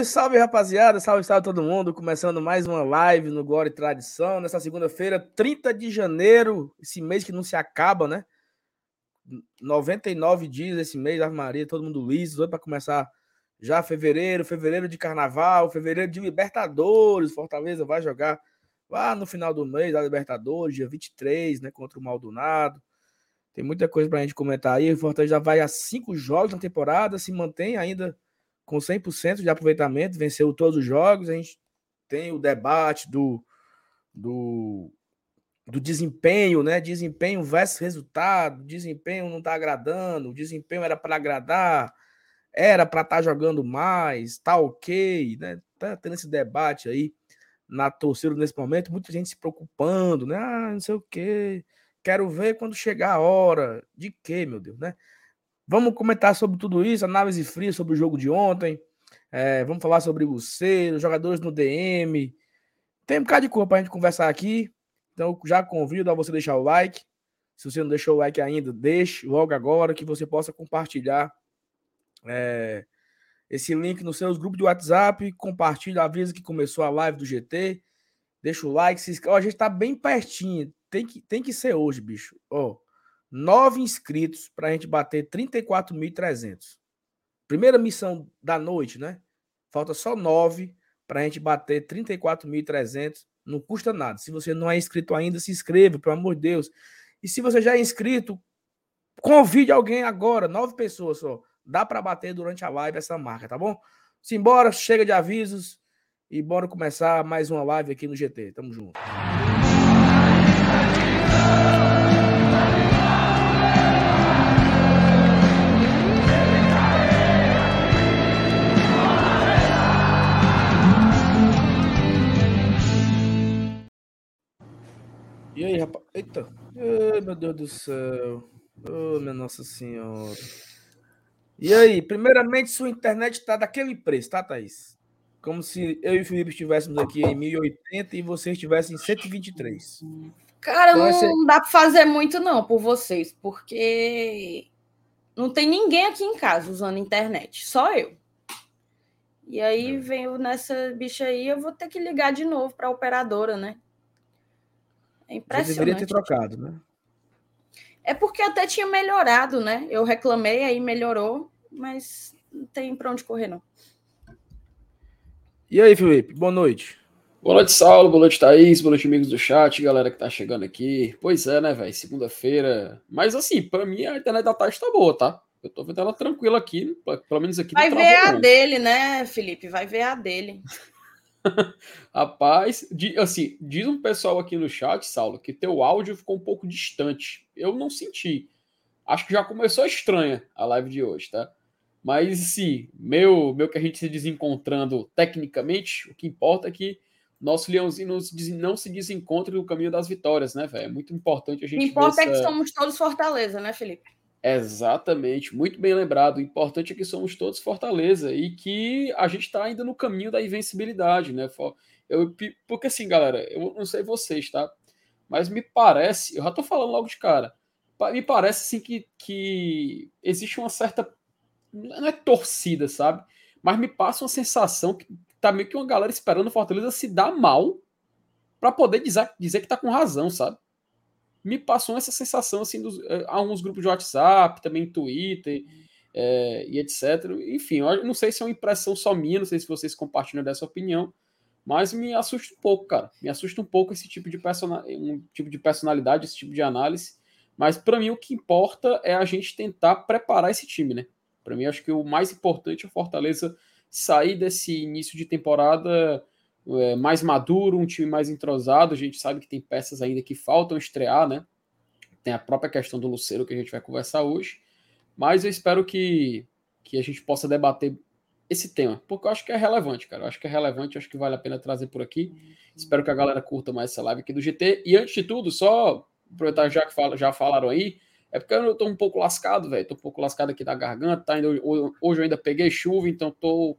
Salve, salve, rapaziada. Salve, salve todo mundo. Começando mais uma live no Glória e Tradição. Nessa segunda-feira, 30 de janeiro. Esse mês que não se acaba, né? 99 dias esse mês, Ave Maria, todo mundo liso. Doido para começar já fevereiro, fevereiro de carnaval, fevereiro de Libertadores. Fortaleza vai jogar lá no final do mês, a Libertadores, dia 23, né? Contra o Maldonado. Tem muita coisa para a gente comentar aí. O Fortaleza já vai a cinco jogos na temporada, se mantém ainda com 100% de aproveitamento, venceu todos os jogos. A gente tem o debate do, do, do desempenho, né? Desempenho versus resultado. Desempenho não está agradando, o desempenho era para agradar, era para estar tá jogando mais, tá ok, né? Tá tendo esse debate aí na torcida nesse momento, muita gente se preocupando, né? Ah, não sei o quê. Quero ver quando chegar a hora. De quê, meu Deus, né? Vamos comentar sobre tudo isso, análise fria sobre o jogo de ontem. É, vamos falar sobre você, jogadores no DM. Tem um bocado de cor para a gente conversar aqui. Então, já convido a você deixar o like. Se você não deixou o like ainda, deixe logo agora que você possa compartilhar é, esse link nos seus grupos de WhatsApp. Compartilha, avisa que começou a live do GT. Deixa o like. Se... Ó, a gente está bem pertinho. Tem que, tem que ser hoje, bicho. Ó, nove inscritos para a gente bater 34.300. Primeira missão da noite, né? Falta só nove para a gente bater 34.300. Não custa nada. Se você não é inscrito ainda, se inscreva, pelo amor de Deus. E se você já é inscrito, convide alguém agora, nove pessoas só. Dá para bater durante a live essa marca, tá bom? Simbora, chega de avisos e bora começar mais uma live aqui no GT. Tamo junto. E aí, rapaz? Eita! Ai, meu Deus do céu! Oh, minha Nossa Senhora! E aí, primeiramente, sua internet tá daquele preço, tá, Thaís? Como se eu e o Felipe estivéssemos aqui em 1080 e você estivesse em 123. Cara, então, não esse... dá para fazer muito não por vocês, porque não tem ninguém aqui em casa usando internet, só eu. E aí é. venho nessa bicha aí, eu vou ter que ligar de novo para a operadora, né? É impressionante. Você deveria ter trocado, né? É porque até tinha melhorado, né? Eu reclamei, aí melhorou, mas não tem para onde correr, não. E aí, Felipe, boa noite. Boa noite, Saulo. Boa noite, Thaís. Boa noite, amigos do chat, galera que tá chegando aqui. Pois é, né, velho? Segunda-feira. Mas assim, para mim a internet da tarde tá boa, tá? Eu tô vendo ela tranquila aqui, pelo menos aqui. Vai ver a dele, né, Felipe? Vai ver a dele. Rapaz, assim, diz um pessoal aqui no chat, Saulo, que teu áudio ficou um pouco distante. Eu não senti. Acho que já começou estranha a live de hoje, tá? Mas sim, meu, meu que a gente se desencontrando tecnicamente, o que importa é que nosso leãozinho não se, não se desencontre no caminho das vitórias, né, velho? É muito importante a gente. O que importa é que somos todos Fortaleza, né, Felipe? Exatamente, muito bem lembrado. O importante é que somos todos Fortaleza e que a gente está ainda no caminho da invencibilidade, né? Eu, porque assim, galera, eu não sei vocês, tá? Mas me parece, eu já tô falando logo de cara, me parece assim que, que existe uma certa. Não é torcida, sabe? Mas me passa uma sensação que tá meio que uma galera esperando o Fortaleza se dar mal para poder dizer, dizer que tá com razão, sabe? Me passou essa sensação assim dos eh, há uns grupos de WhatsApp, também Twitter é, e etc. Enfim, eu não sei se é uma impressão só minha, não sei se vocês compartilham dessa opinião, mas me assusta um pouco, cara. Me assusta um pouco esse tipo de um tipo de personalidade, esse tipo de análise. Mas para mim o que importa é a gente tentar preparar esse time, né? Para mim acho que o mais importante é o Fortaleza sair desse início de temporada é, mais maduro, um time mais entrosado. A gente sabe que tem peças ainda que faltam estrear, né? Tem a própria questão do Luceiro que a gente vai conversar hoje. Mas eu espero que, que a gente possa debater esse tema, porque eu acho que é relevante, cara. Eu acho que é relevante, acho que vale a pena trazer por aqui. Espero que a galera curta mais essa live aqui do GT. E antes de tudo, só aproveitar já que fala, já falaram aí, é porque eu tô um pouco lascado, velho. Tô um pouco lascado aqui da garganta, tá? Hoje eu ainda peguei chuva, então tô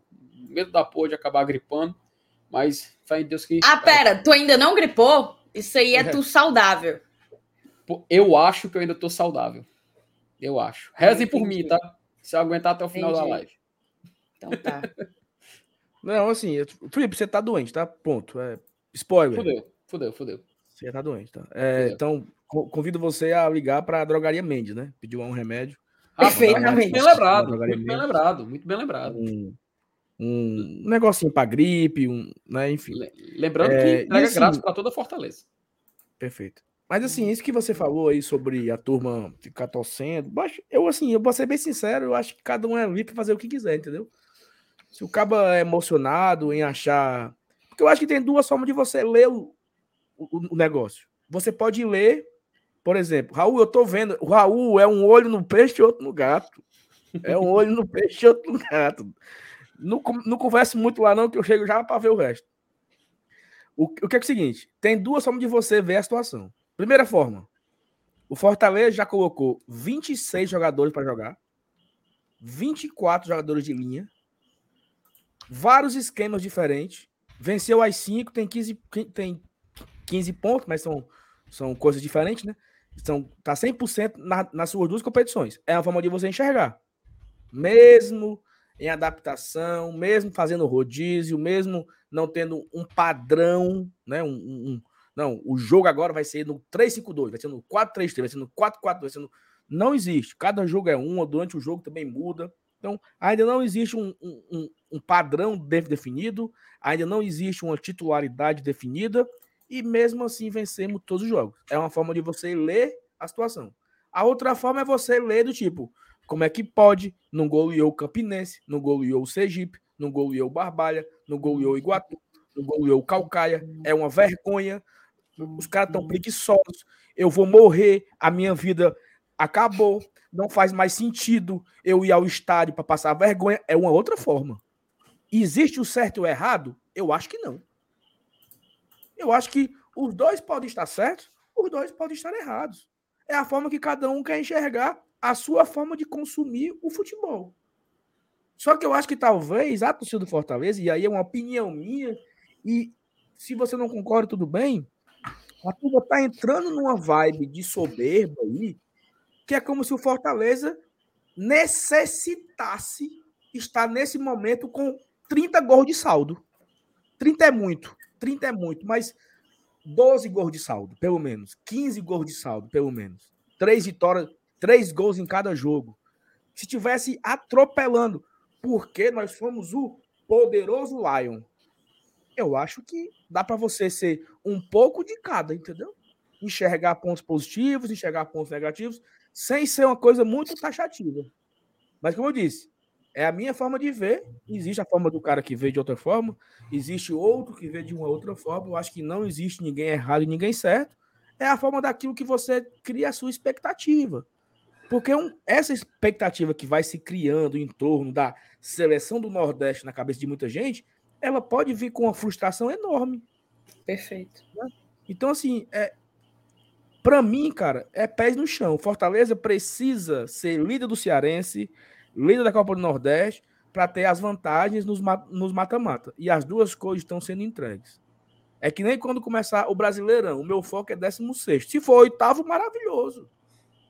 medo da porra de acabar gripando. Mas fé em Deus que. Ah, pera, tu ainda não gripou? Isso aí é tu saudável. Eu acho que eu ainda tô saudável. Eu acho. Rezem por mim, tá? Se eu aguentar até o final entendi. da live. Então tá. Não, assim, eu, Felipe, você tá doente, tá? Ponto. É, spoiler. Fudeu, fudeu, fudeu. Você tá doente, tá? É, então, convido você a ligar para a drogaria Mendes, né? Pedir um remédio. Perfeitamente. Muito bem lembrado, muito bem lembrado, muito bem lembrado. Um, um negocinho para gripe, um, né, enfim. Lembrando é, que entrega assim, grátis para toda a Fortaleza. Perfeito. Mas assim, isso que você falou aí sobre a turma ficar torcendo, eu assim, eu vou ser bem sincero, eu acho que cada um é livre para fazer o que quiser, entendeu? Se o caba é emocionado em achar. Porque eu acho que tem duas formas de você ler o, o, o negócio. Você pode ler, por exemplo, Raul, eu tô vendo, o Raul é um olho no peixe e outro no gato. É um olho no peixe e outro no gato. Não, não converso muito lá, não, que eu chego já para ver o resto. O, o que é, é o seguinte: tem duas formas de você ver a situação. Primeira forma, o Fortaleza já colocou 26 jogadores para jogar, 24 jogadores de linha, vários esquemas diferentes. Venceu as 5, tem 15, tem 15 pontos, mas são, são coisas diferentes, né? São, tá 100% na, nas suas duas competições. É a forma de você enxergar. Mesmo em adaptação, mesmo fazendo rodízio, mesmo não tendo um padrão, né? Um, um, não, o jogo agora vai ser no 3-5-2, vai ser no 4-3-3, vai ser no 4-4, vai ser no. Não existe. Cada jogo é um, durante o jogo também muda. Então, ainda não existe um, um, um padrão definido, ainda não existe uma titularidade definida, e mesmo assim vencemos todos os jogos. É uma forma de você ler a situação. A outra forma é você ler do tipo, como é que pode, não goleou o Campinense, não goleou o Sergipe, não goleou o Barbalha, não goleou o Iguatu, não goleou o Calcaia, é uma vergonha, os caras estão preguiçosos, eu vou morrer, a minha vida acabou, não faz mais sentido eu ir ao estádio para passar vergonha. É uma outra forma. Existe o certo e o errado? Eu acho que não. Eu acho que os dois podem estar certos, os dois podem estar errados. É a forma que cada um quer enxergar a sua forma de consumir o futebol. Só que eu acho que talvez a torcida do Fortaleza, e aí é uma opinião minha, e se você não concorda, tudo bem, a turma tá entrando numa vibe de soberba aí, que é como se o Fortaleza necessitasse estar nesse momento com 30 gols de saldo. 30 é muito, 30 é muito, mas 12 gols de saldo, pelo menos. 15 gols de saldo, pelo menos. Três vitórias, três gols em cada jogo. Se tivesse atropelando, porque nós fomos o poderoso Lion. Eu acho que dá para você ser um pouco de cada, entendeu? Enxergar pontos positivos, enxergar pontos negativos sem ser uma coisa muito taxativa. Mas, como eu disse, é a minha forma de ver. Existe a forma do cara que vê de outra forma, existe outro que vê de uma outra forma. Eu acho que não existe ninguém errado e ninguém certo. É a forma daquilo que você cria a sua expectativa. Porque um, essa expectativa que vai se criando em torno da seleção do Nordeste na cabeça de muita gente, ela pode vir com uma frustração enorme. Perfeito. Né? Então, assim, é, para mim, cara, é pés no chão. Fortaleza precisa ser líder do Cearense, líder da Copa do Nordeste, para ter as vantagens nos mata-mata. E as duas coisas estão sendo entregues. É que nem quando começar o Brasileirão. O meu foco é 16. Se for oitavo, maravilhoso.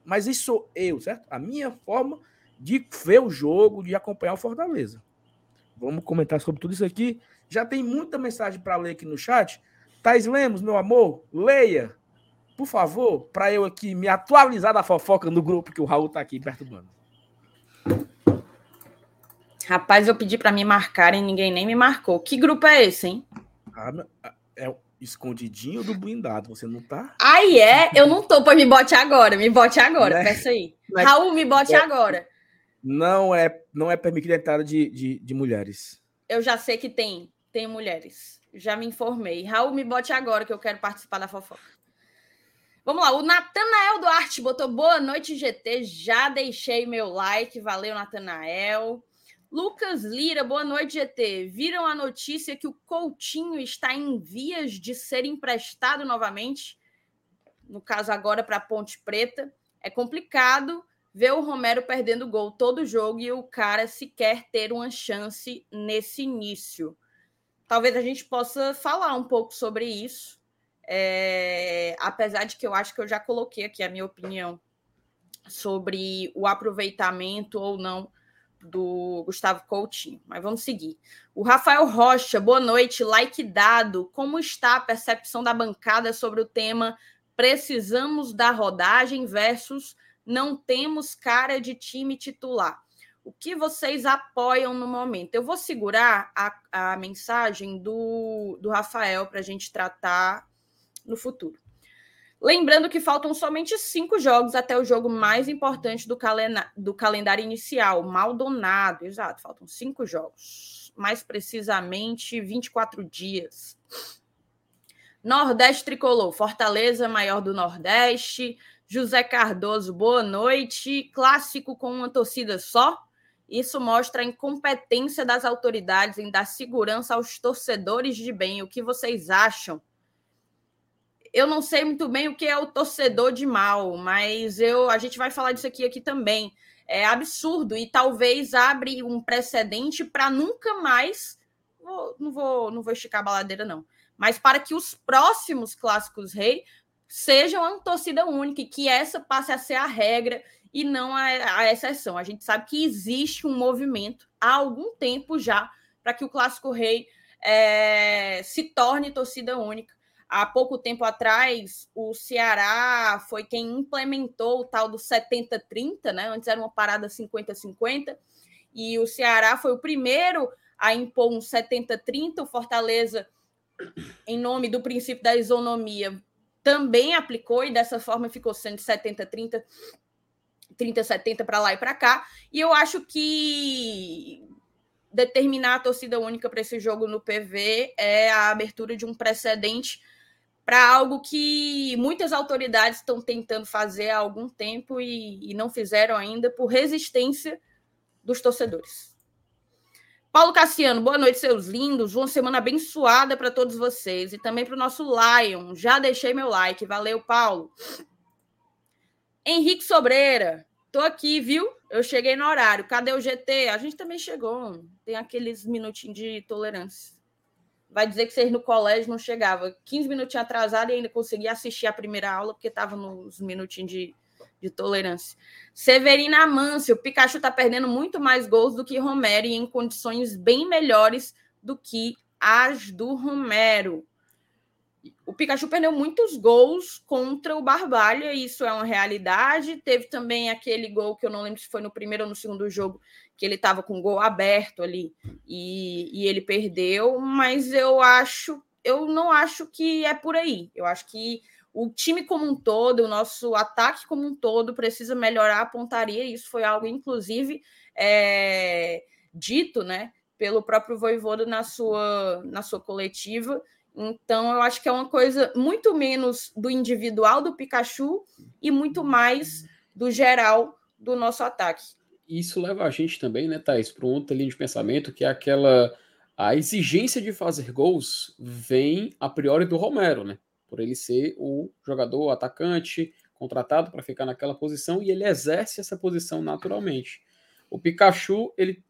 Mas isso sou eu, certo? A minha forma de ver o jogo, de acompanhar o Fortaleza. Vamos comentar sobre tudo isso aqui. Já tem muita mensagem para ler aqui no chat. Thais Lemos, meu amor, leia por favor, para eu aqui me atualizar da fofoca no grupo que o Raul tá aqui perturbando. Rapaz, eu pedi para me marcarem, ninguém nem me marcou. Que grupo é esse, hein? Ah, é o escondidinho do blindado, você não tá? Aí é, eu não tô, pois me bote agora, me bote agora, é, peça aí. É, Raul, me bote é, agora. Não é, não é permitida a entrada de, de, de mulheres. Eu já sei que tem, tem mulheres. Já me informei. Raul, me bote agora que eu quero participar da fofoca. Vamos lá, o Natanael Duarte botou boa noite, GT. Já deixei meu like, valeu, Natanael. Lucas Lira, boa noite, GT. Viram a notícia que o Coutinho está em vias de ser emprestado novamente? No caso, agora para a Ponte Preta. É complicado ver o Romero perdendo gol todo jogo e o cara sequer ter uma chance nesse início. Talvez a gente possa falar um pouco sobre isso é, apesar de que eu acho que eu já coloquei aqui a minha opinião sobre o aproveitamento ou não do Gustavo Coutinho. Mas vamos seguir. O Rafael Rocha, boa noite, like dado. Como está a percepção da bancada sobre o tema precisamos da rodagem versus não temos cara de time titular? O que vocês apoiam no momento? Eu vou segurar a, a mensagem do, do Rafael para a gente tratar no futuro. Lembrando que faltam somente cinco jogos até o jogo mais importante do, do calendário inicial, Maldonado. Exato, faltam cinco jogos. Mais precisamente, 24 dias. Nordeste Tricolor, Fortaleza, maior do Nordeste. José Cardoso, boa noite. Clássico com uma torcida só? Isso mostra a incompetência das autoridades em dar segurança aos torcedores de bem. O que vocês acham? Eu não sei muito bem o que é o torcedor de mal, mas eu a gente vai falar disso aqui, aqui também. É absurdo e talvez abre um precedente para nunca mais. Vou, não, vou, não vou esticar a baladeira, não. Mas para que os próximos clássicos rei sejam a torcida única e que essa passe a ser a regra e não a, a exceção. A gente sabe que existe um movimento há algum tempo já para que o clássico rei é, se torne torcida única há pouco tempo atrás, o Ceará foi quem implementou o tal do 70-30, né? Antes era uma parada 50-50, e o Ceará foi o primeiro a impor um 70-30. O Fortaleza, em nome do princípio da isonomia, também aplicou, e dessa forma ficou sendo 70-30. 30-70 para lá e para cá. E eu acho que determinar a torcida única para esse jogo no PV é a abertura de um precedente para algo que muitas autoridades estão tentando fazer há algum tempo e, e não fizeram ainda por resistência dos torcedores. Paulo Cassiano, boa noite, seus lindos. Uma semana abençoada para todos vocês e também para o nosso Lion. Já deixei meu like. Valeu, Paulo. Henrique Sobreira, tô aqui, viu? Eu cheguei no horário. Cadê o GT? A gente também chegou. Tem aqueles minutinhos de tolerância vai dizer que vocês no colégio não chegava 15 minutinhos atrasado e ainda conseguia assistir a primeira aula porque estava nos minutinhos de, de tolerância. Severina Amâncio, Pikachu está perdendo muito mais gols do que Romero e em condições bem melhores do que as do Romero. O Pikachu perdeu muitos gols contra o Barbalha, isso é uma realidade. Teve também aquele gol que eu não lembro se foi no primeiro ou no segundo jogo, que ele estava com o gol aberto ali e, e ele perdeu, mas eu acho, eu não acho que é por aí. Eu acho que o time como um todo, o nosso ataque como um todo, precisa melhorar a pontaria. Isso foi algo, inclusive, é, dito né, pelo próprio Voivoda na sua, na sua coletiva. Então, eu acho que é uma coisa muito menos do individual do Pikachu e muito mais do geral do nosso ataque isso leva a gente também, né, Thaís, para outro linha de pensamento, que é aquela. A exigência de fazer gols vem a priori do Romero, né? Por ele ser o jogador o atacante contratado para ficar naquela posição e ele exerce essa posição naturalmente. O Pikachu, ele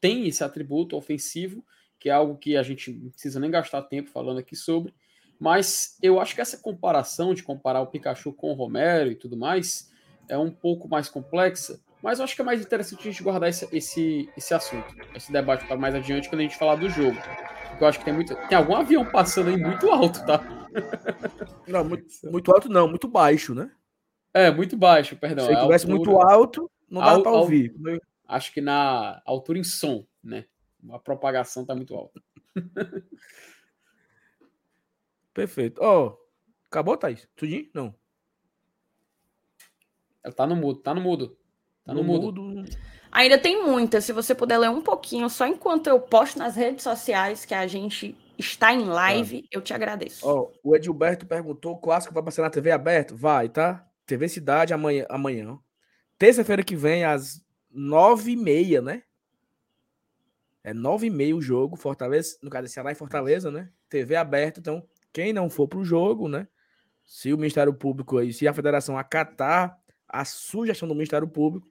tem esse atributo ofensivo, que é algo que a gente não precisa nem gastar tempo falando aqui sobre, mas eu acho que essa comparação de comparar o Pikachu com o Romero e tudo mais é um pouco mais complexa, mas eu acho que é mais interessante a gente guardar esse, esse, esse assunto, esse debate para mais adiante quando a gente falar do jogo. Porque eu acho que tem muito. Tem algum avião passando aí muito alto, tá? Não, muito, muito alto não, muito baixo, né? É, muito baixo, perdão. Se tivesse muito alto, não dá para ouvir. Acho que na altura em som, né? A propagação tá muito alta. Perfeito. Ó, oh, acabou, Thaís? Tudinho? Não. Ela tá no mudo, tá no mudo. Tá no, no mudo. mudo. Ainda tem muita. Se você puder ler um pouquinho, só enquanto eu posto nas redes sociais que a gente está em live, eu te agradeço. Ó, o Edilberto perguntou: o clássico vai passar na TV aberta? Vai, tá? TV Cidade amanhã. amanhã. Terça-feira que vem, às nove e meia, né? É nove e meia o jogo, Fortaleza, no caso, Ceará e Fortaleza, né? TV aberta, então, quem não for pro jogo, né? Se o Ministério Público aí, se a federação acatar a sugestão do Ministério Público,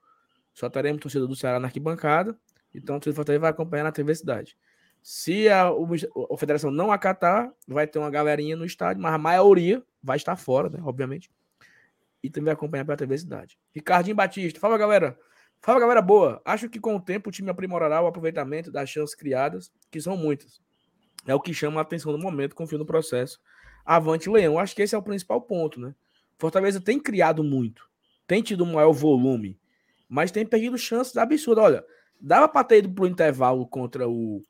só teremos torcedor do Ceará na arquibancada. Então, o torcedor Fortaleza vai acompanhar na TV Cidade. Se a, a federação não acatar, vai ter uma galerinha no estádio, mas a maioria vai estar fora, né? Obviamente. E também vai acompanhar pela TV Cidade. Ricardinho Batista, fala galera. Fala, galera boa. Acho que com o tempo o time aprimorará o aproveitamento das chances criadas, que são muitas. É o que chama a atenção no momento, confio no processo. Avante, Leão. Acho que esse é o principal ponto, né? Fortaleza tem criado muito, tem tido um maior volume, mas tem perdido chances absurdas. Olha, dava para ter ido pro intervalo contra o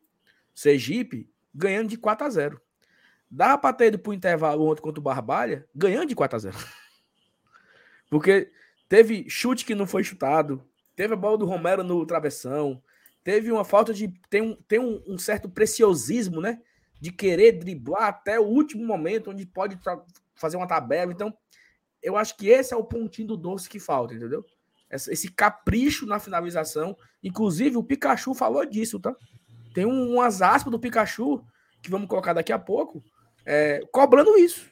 Sergipe ganhando de 4 a 0 Dava para ter ido pro intervalo ontem contra o Barbalha ganhando de 4 a 0 Porque teve chute que não foi chutado, Teve a bola do Romero no travessão. Teve uma falta de. Tem um, tem um, um certo preciosismo, né? De querer driblar até o último momento, onde pode fazer uma tabela. Então, eu acho que esse é o pontinho do doce que falta, entendeu? Esse capricho na finalização. Inclusive, o Pikachu falou disso, tá? Tem um, umas aspas do Pikachu, que vamos colocar daqui a pouco, é, cobrando isso.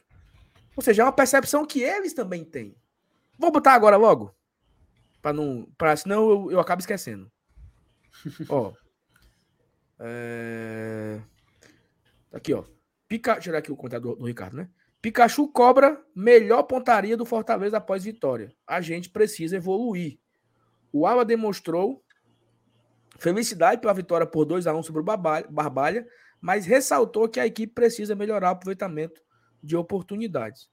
Ou seja, é uma percepção que eles também têm. Vou botar agora logo. Pra não. Pra, senão eu, eu acabo esquecendo. ó. É... Tá aqui, ó. Pica... Deixa eu ver aqui o comentário do, do Ricardo, né? Pikachu cobra melhor pontaria do Fortaleza após vitória. A gente precisa evoluir. O Ala demonstrou felicidade pela vitória por 2 a 1 sobre o Barbalha, mas ressaltou que a equipe precisa melhorar o aproveitamento de oportunidades.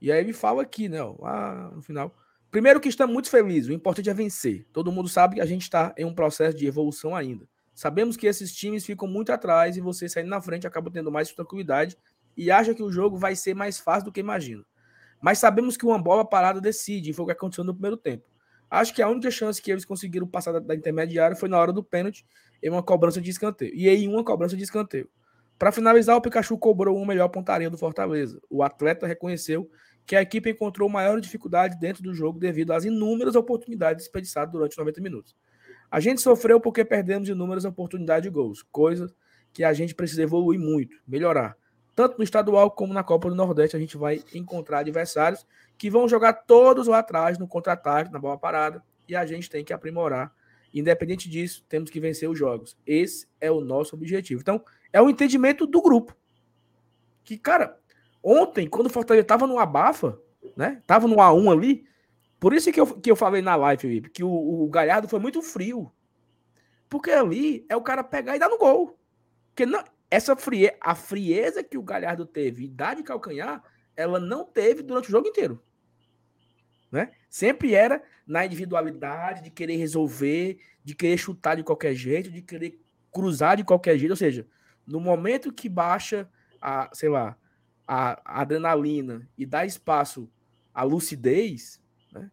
E aí ele fala aqui, né, lá no final. Primeiro que estamos muito felizes, o importante é vencer. Todo mundo sabe que a gente está em um processo de evolução ainda. Sabemos que esses times ficam muito atrás e você saindo na frente acaba tendo mais tranquilidade e acha que o jogo vai ser mais fácil do que imagina. Mas sabemos que uma bola parada decide, e foi o que aconteceu no primeiro tempo. Acho que a única chance que eles conseguiram passar da, da intermediária foi na hora do pênalti em uma cobrança de escanteio. E em uma cobrança de escanteio. Para finalizar, o Pikachu cobrou uma melhor pontaria do Fortaleza. O atleta reconheceu que a equipe encontrou maior dificuldade dentro do jogo devido às inúmeras oportunidades desperdiçadas durante 90 minutos. A gente sofreu porque perdemos inúmeras oportunidades de gols, coisas que a gente precisa evoluir muito, melhorar. Tanto no estadual como na Copa do Nordeste, a gente vai encontrar adversários que vão jogar todos lá atrás, no contra-ataque, na bola parada, e a gente tem que aprimorar. Independente disso, temos que vencer os jogos. Esse é o nosso objetivo. Então, é o entendimento do grupo. Que, cara, Ontem, quando o Fortaleza tava no abafa, né? Tava no A1 ali. Por isso que eu, que eu falei na live, Felipe, que o, o Galhardo foi muito frio. Porque ali é o cara pegar e dar no gol. Porque não, essa frie, a frieza que o Galhardo teve e de calcanhar, ela não teve durante o jogo inteiro. Né? Sempre era na individualidade, de querer resolver, de querer chutar de qualquer jeito, de querer cruzar de qualquer jeito. Ou seja, no momento que baixa a, sei lá, a, adrenalina e dar espaço à lucidez, né?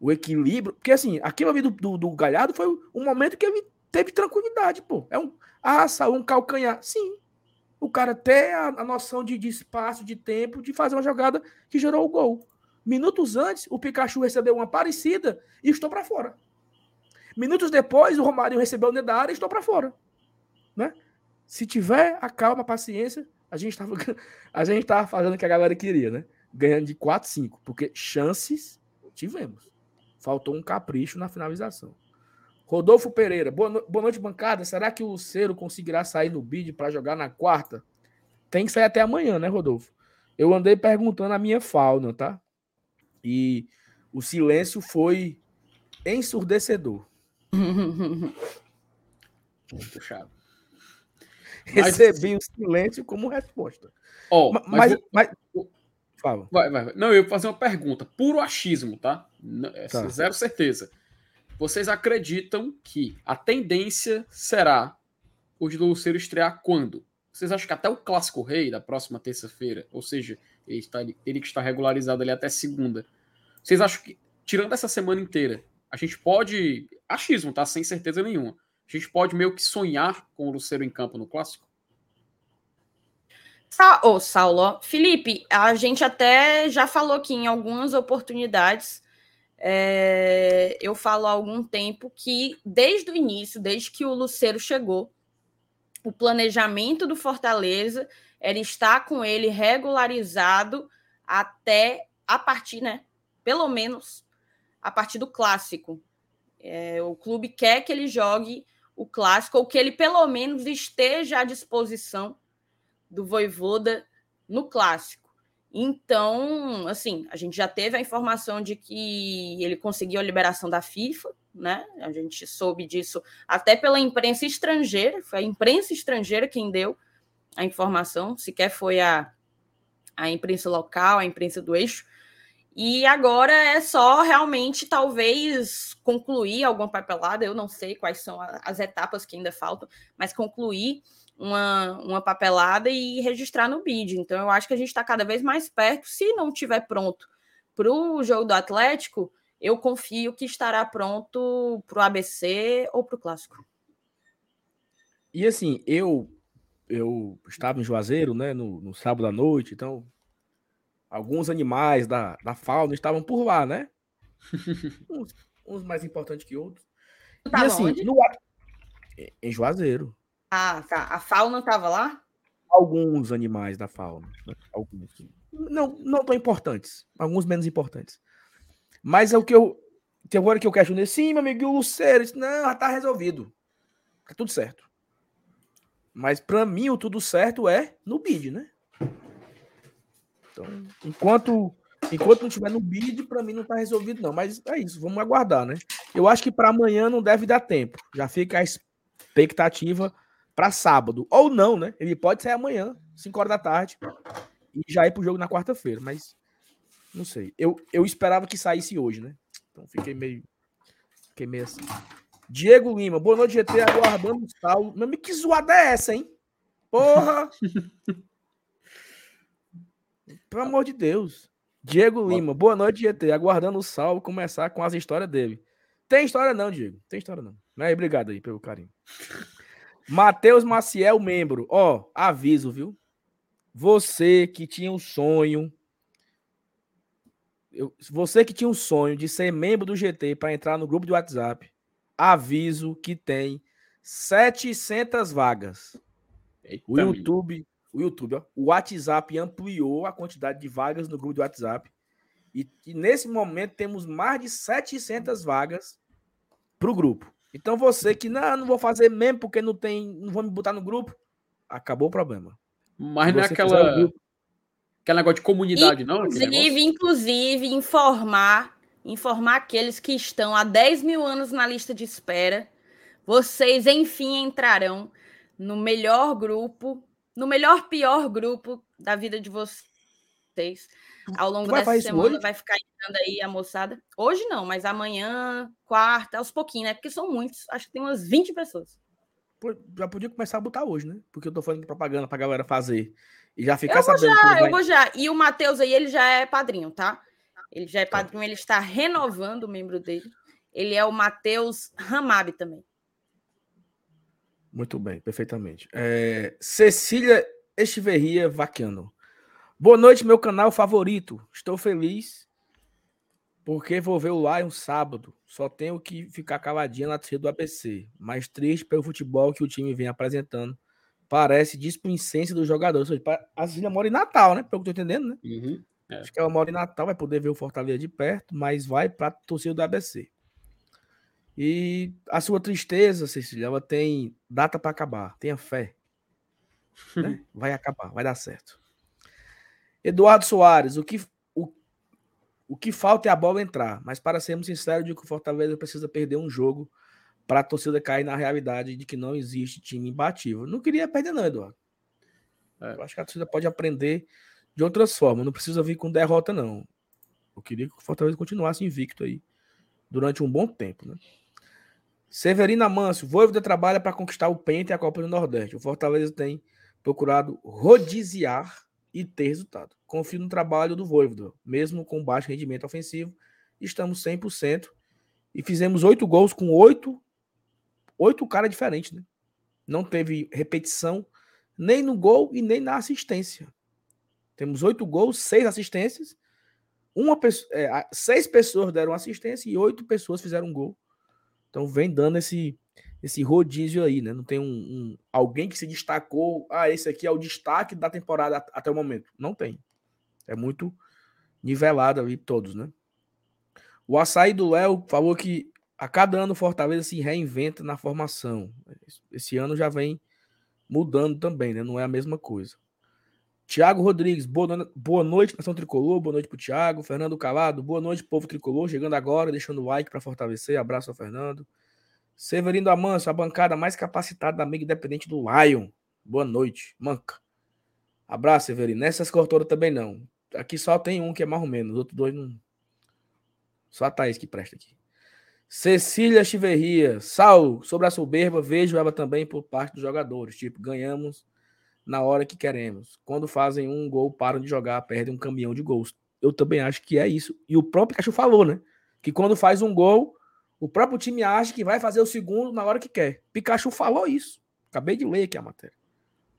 o equilíbrio. Porque assim, aquilo ali do, do, do Galhardo foi um momento que ele teve tranquilidade, pô. É um. Ah, saiu um calcanhar. Sim. O cara ter a, a noção de, de, espaço, de tempo, de fazer uma jogada que gerou o gol. Minutos antes, o Pikachu recebeu uma parecida e estou para fora. Minutos depois, o Romário recebeu o Nedara e estou para fora. Né? Se tiver a calma, a paciência, a gente estava a gente tava fazendo o que a galera queria, né? Ganhando de 4, 5, porque chances tivemos. Faltou um capricho na finalização. Rodolfo Pereira, boa, no... boa noite, bancada. Será que o Cero conseguirá sair no bid para jogar na quarta? Tem que sair até amanhã, né, Rodolfo? Eu andei perguntando a minha fauna, tá? E o silêncio foi ensurdecedor. Puxado. Recebi o silêncio como resposta. Oh, mas, mas, mas... Fala. Vai, vai, vai. Não, eu ia fazer uma pergunta. Puro achismo, tá? Tá? Zero certeza. Vocês acreditam que a tendência será o de Luceiro estrear quando? Vocês acham que até o Clássico Rei da próxima terça-feira, ou seja, ele, está, ele que está regularizado ali até segunda, vocês acham que, tirando essa semana inteira, a gente pode. Achismo, tá? Sem certeza nenhuma. A gente pode meio que sonhar com o Luceiro em campo no clássico? Ô, oh, Saulo, Felipe, a gente até já falou aqui em algumas oportunidades. É, eu falo há algum tempo que, desde o início, desde que o Luceiro chegou, o planejamento do Fortaleza era estar com ele regularizado até a partir, né? Pelo menos a partir do clássico. É, o clube quer que ele jogue o clássico, ou que ele pelo menos esteja à disposição do Voivoda no clássico. Então, assim, a gente já teve a informação de que ele conseguiu a liberação da FIFA, né? A gente soube disso até pela imprensa estrangeira, foi a imprensa estrangeira quem deu a informação, sequer foi a, a imprensa local, a imprensa do eixo. E agora é só realmente talvez concluir alguma papelada, eu não sei quais são as etapas que ainda faltam, mas concluir uma, uma papelada e registrar no BID. Então eu acho que a gente está cada vez mais perto. Se não estiver pronto para o jogo do Atlético, eu confio que estará pronto para o ABC ou para o Clássico. E assim, eu eu estava em Juazeiro, né, no, no sábado à noite, então alguns animais da, da fauna estavam por lá, né? uns, uns, mais importantes que outros. Tá e assim, no, em Juazeiro. Ah, tá. A fauna estava lá? Alguns animais da fauna. Né? Alguns. Não, não tão importantes. Alguns menos importantes. Mas é o que eu. Tem agora que eu questionei. Sim, meu amigo, o Luceiro. Disse, não, já tá resolvido. Tá tudo certo. Mas para mim, o tudo certo é no bid, né? Então, enquanto enquanto não tiver no bid, para mim não está resolvido não. Mas é isso, vamos aguardar, né? Eu acho que para amanhã não deve dar tempo. Já fica a expectativa para sábado ou não, né? Ele pode ser amanhã, 5 horas da tarde, e já ir pro jogo na quarta-feira, mas não sei. Eu, eu esperava que saísse hoje, né? Então fiquei meio fiquei meio assim. Diego Lima, boa noite, GT, aguardando o salvo. Meu amigo, que zoada é essa, hein? Porra! Pelo amor de Deus. Diego Lima, boa noite, GT. Aguardando o salvo começar com as histórias dele. Tem história não, Diego. Tem história não. Mas obrigado aí pelo carinho. Matheus Maciel, membro. Ó, aviso, viu? Você que tinha um sonho. Eu, você que tinha um sonho de ser membro do GT para entrar no grupo de WhatsApp, aviso que tem 700 vagas. Eita o YouTube, o YouTube, ó, o WhatsApp ampliou a quantidade de vagas no grupo do WhatsApp. E, e nesse momento temos mais de 700 vagas para o grupo. Então você que não, não vou fazer mesmo porque não tem, não vou me botar no grupo, acabou o problema. Mas não é aquela aquele negócio de comunidade, inclusive, não? Inclusive, inclusive informar, informar aqueles que estão há 10 mil anos na lista de espera, vocês enfim entrarão no melhor grupo no melhor pior grupo da vida de vocês. Ao longo dessa semana vai ficar entrando aí a moçada. Hoje não, mas amanhã, quarta, aos pouquinhos, né? Porque são muitos. Acho que tem umas 20 pessoas. Pô, já podia começar a botar hoje, né? Porque eu tô fazendo propaganda pra galera fazer. E já ficar eu sabendo. Já, vai... Eu vou já. E o Matheus aí, ele já é padrinho, tá? Ele já é tá. padrinho, ele está renovando o membro dele. Ele é o Matheus Ramab também. Muito bem, perfeitamente. É, Cecília Estiverria Vaquiano. Boa noite, meu canal favorito. Estou feliz porque vou ver o Lion sábado. Só tenho que ficar caladinha na torcida do ABC. Mas triste pelo futebol que o time vem apresentando. Parece displicência dos jogadores. A Cecília mora em Natal, né? Pelo que eu tô entendendo, né? Uhum, é. Acho que ela mora em Natal, vai poder ver o Fortaleza de perto, mas vai para a torcida do ABC. E a sua tristeza, Cecília, ela tem data para acabar. Tenha fé. Né? Vai acabar, vai dar certo. Eduardo Soares, o que, o, o que falta é a bola entrar. Mas para sermos sinceros, de que o Fortaleza precisa perder um jogo para a torcida cair na realidade de que não existe time imbatível. Não queria perder, não, Eduardo. É. Eu acho que a torcida pode aprender de outras formas. Não precisa vir com derrota, não. Eu queria que o Fortaleza continuasse invicto aí durante um bom tempo, né? Severina Manso, Voivoda trabalha para conquistar o Penta e a Copa do Nordeste. O Fortaleza tem procurado rodiziar e ter resultado. Confio no trabalho do Voivoda, mesmo com baixo rendimento ofensivo. Estamos 100% e fizemos oito gols com oito oito caras diferentes, né? Não teve repetição nem no gol e nem na assistência. Temos oito gols, seis assistências. Uma pessoa, é, seis pessoas deram assistência e oito pessoas fizeram gol. Então vem dando esse esse rodízio aí, né? Não tem um, um, alguém que se destacou. Ah, esse aqui é o destaque da temporada até o momento. Não tem. É muito nivelado ali todos, né? O açaí do Léo falou que a cada ano o Fortaleza se reinventa na formação. Esse ano já vem mudando também, né? Não é a mesma coisa. Tiago Rodrigues, boa, boa noite, Nação Tricolor, boa noite pro Tiago. Fernando Calado, boa noite, povo tricolor. Chegando agora, deixando o like para fortalecer. Abraço ao Fernando. Severino Amanso, a bancada mais capacitada da amiga independente do Lion. Boa noite, manca. Abraço, Severino. Nessas cortoras também não. Aqui só tem um que é mais ou menos, os outros dois não. Só a Thaís que presta aqui. Cecília Chiverria, Sal, sobre a soberba, vejo ela também por parte dos jogadores. Tipo, ganhamos na hora que queremos. Quando fazem um gol, param de jogar, perdem um caminhão de gols. Eu também acho que é isso. E o próprio Pikachu falou, né? Que quando faz um gol, o próprio time acha que vai fazer o segundo na hora que quer. Pikachu falou isso. Acabei de ler aqui a matéria.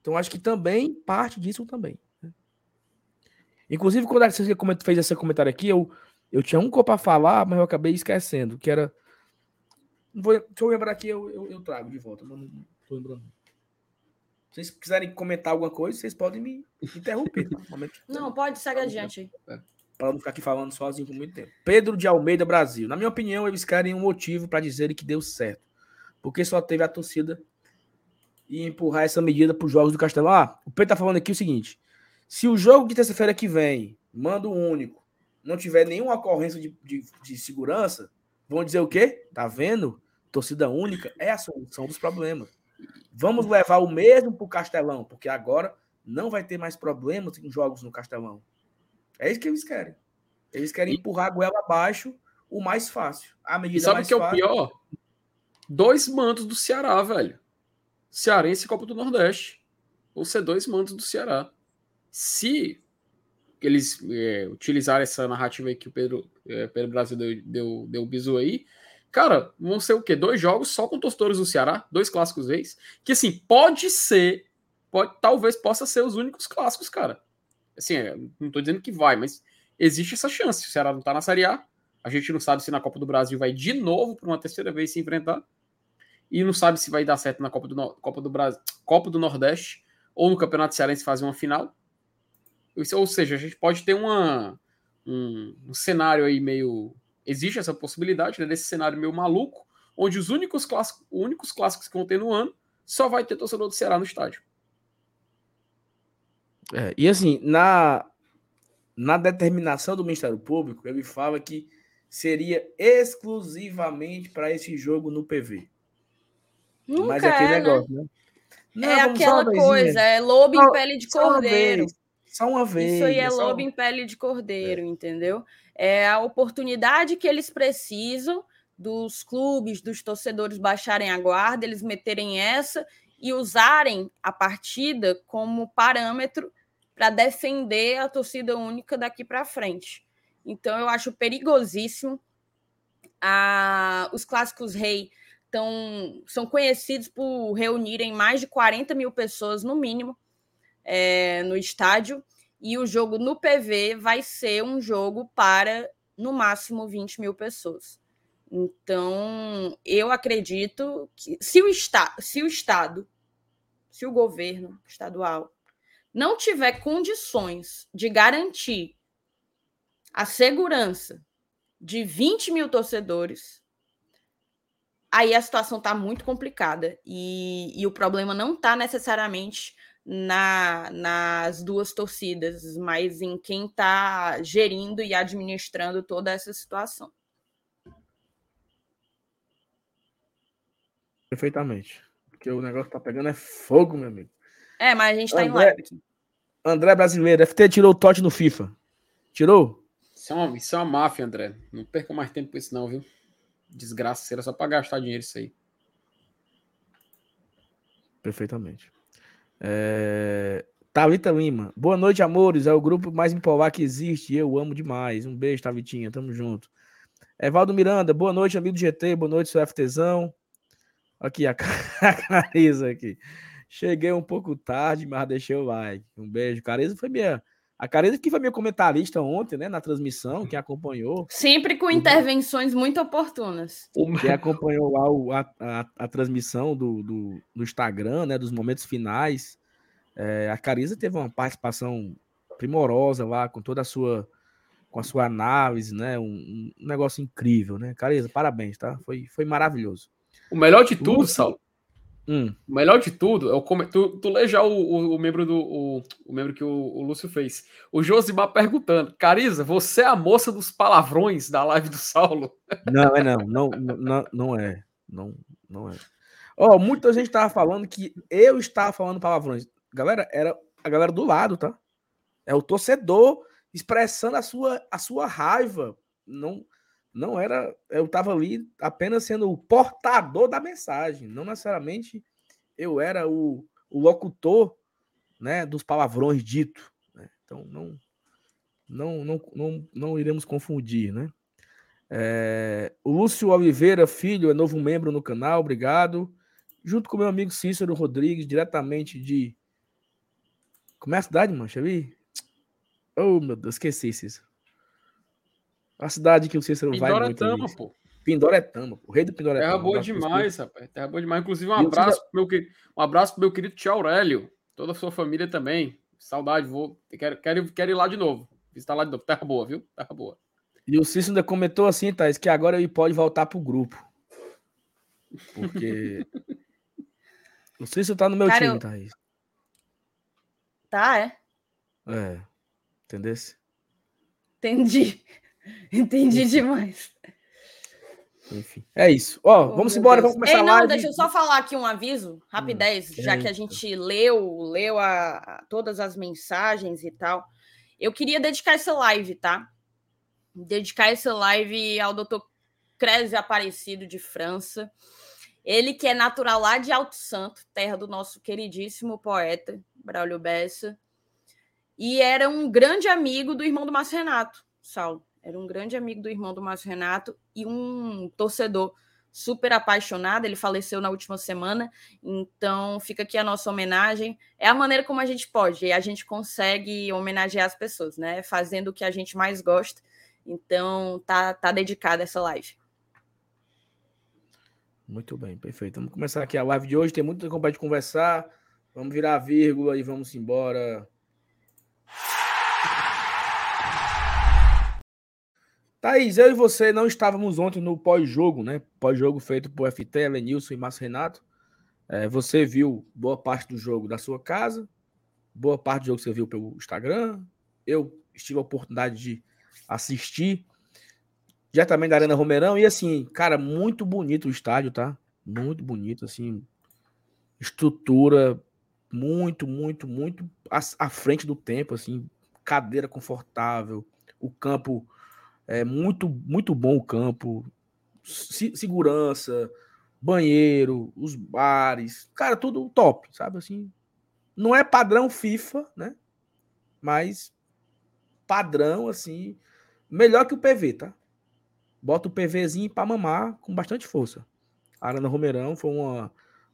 Então acho que também parte disso também. Né? Inclusive, quando você fez esse comentário aqui, eu, eu tinha um copo para falar, mas eu acabei esquecendo, que era. Vou, deixa eu lembrar aqui, eu, eu, eu trago de volta. Não, não tô lembrando. Se vocês quiserem comentar alguma coisa, vocês podem me interromper. Tá? Não, pode, segue adiante aí. É, para não ficar aqui falando sozinho por muito tempo. Pedro de Almeida, Brasil. Na minha opinião, eles querem um motivo para dizerem que deu certo. Porque só teve a torcida e empurrar essa medida para os jogos do Castelão. Ah, o Pedro tá falando aqui o seguinte: se o jogo de terça-feira que vem, mando único, não tiver nenhuma ocorrência de, de, de segurança, vão dizer o quê? Tá vendo? Torcida única é a solução dos problemas. Vamos levar o mesmo para o Castelão, porque agora não vai ter mais problemas em jogos no Castelão. É isso que eles querem. Eles querem empurrar a goela abaixo o mais fácil. A medida e sabe o que é o pior? Dois mantos do Ceará, velho. Cearense e Copa do Nordeste. Ou ser dois mantos do Ceará. Se eles é, utilizarem essa narrativa aí que o Pedro, é, Pedro Brasil deu, deu, deu bisu aí, Cara, vão ser o quê? Dois jogos só com torcedores do Ceará, dois clássicos vez. Que assim, pode ser, pode, talvez possa ser os únicos clássicos, cara. Assim, é, não tô dizendo que vai, mas existe essa chance. O Ceará não tá na Série A. A gente não sabe se na Copa do Brasil vai de novo por uma terceira vez se enfrentar. E não sabe se vai dar certo na Copa do, Copa do Brasil, Copa do Nordeste ou no Campeonato Cearense fazer uma final. Ou seja, a gente pode ter uma, um, um cenário aí meio existe essa possibilidade né, desse cenário meio maluco, onde os únicos clássicos, únicos clássicos que vão ter no ano só vai ter torcedor do Ceará no estádio. É, e assim, na, na determinação do Ministério Público, ele fala que seria exclusivamente para esse jogo no PV. Nunca Mas é aquele é, né? negócio, né? Não, é aquela coisa, é lobo em pele de cordeiro. Só uma vez. Isso aí é, é lobo em pele de cordeiro, é. entendeu? É a oportunidade que eles precisam dos clubes, dos torcedores baixarem a guarda, eles meterem essa e usarem a partida como parâmetro para defender a torcida única daqui para frente. Então eu acho perigosíssimo. Ah, os clássicos rei tão, são conhecidos por reunirem mais de 40 mil pessoas, no mínimo, é, no estádio. E o jogo no PV vai ser um jogo para, no máximo, 20 mil pessoas. Então, eu acredito que se o, está, se o Estado, se o governo estadual não tiver condições de garantir a segurança de 20 mil torcedores, aí a situação está muito complicada. E, e o problema não está necessariamente na, nas duas torcidas, mas em quem está gerindo e administrando toda essa situação. Perfeitamente. Porque o negócio tá pegando é fogo, meu amigo. É, mas a gente tá André, em live aqui. André brasileiro, FT tirou o tote no FIFA. Tirou? Isso é, uma, isso é uma máfia, André. Não perca mais tempo com isso, não, viu? Desgraça, era só pra gastar dinheiro isso aí. Perfeitamente. É... Thalita Lima. Boa noite, amores. É o grupo mais empolgar que existe. Eu amo demais. Um beijo, Tavitinha. Tamo junto. Evaldo Miranda. Boa noite, amigo do GT. Boa noite, seu FTzão. Aqui, a, a Carisa aqui. Cheguei um pouco tarde, mas deixei o like. Um beijo. Carisa foi minha a Karina que foi minha comentarista ontem, né, na transmissão, quem acompanhou. Sempre com intervenções muito oportunas. Quem acompanhou lá o, a, a, a, transmissão do, do, do, Instagram, né, dos momentos finais. É, a Carisa teve uma participação primorosa lá, com toda a sua com a sua análise, né, um, um negócio incrível, né. Carisa, parabéns, tá? Foi, foi maravilhoso. O melhor de tudo, Saulo, Hum. O melhor de tudo é o tu, tu lê já o, o, o membro do o, o, membro que o, o Lúcio fez. O Josimar perguntando: Cariza, você é a moça dos palavrões da live do Saulo? Não, é não, não, não, não é. Não, não é. Ó, oh, muita gente tava falando que eu estava falando palavrões. Galera, era a galera do lado, tá? É o torcedor expressando a sua, a sua raiva. Não, não era. Eu estava ali apenas sendo o portador da mensagem, não necessariamente eu era o, o locutor né, dos palavrões dito. Né? Então não, não, não, não, não iremos confundir, né? É, o Lúcio Oliveira Filho é novo membro no canal, obrigado. Junto com meu amigo Cícero Rodrigues, diretamente de. Como é a cidade, eu ver. Oh, meu Deus, esqueci, Cícero. A cidade que o Cícero vai muito. Pindoretama, pô. Pindoretama, o rei do Pindoretama. Terra boa demais, rapaz. Terra boa demais. Inclusive, um abraço, pro meu, um abraço pro meu querido tio Aurélio. Toda a sua família também. Saudade, vou. Quero, quero, quero ir lá de novo. Visitar lá de novo. Terra boa, viu? Terra boa. E o Cícero ainda comentou assim, Thais, que agora ele pode voltar pro grupo. Porque. o Cícero tá no meu Cara, time, eu... Thaís. Tá, é? É. Entendeu? Entendi. Entendi Enfim. demais. Enfim, é isso. Ó, oh, vamos embora, Deus. vamos começar Ei, não, live. Deixa eu só falar aqui um aviso, rapidez, hum, já que a gente leu, leu a, a, todas as mensagens e tal. Eu queria dedicar essa live, tá? Dedicar essa live ao Dr. Creze Aparecido de França. Ele que é natural lá de Alto Santo, terra do nosso queridíssimo poeta Braulio Bessa. E era um grande amigo do irmão do Márcio Renato, Saulo. Era um grande amigo do irmão do Márcio Renato e um torcedor super apaixonado. Ele faleceu na última semana, então fica aqui a nossa homenagem. É a maneira como a gente pode, e a gente consegue homenagear as pessoas, né? Fazendo o que a gente mais gosta. Então tá, tá dedicada essa live. Muito bem, perfeito. Vamos começar aqui a live de hoje. Tem muito tempo para conversar. Vamos virar a vírgula e vamos embora. Thaís, eu e você não estávamos ontem no pós-jogo, né? Pós-jogo feito por FT, Elenilson e Márcio Renato. É, você viu boa parte do jogo da sua casa, boa parte do jogo você viu pelo Instagram. Eu tive a oportunidade de assistir diretamente da Arena Romeirão. E assim, cara, muito bonito o estádio, tá? Muito bonito, assim. Estrutura muito, muito, muito à, à frente do tempo, assim. Cadeira confortável, o campo é muito, muito bom o campo. Se, segurança, banheiro, os bares, cara, tudo top, sabe assim? Não é padrão FIFA, né? Mas padrão assim, melhor que o PV, tá? Bota o PVzinho para mamar com bastante força. A Arana Romeirão foi uma,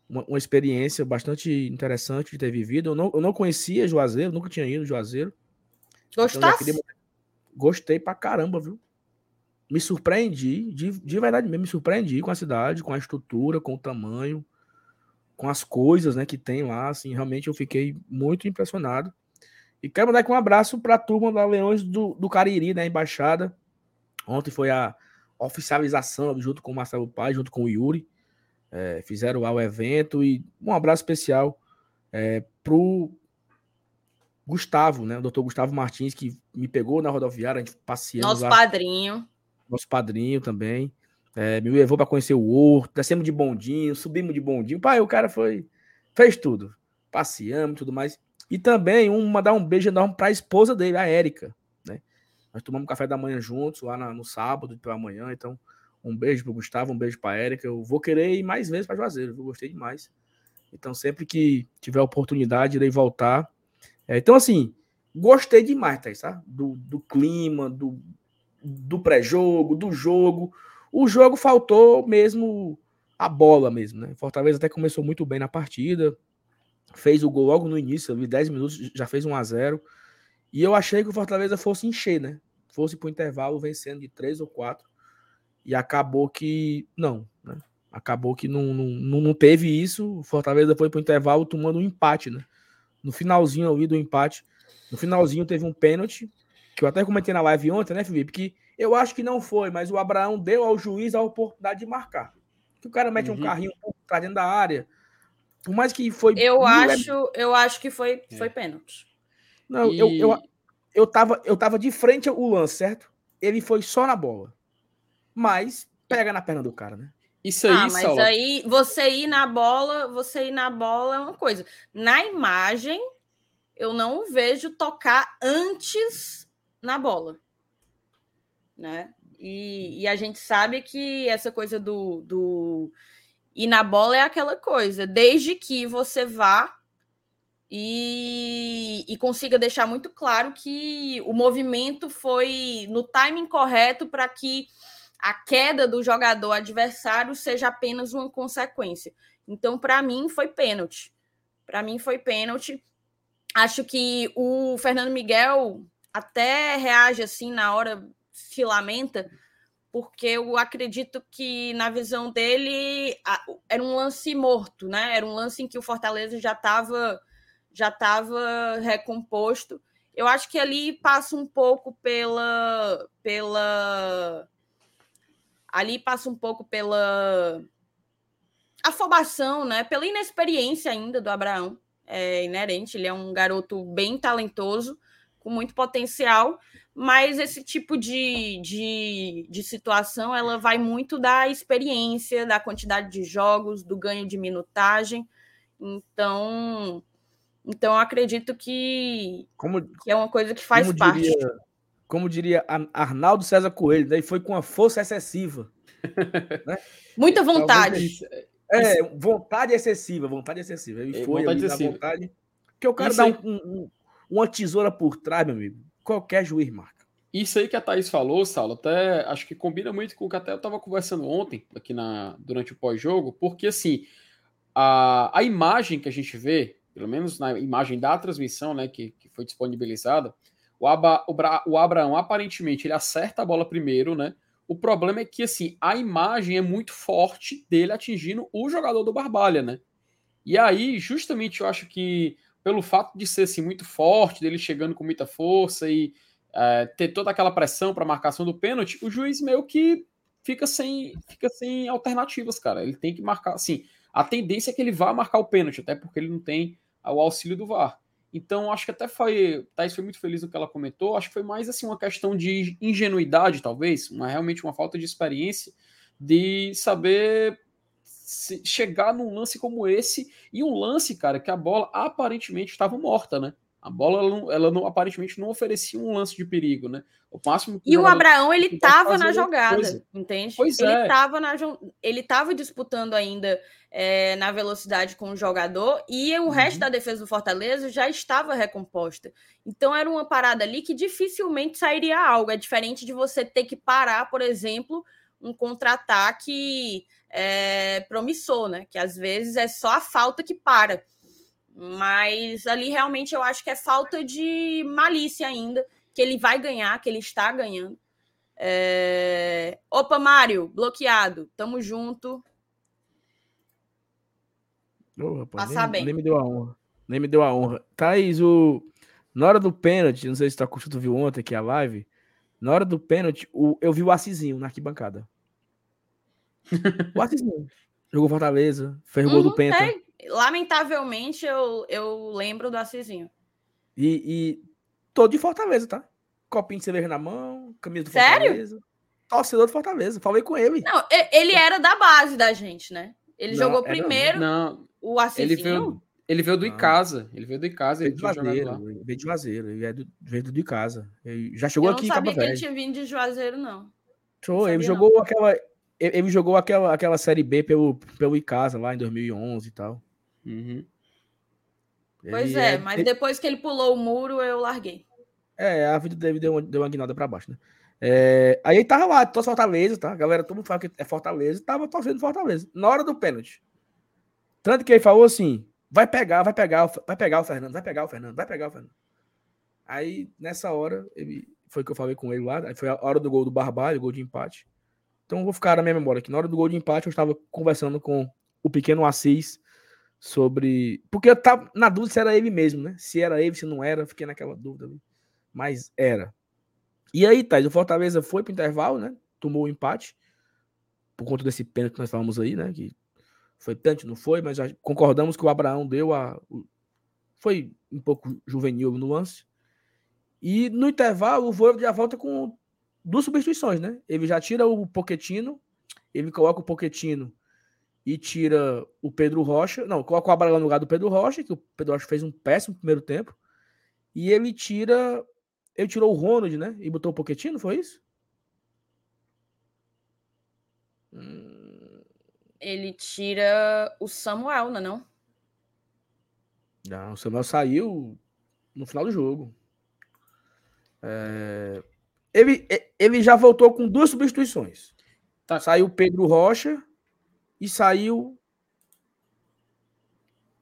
uma, uma, experiência bastante interessante de ter vivido. Eu não, eu não conhecia Juazeiro, nunca tinha ido Juazeiro. Gostasse? Então, Gostei pra caramba, viu? Me surpreendi, de, de verdade mesmo, me surpreendi com a cidade, com a estrutura, com o tamanho, com as coisas né, que tem lá. Assim, realmente eu fiquei muito impressionado. E quero mandar aqui um abraço para turma da Leões do, do Cariri, né, embaixada. Ontem foi a oficialização junto com o Marcelo Paz, junto com o Yuri. É, fizeram lá o evento e um abraço especial é, pro Gustavo, né? O doutor Gustavo Martins, que me pegou na rodoviária, a gente passeando. Nosso lá, padrinho. Nosso padrinho também. É, me levou para conhecer o horto, descemos de bondinho, subimos de bondinho. Pai, o cara foi. fez tudo. Passeamos e tudo mais. E também um, mandar um beijo enorme para a esposa dele, a Érica. Né? Nós tomamos café da manhã juntos, lá na, no sábado pela manhã. Então, um beijo para Gustavo, um beijo para Érica. Eu vou querer ir mais vezes para Juazeiro, eu gostei demais. Então, sempre que tiver oportunidade, irei voltar é, então, assim, gostei demais, Thaís, tá? Do, do clima, do, do pré-jogo, do jogo. O jogo faltou mesmo a bola mesmo, né? Fortaleza até começou muito bem na partida, fez o gol logo no início, ali 10 minutos já fez 1 a 0 E eu achei que o Fortaleza fosse encher, né? Fosse para o intervalo vencendo de 3 ou 4. E acabou que não, né? Acabou que não, não, não teve isso. O Fortaleza foi para o intervalo tomando um empate, né? No finalzinho ali do empate, no finalzinho teve um pênalti, que eu até comentei na live ontem, né, Felipe? Que eu acho que não foi, mas o Abraão deu ao juiz a oportunidade de marcar. Que o cara mete uhum. um carrinho um dentro da área, Por mais que foi. Eu acho, eu acho que foi, é. foi pênalti. Não, e... eu, eu, eu, tava, eu tava de frente ao lance, certo? Ele foi só na bola. Mas pega na perna do cara, né? Isso aí, ah, mas Saulo. aí você ir na bola, você ir na bola é uma coisa. Na imagem, eu não vejo tocar antes na bola, né? E, e a gente sabe que essa coisa do, do ir na bola é aquela coisa, desde que você vá e, e, consiga deixar muito claro que o movimento foi no timing correto para que a queda do jogador adversário seja apenas uma consequência. Então, para mim, foi pênalti. Para mim, foi pênalti. Acho que o Fernando Miguel até reage assim na hora, se lamenta, porque eu acredito que, na visão dele, era um lance morto, né? Era um lance em que o Fortaleza já estava já estava recomposto. Eu acho que ali passa um pouco pela pela ali passa um pouco pela afobação, né? Pela inexperiência ainda do Abraão, é inerente. Ele é um garoto bem talentoso, com muito potencial, mas esse tipo de, de, de situação ela vai muito da experiência, da quantidade de jogos, do ganho de minutagem. Então, então acredito que, como, que é uma coisa que faz parte. Diria, como diria Arnaldo César Coelho, daí foi com uma força excessiva. Né? Muita vontade. É, vontade excessiva, vontade excessiva. Ele é, foi vontade ali excessiva. vontade. Porque o cara dá um, um, uma tesoura por trás, meu amigo. Qualquer juiz marca. Isso aí que a Thaís falou, Saulo, até acho que combina muito com o que até eu estava conversando ontem, aqui na, durante o pós-jogo, porque assim, a, a imagem que a gente vê, pelo menos na imagem da transmissão, né, que, que foi disponibilizada, o, Aba, o, Bra, o Abraão, aparentemente, ele acerta a bola primeiro, né? O problema é que, assim, a imagem é muito forte dele atingindo o jogador do Barbalha, né? E aí, justamente, eu acho que pelo fato de ser assim, muito forte, dele chegando com muita força e é, ter toda aquela pressão para marcação do pênalti, o juiz meio que fica sem, fica sem alternativas, cara. Ele tem que marcar, assim, a tendência é que ele vá marcar o pênalti, até porque ele não tem o auxílio do VAR. Então, acho que até foi. Thais foi muito feliz no que ela comentou. Acho que foi mais assim uma questão de ingenuidade, talvez, uma, realmente uma falta de experiência de saber chegar num lance como esse e um lance, cara, que a bola aparentemente estava morta, né? A bola, ela, não, ela não, aparentemente não oferecia um lance de perigo, né? O máximo E o Abraão, ele estava na jogada, coisa. entende? Pois ele é. Tava na, ele estava disputando ainda é, na velocidade com o jogador e o uhum. resto da defesa do Fortaleza já estava recomposta. Então era uma parada ali que dificilmente sairia algo. É diferente de você ter que parar, por exemplo, um contra-ataque é, promissor, né? Que às vezes é só a falta que para. Mas ali realmente eu acho que é falta de malícia ainda, que ele vai ganhar, que ele está ganhando. É... Opa, Mário, bloqueado. Tamo junto. Oh, rapaz, Passar nem, bem. Nem me deu a honra. Nem me deu a honra. Thaís, o... na hora do pênalti, não sei se tá tu viu ontem aqui a live. Na hora do pênalti, o... eu vi o Assisinho na arquibancada. o Assisinho. Jogou Fortaleza, fez uhum, gol do uhum, Penta. É lamentavelmente, eu, eu lembro do Assisinho. E, e todo de Fortaleza, tá? Copinho de cerveja na mão, camisa do Sério? Fortaleza. Torcedor do Fortaleza. Falei com ele. Não, ele era da base da gente, né? Ele não, jogou primeiro não. o Assisinho. Ele veio, ele veio do Icasa. Ele veio do Icasa. Veio de Juazeiro. Veio de Juazeiro. Ele é do, veio do Icasa. Ele já chegou aqui em Cabo Velho. Eu não sabia que ele tinha vindo de Juazeiro, não. Show, ele jogou não. aquela ele jogou aquela, aquela série B pelo, pelo Icasa lá em 2011 e tal. Uhum. Pois é, é, mas depois que ele pulou o muro, eu larguei. É, a vida dele deu uma, deu uma guinada pra baixo, né? É, aí ele tava lá, torce Fortaleza, tá? A galera, todo mundo fala que é Fortaleza, tava torcendo Fortaleza. Na hora do pênalti. Tanto que ele falou assim: vai pegar, vai pegar, vai pegar o Fernando, vai pegar o Fernando, vai pegar o Fernando. Aí, nessa hora, ele, foi que eu falei com ele lá, foi a hora do gol do Barbalho, gol de empate. Então vou ficar na minha memória aqui. Na hora do gol de empate, eu estava conversando com o pequeno Assis sobre. Porque eu tava na dúvida se era ele mesmo, né? Se era ele, se não era, fiquei naquela dúvida. Mas era. E aí, Thais, o Fortaleza foi pro intervalo, né? Tomou o empate. Por conta desse pênalti que nós falamos aí, né? Que Foi pênalti, não foi, mas concordamos que o Abraão deu a. Foi um pouco juvenil no lance. E no intervalo, o Voivoda já volta com duas substituições, né? Ele já tira o Poquetino, ele coloca o Poquetino e tira o Pedro Rocha. Não, coloca o Abraão no lugar do Pedro Rocha, que o Pedro Rocha fez um péssimo primeiro tempo. E ele tira. Ele tirou o Ronald, né? E botou o Poquetino, foi isso? Hum... Ele tira o Samuel, não é não? Não, o Samuel saiu no final do jogo. É... Ele, ele já voltou com duas substituições. Tá. Saiu Pedro Rocha e saiu.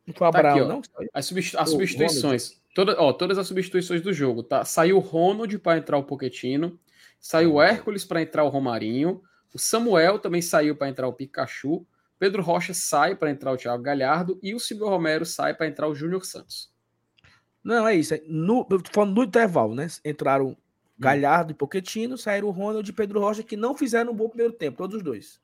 Não foi tá Abraão, não? As, substitu as substituições. Toda, ó, todas as substituições do jogo, tá? Saiu o Ronald para entrar o Poquetino. Saiu o Hércules para entrar o Romarinho. O Samuel também saiu para entrar o Pikachu. Pedro Rocha sai para entrar o Thiago Galhardo. E o Silvio Romero sai para entrar o Júnior Santos. Não, é isso. É no, falando no intervalo, né? Entraram Galhardo e Poquetino, saíram o Ronald e Pedro Rocha, que não fizeram um bom primeiro tempo, todos os dois.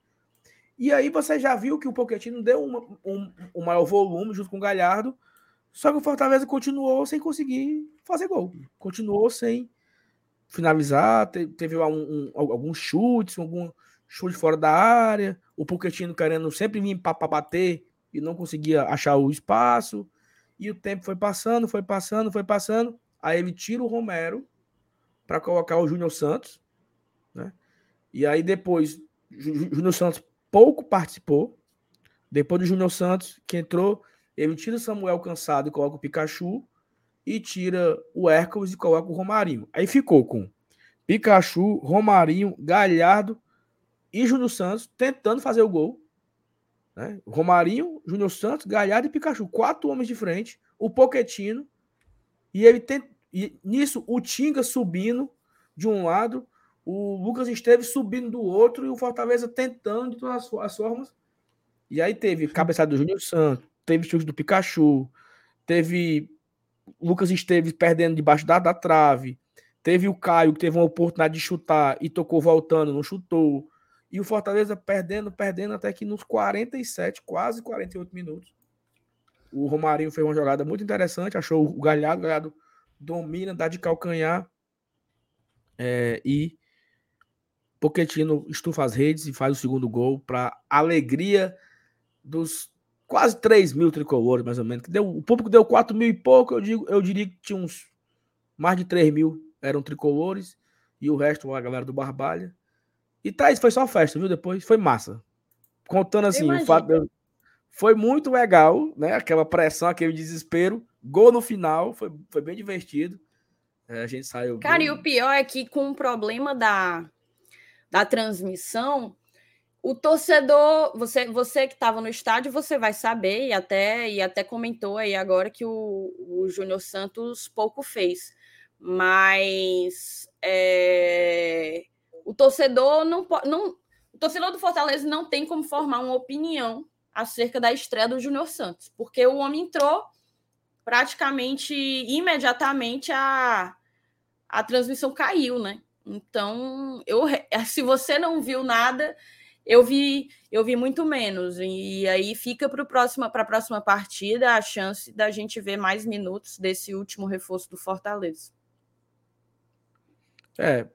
E aí você já viu que o Poquetino deu um, um maior volume junto com o Galhardo, só que o Fortaleza continuou sem conseguir fazer gol. Continuou sem finalizar, teve um, um, alguns chutes, algum chute fora da área, o Poquetino querendo sempre vir para bater e não conseguia achar o espaço. E o tempo foi passando, foi passando, foi passando. Aí ele tira o Romero para colocar o Júnior Santos, né? E aí depois, Júnior Santos pouco participou. Depois do Júnior Santos, que entrou, ele tira o Samuel cansado e coloca o Pikachu, e tira o Hércules e coloca o Romarinho. Aí ficou com Pikachu, Romarinho, Galhardo e Júnior Santos tentando fazer o gol. Né? Romarinho, Júnior Santos, Galhardo e Pikachu. Quatro homens de frente. O Poquetino. E ele tem, e nisso, o Tinga subindo de um lado, o Lucas Esteves subindo do outro e o Fortaleza tentando de todas as formas. E aí teve cabeçada do Júnior Santos, teve chute do Pikachu, teve Lucas Esteves perdendo debaixo da, da trave, teve o Caio que teve uma oportunidade de chutar e tocou voltando, não chutou. E o Fortaleza perdendo, perdendo até que nos 47, quase 48 minutos. O Romarinho fez uma jogada muito interessante, achou o Galhardo, o Galhardo domina, dá de calcanhar é, e Pochettino estufa as redes e faz o segundo gol para alegria dos quase 3 mil tricolores, mais ou menos. Deu, o público deu 4 mil e pouco, eu, digo, eu diria que tinha uns mais de 3 mil eram tricolores e o resto a galera do Barbalha. E tá, isso foi só festa, viu? Depois foi massa. Contando assim, o fato de, foi muito legal, né? Aquela pressão, aquele desespero. Gol no final, foi, foi bem divertido. É, a gente saiu. Cara, bem... e o pior é que com o problema da, da transmissão, o torcedor, você, você que estava no estádio, você vai saber, e até, e até comentou aí agora que o, o Júnior Santos pouco fez. Mas é, o torcedor não. Não, o torcedor do Fortaleza não tem como formar uma opinião acerca da estreia do Júnior Santos, porque o homem entrou praticamente imediatamente a, a transmissão caiu, né? Então, eu, se você não viu nada, eu vi, eu vi muito menos. E aí fica para próxima, a próxima partida a chance da gente ver mais minutos desse último reforço do Fortaleza. É,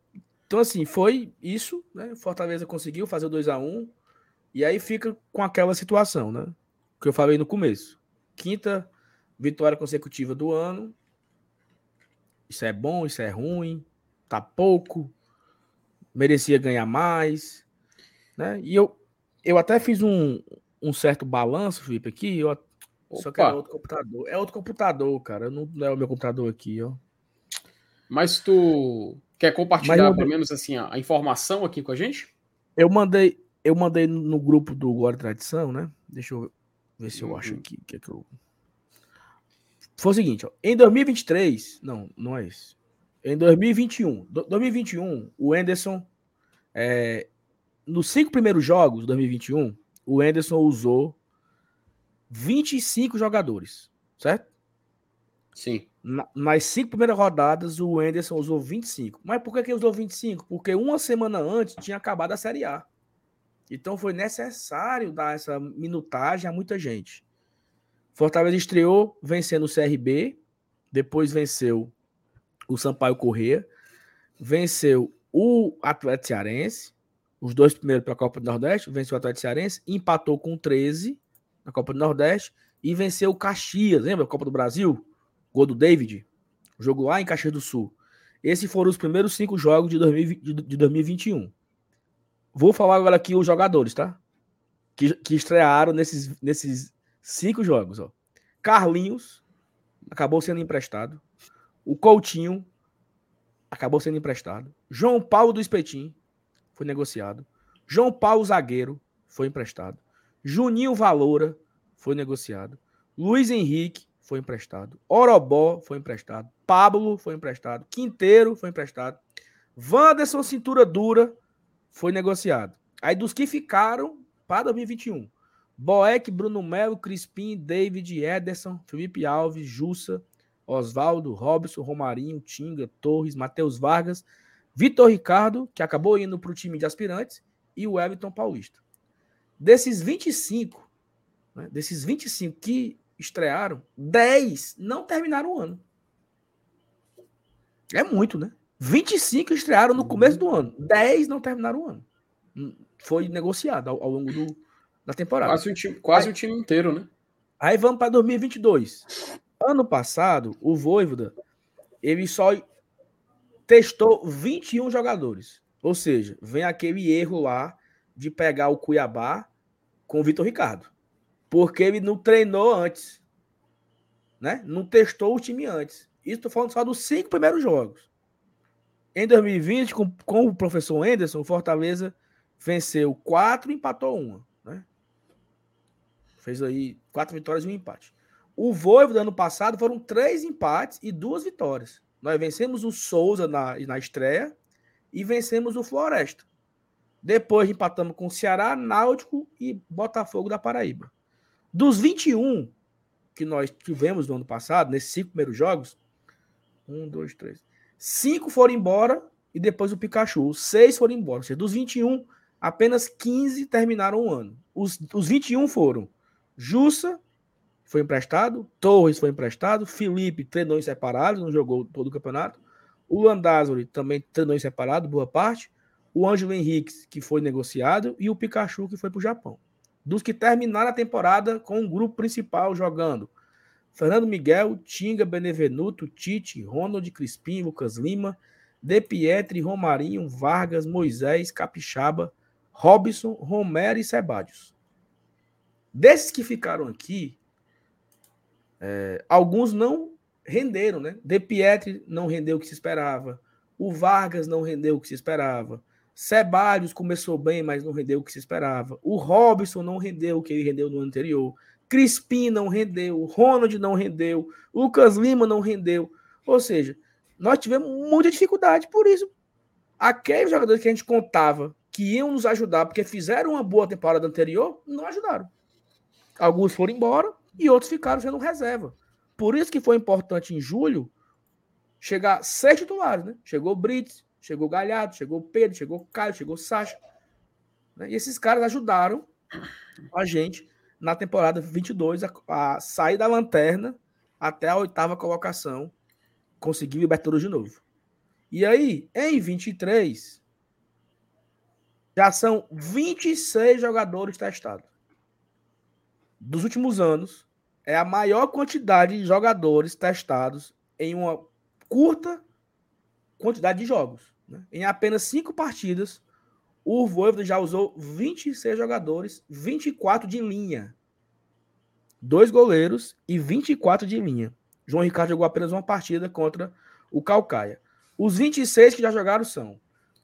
então assim, foi isso, né? Fortaleza conseguiu fazer o 2 a 1 e aí fica com aquela situação, né? Que eu falei no começo. Quinta vitória consecutiva do ano. Isso é bom, isso é ruim, tá pouco, merecia ganhar mais, né? E eu, eu até fiz um, um certo balanço, Felipe, aqui, eu, só que é outro computador. É outro computador, cara, não, não é o meu computador aqui, ó. Mas tu quer compartilhar Mas, pelo menos assim a, informação aqui com a gente? Eu mandei, eu mandei no grupo do Glória Tradição, né? Deixa eu ver se eu uhum. acho aqui que é que eu foi o seguinte, ó, em 2023, não, não é isso. Em 2021, 2021, o Enderson, é, nos cinco primeiros jogos de 2021, o Enderson usou 25 jogadores, certo? Sim. Na, nas cinco primeiras rodadas, o Enderson usou 25. Mas por que, que usou 25? Porque uma semana antes tinha acabado a Série A. Então foi necessário dar essa minutagem a muita gente. Fortaleza estreou vencendo o CRB, depois venceu o Sampaio Corrêa, venceu o Atlético Cearense, os dois primeiros para a Copa do Nordeste, venceu o Atlético Cearense, empatou com 13 na Copa do Nordeste e venceu o Caxias, lembra? Copa do Brasil? Gol do David. Jogo lá em Caxias do Sul. Esses foram os primeiros cinco jogos de, 2020, de 2021. Vou falar agora aqui os jogadores, tá? Que, que estrearam nesses, nesses cinco jogos. Ó. Carlinhos acabou sendo emprestado. O Coutinho acabou sendo emprestado. João Paulo do Espetim foi negociado. João Paulo Zagueiro foi emprestado. Juninho Valoura foi negociado. Luiz Henrique foi emprestado. Orobó foi emprestado. Pablo foi emprestado. Quinteiro foi emprestado. Wanderson Cintura Dura foi negociado. Aí dos que ficaram para 2021. Boeck, Bruno Melo, Crispim, David, Ederson, Felipe Alves, Jussa, Oswaldo, Robson, Romarinho, Tinga, Torres, Matheus Vargas, Vitor Ricardo, que acabou indo para o time de aspirantes, e o Everton Paulista. Desses 25, né, desses 25 que estrearam, 10 não terminaram o ano. É muito, né? 25 estrearam no começo do ano, 10 não terminaram o ano. Hum, foi negociado ao, ao longo do, da temporada. Quase, o time, quase aí, o time inteiro, né? Aí vamos para 2022. Ano passado, o Voivoda, ele só testou 21 jogadores. Ou seja, vem aquele erro lá de pegar o Cuiabá com o Vitor Ricardo. Porque ele não treinou antes. Né? Não testou o time antes. Isso estou falando só dos cinco primeiros jogos. Em 2020, com, com o professor Anderson, o Fortaleza venceu quatro e empatou uma. Né? Fez aí quatro vitórias e um empate. O Voivo do ano passado foram três empates e duas vitórias. Nós vencemos o Souza na, na estreia e vencemos o Floresta. Depois empatamos com o Ceará, Náutico e Botafogo da Paraíba. Dos 21 que nós tivemos no ano passado, nesses cinco primeiros jogos, um, dois, três. Cinco foram embora e depois o Pikachu. Seis foram embora. Ou seja, dos 21, apenas 15 terminaram o ano. Os, os 21 foram Jussa, foi emprestado, Torres foi emprestado, Felipe treinou em separado, não jogou todo o campeonato. O Landázuri também treinou em separado, boa parte. O Ângelo Henrique, que foi negociado, e o Pikachu, que foi para o Japão dos que terminaram a temporada com o grupo principal jogando. Fernando Miguel, Tinga, Benevenuto, Tite, Ronald Crispim, Lucas Lima, De Pietri, Romarinho, Vargas, Moisés, Capixaba, Robson, Romero e Sebadios. Desses que ficaram aqui, é, alguns não renderam, né? De Pietri não rendeu o que se esperava. O Vargas não rendeu o que se esperava. Ceballos começou bem, mas não rendeu o que se esperava. O Robson não rendeu o que ele rendeu no anterior. Crispim não rendeu. Ronald não rendeu. Lucas Lima não rendeu. Ou seja, nós tivemos muita dificuldade por isso. Aqueles jogadores que a gente contava que iam nos ajudar porque fizeram uma boa temporada anterior, não ajudaram. Alguns foram embora e outros ficaram sendo reserva. Por isso que foi importante em julho chegar seis titulares, né? Chegou Brits, Chegou Galhardo, chegou Pedro, chegou Caio, chegou Sacha. Né? E esses caras ajudaram a gente na temporada 22 a, a sair da lanterna até a oitava colocação, conseguir o Libertadores de novo. E aí, em 23, já são 26 jogadores testados. Dos últimos anos, é a maior quantidade de jogadores testados em uma curta quantidade de jogos. Né? Em apenas cinco partidas, o Voivoda já usou 26 jogadores, 24 de linha. Dois goleiros e 24 de linha. João Ricardo jogou apenas uma partida contra o Calcaia. Os 26 que já jogaram são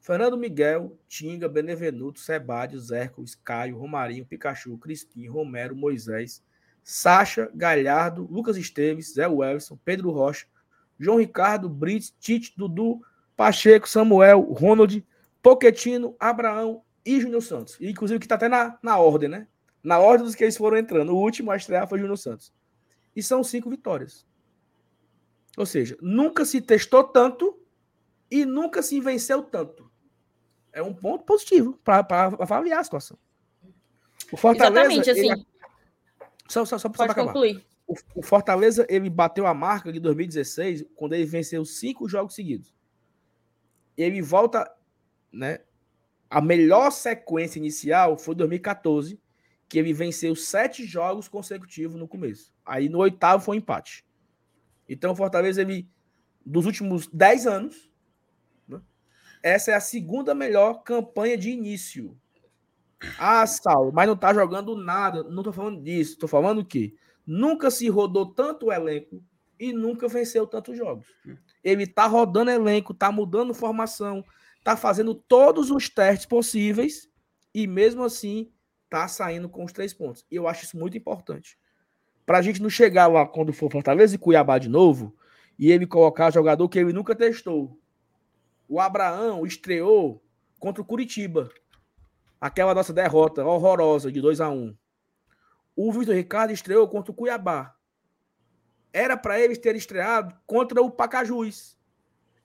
Fernando Miguel, Tinga, Benevenuto, Sebadios, Hércules, Caio, Romarinho, Pikachu, Crispim, Romero, Moisés, Sacha, Galhardo, Lucas Esteves, Zé Welson, Pedro Rocha, João Ricardo, Brits, Tite, Dudu, Pacheco, Samuel, Ronald, Poquetino, Abraão e Júnior Santos. Inclusive, que está até na, na ordem, né? Na ordem dos que eles foram entrando. O último a estrear foi Júnior Santos. E são cinco vitórias. Ou seja, nunca se testou tanto e nunca se venceu tanto. É um ponto positivo para avaliar a situação. O Fortaleza, Exatamente, assim. Ele... Só, só, só, Pode só concluir. O, o Fortaleza, ele bateu a marca de 2016, quando ele venceu cinco jogos seguidos. Ele volta, né? A melhor sequência inicial foi 2014, que ele venceu sete jogos consecutivos no começo. Aí no oitavo foi um empate. Então o Fortaleza, ele, dos últimos dez anos, essa é a segunda melhor campanha de início. Ah, Saulo, mas não tá jogando nada. Não tô falando disso. Tô falando que nunca se rodou tanto o elenco e nunca venceu tantos jogos. Ele tá rodando elenco, tá mudando formação, tá fazendo todos os testes possíveis e mesmo assim tá saindo com os três pontos. E eu acho isso muito importante. Pra gente não chegar lá quando for Fortaleza e Cuiabá de novo e ele colocar jogador que ele nunca testou. O Abraão estreou contra o Curitiba aquela nossa derrota horrorosa de 2 a 1 O Vitor Ricardo estreou contra o Cuiabá. Era para eles ter estreado contra o Pacajus.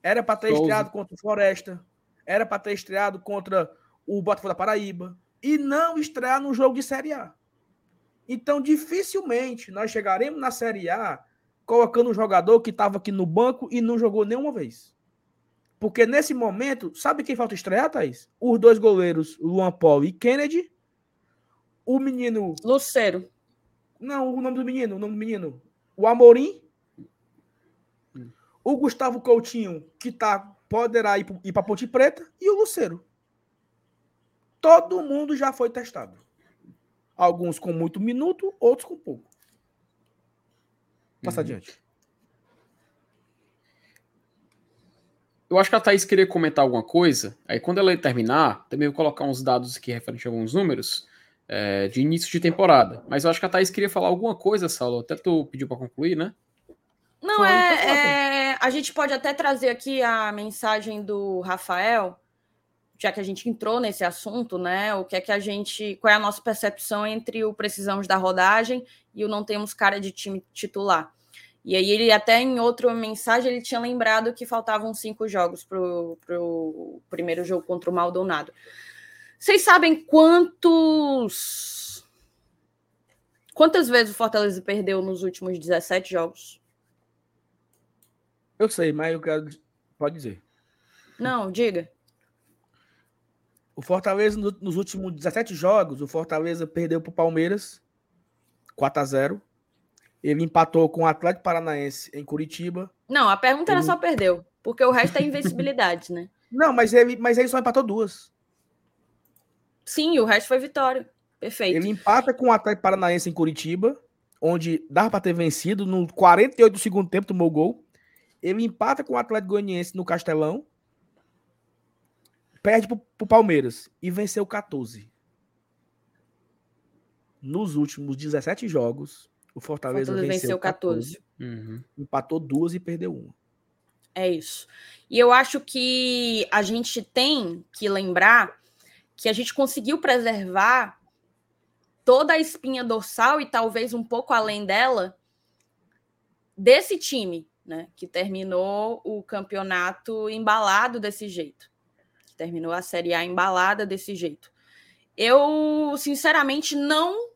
Era para ter Souza. estreado contra o Floresta. Era para ter estreado contra o Botafogo da Paraíba. E não estrear no jogo de Série A. Então, dificilmente nós chegaremos na Série A colocando um jogador que estava aqui no banco e não jogou nenhuma vez. Porque nesse momento, sabe quem falta estrear, Thaís? Os dois goleiros, Luan Paul e Kennedy. O menino. Lucero. Não, o nome do menino, o nome do menino. O Amorim. O Gustavo Coutinho, que tá, poderá ir, ir para Ponte Preta. E o Lucero. Todo mundo já foi testado. Alguns com muito minuto, outros com pouco. Passa uhum. adiante. Eu acho que a Thaís queria comentar alguma coisa. Aí quando ela terminar, também vou colocar uns dados aqui referente a alguns números é, de início de temporada. Mas eu acho que a Thaís queria falar alguma coisa, Saulo. Até tu pediu para concluir, né? Não, é, é, A gente pode até trazer aqui a mensagem do Rafael, já que a gente entrou nesse assunto, né? O que é que a gente. Qual é a nossa percepção entre o precisamos da rodagem e o não temos cara de time titular? E aí ele até em outra mensagem ele tinha lembrado que faltavam cinco jogos para o primeiro jogo contra o Maldonado. Vocês sabem quantos quantas vezes o Fortaleza perdeu nos últimos 17 jogos? Eu sei, mas eu quero pode dizer. Não, diga. O Fortaleza nos últimos 17 jogos, o Fortaleza perdeu para o Palmeiras 4 a 0 ele empatou com o Atlético Paranaense em Curitiba. Não, a pergunta ele... era só perdeu, porque o resto é invencibilidade, né? Não, mas ele, mas ele só empatou duas. Sim, o resto foi vitória. Perfeito. Ele empata com o Atlético Paranaense em Curitiba, onde dava para ter vencido. No 48 do segundo tempo, tomou gol. Ele empata com o Atlético Goianiense no Castelão. Perde pro, pro Palmeiras e venceu 14. Nos últimos 17 jogos, o Fortaleza, Fortaleza venceu, venceu 14. 14 uhum. Empatou duas e perdeu uma. É isso. E eu acho que a gente tem que lembrar que a gente conseguiu preservar toda a espinha dorsal e talvez um pouco além dela desse time, né, que terminou o campeonato embalado desse jeito. Terminou a Série A embalada desse jeito. Eu, sinceramente, não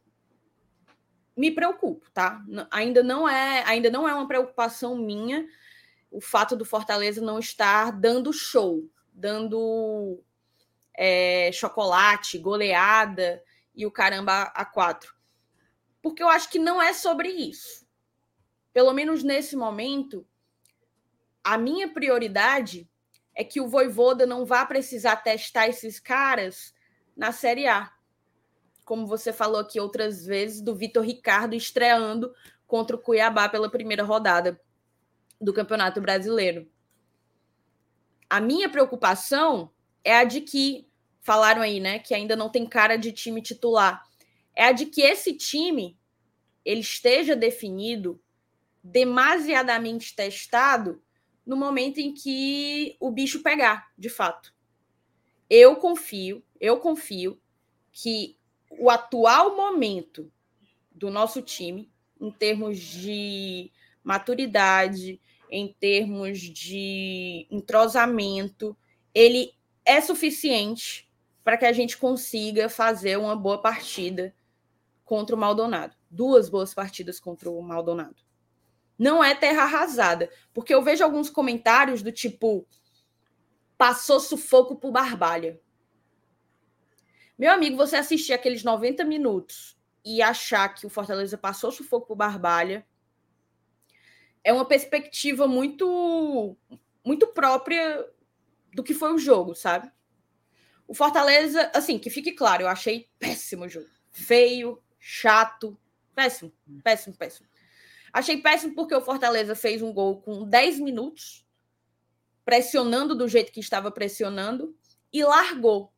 me preocupo, tá? Ainda não é, ainda não é uma preocupação minha o fato do Fortaleza não estar dando show, dando é, chocolate, goleada e o caramba a quatro. Porque eu acho que não é sobre isso. Pelo menos nesse momento, a minha prioridade é que o Voivoda não vá precisar testar esses caras na Série A como você falou aqui outras vezes, do Vitor Ricardo estreando contra o Cuiabá pela primeira rodada do Campeonato Brasileiro. A minha preocupação é a de que, falaram aí, né, que ainda não tem cara de time titular, é a de que esse time ele esteja definido, demasiadamente testado no momento em que o bicho pegar, de fato. Eu confio, eu confio que o atual momento do nosso time, em termos de maturidade, em termos de entrosamento, ele é suficiente para que a gente consiga fazer uma boa partida contra o Maldonado. Duas boas partidas contra o Maldonado. Não é terra arrasada, porque eu vejo alguns comentários do tipo passou sufoco por Barbalha. Meu amigo, você assistir aqueles 90 minutos e achar que o Fortaleza passou sufoco por Barbalha é uma perspectiva muito muito própria do que foi o jogo, sabe? O Fortaleza, assim, que fique claro, eu achei péssimo o jogo. Feio, chato, péssimo, péssimo, péssimo. Achei péssimo porque o Fortaleza fez um gol com 10 minutos, pressionando do jeito que estava pressionando, e largou.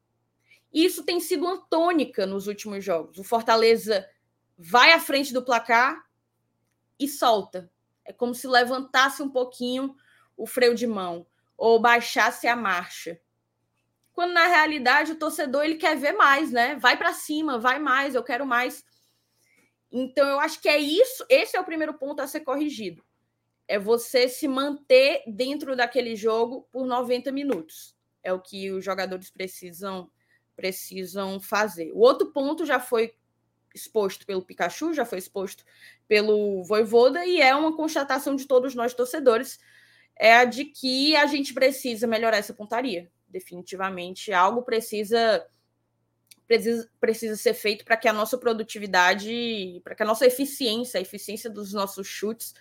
Isso tem sido uma tônica nos últimos jogos. O Fortaleza vai à frente do placar e solta. É como se levantasse um pouquinho o freio de mão ou baixasse a marcha. Quando na realidade o torcedor ele quer ver mais, né? Vai para cima, vai mais, eu quero mais. Então eu acho que é isso, esse é o primeiro ponto a ser corrigido. É você se manter dentro daquele jogo por 90 minutos. É o que os jogadores precisam precisam fazer. O outro ponto já foi exposto pelo Pikachu, já foi exposto pelo Voivoda e é uma constatação de todos nós torcedores, é a de que a gente precisa melhorar essa pontaria. Definitivamente, algo precisa precisa, precisa ser feito para que a nossa produtividade, para que a nossa eficiência, a eficiência dos nossos chutes,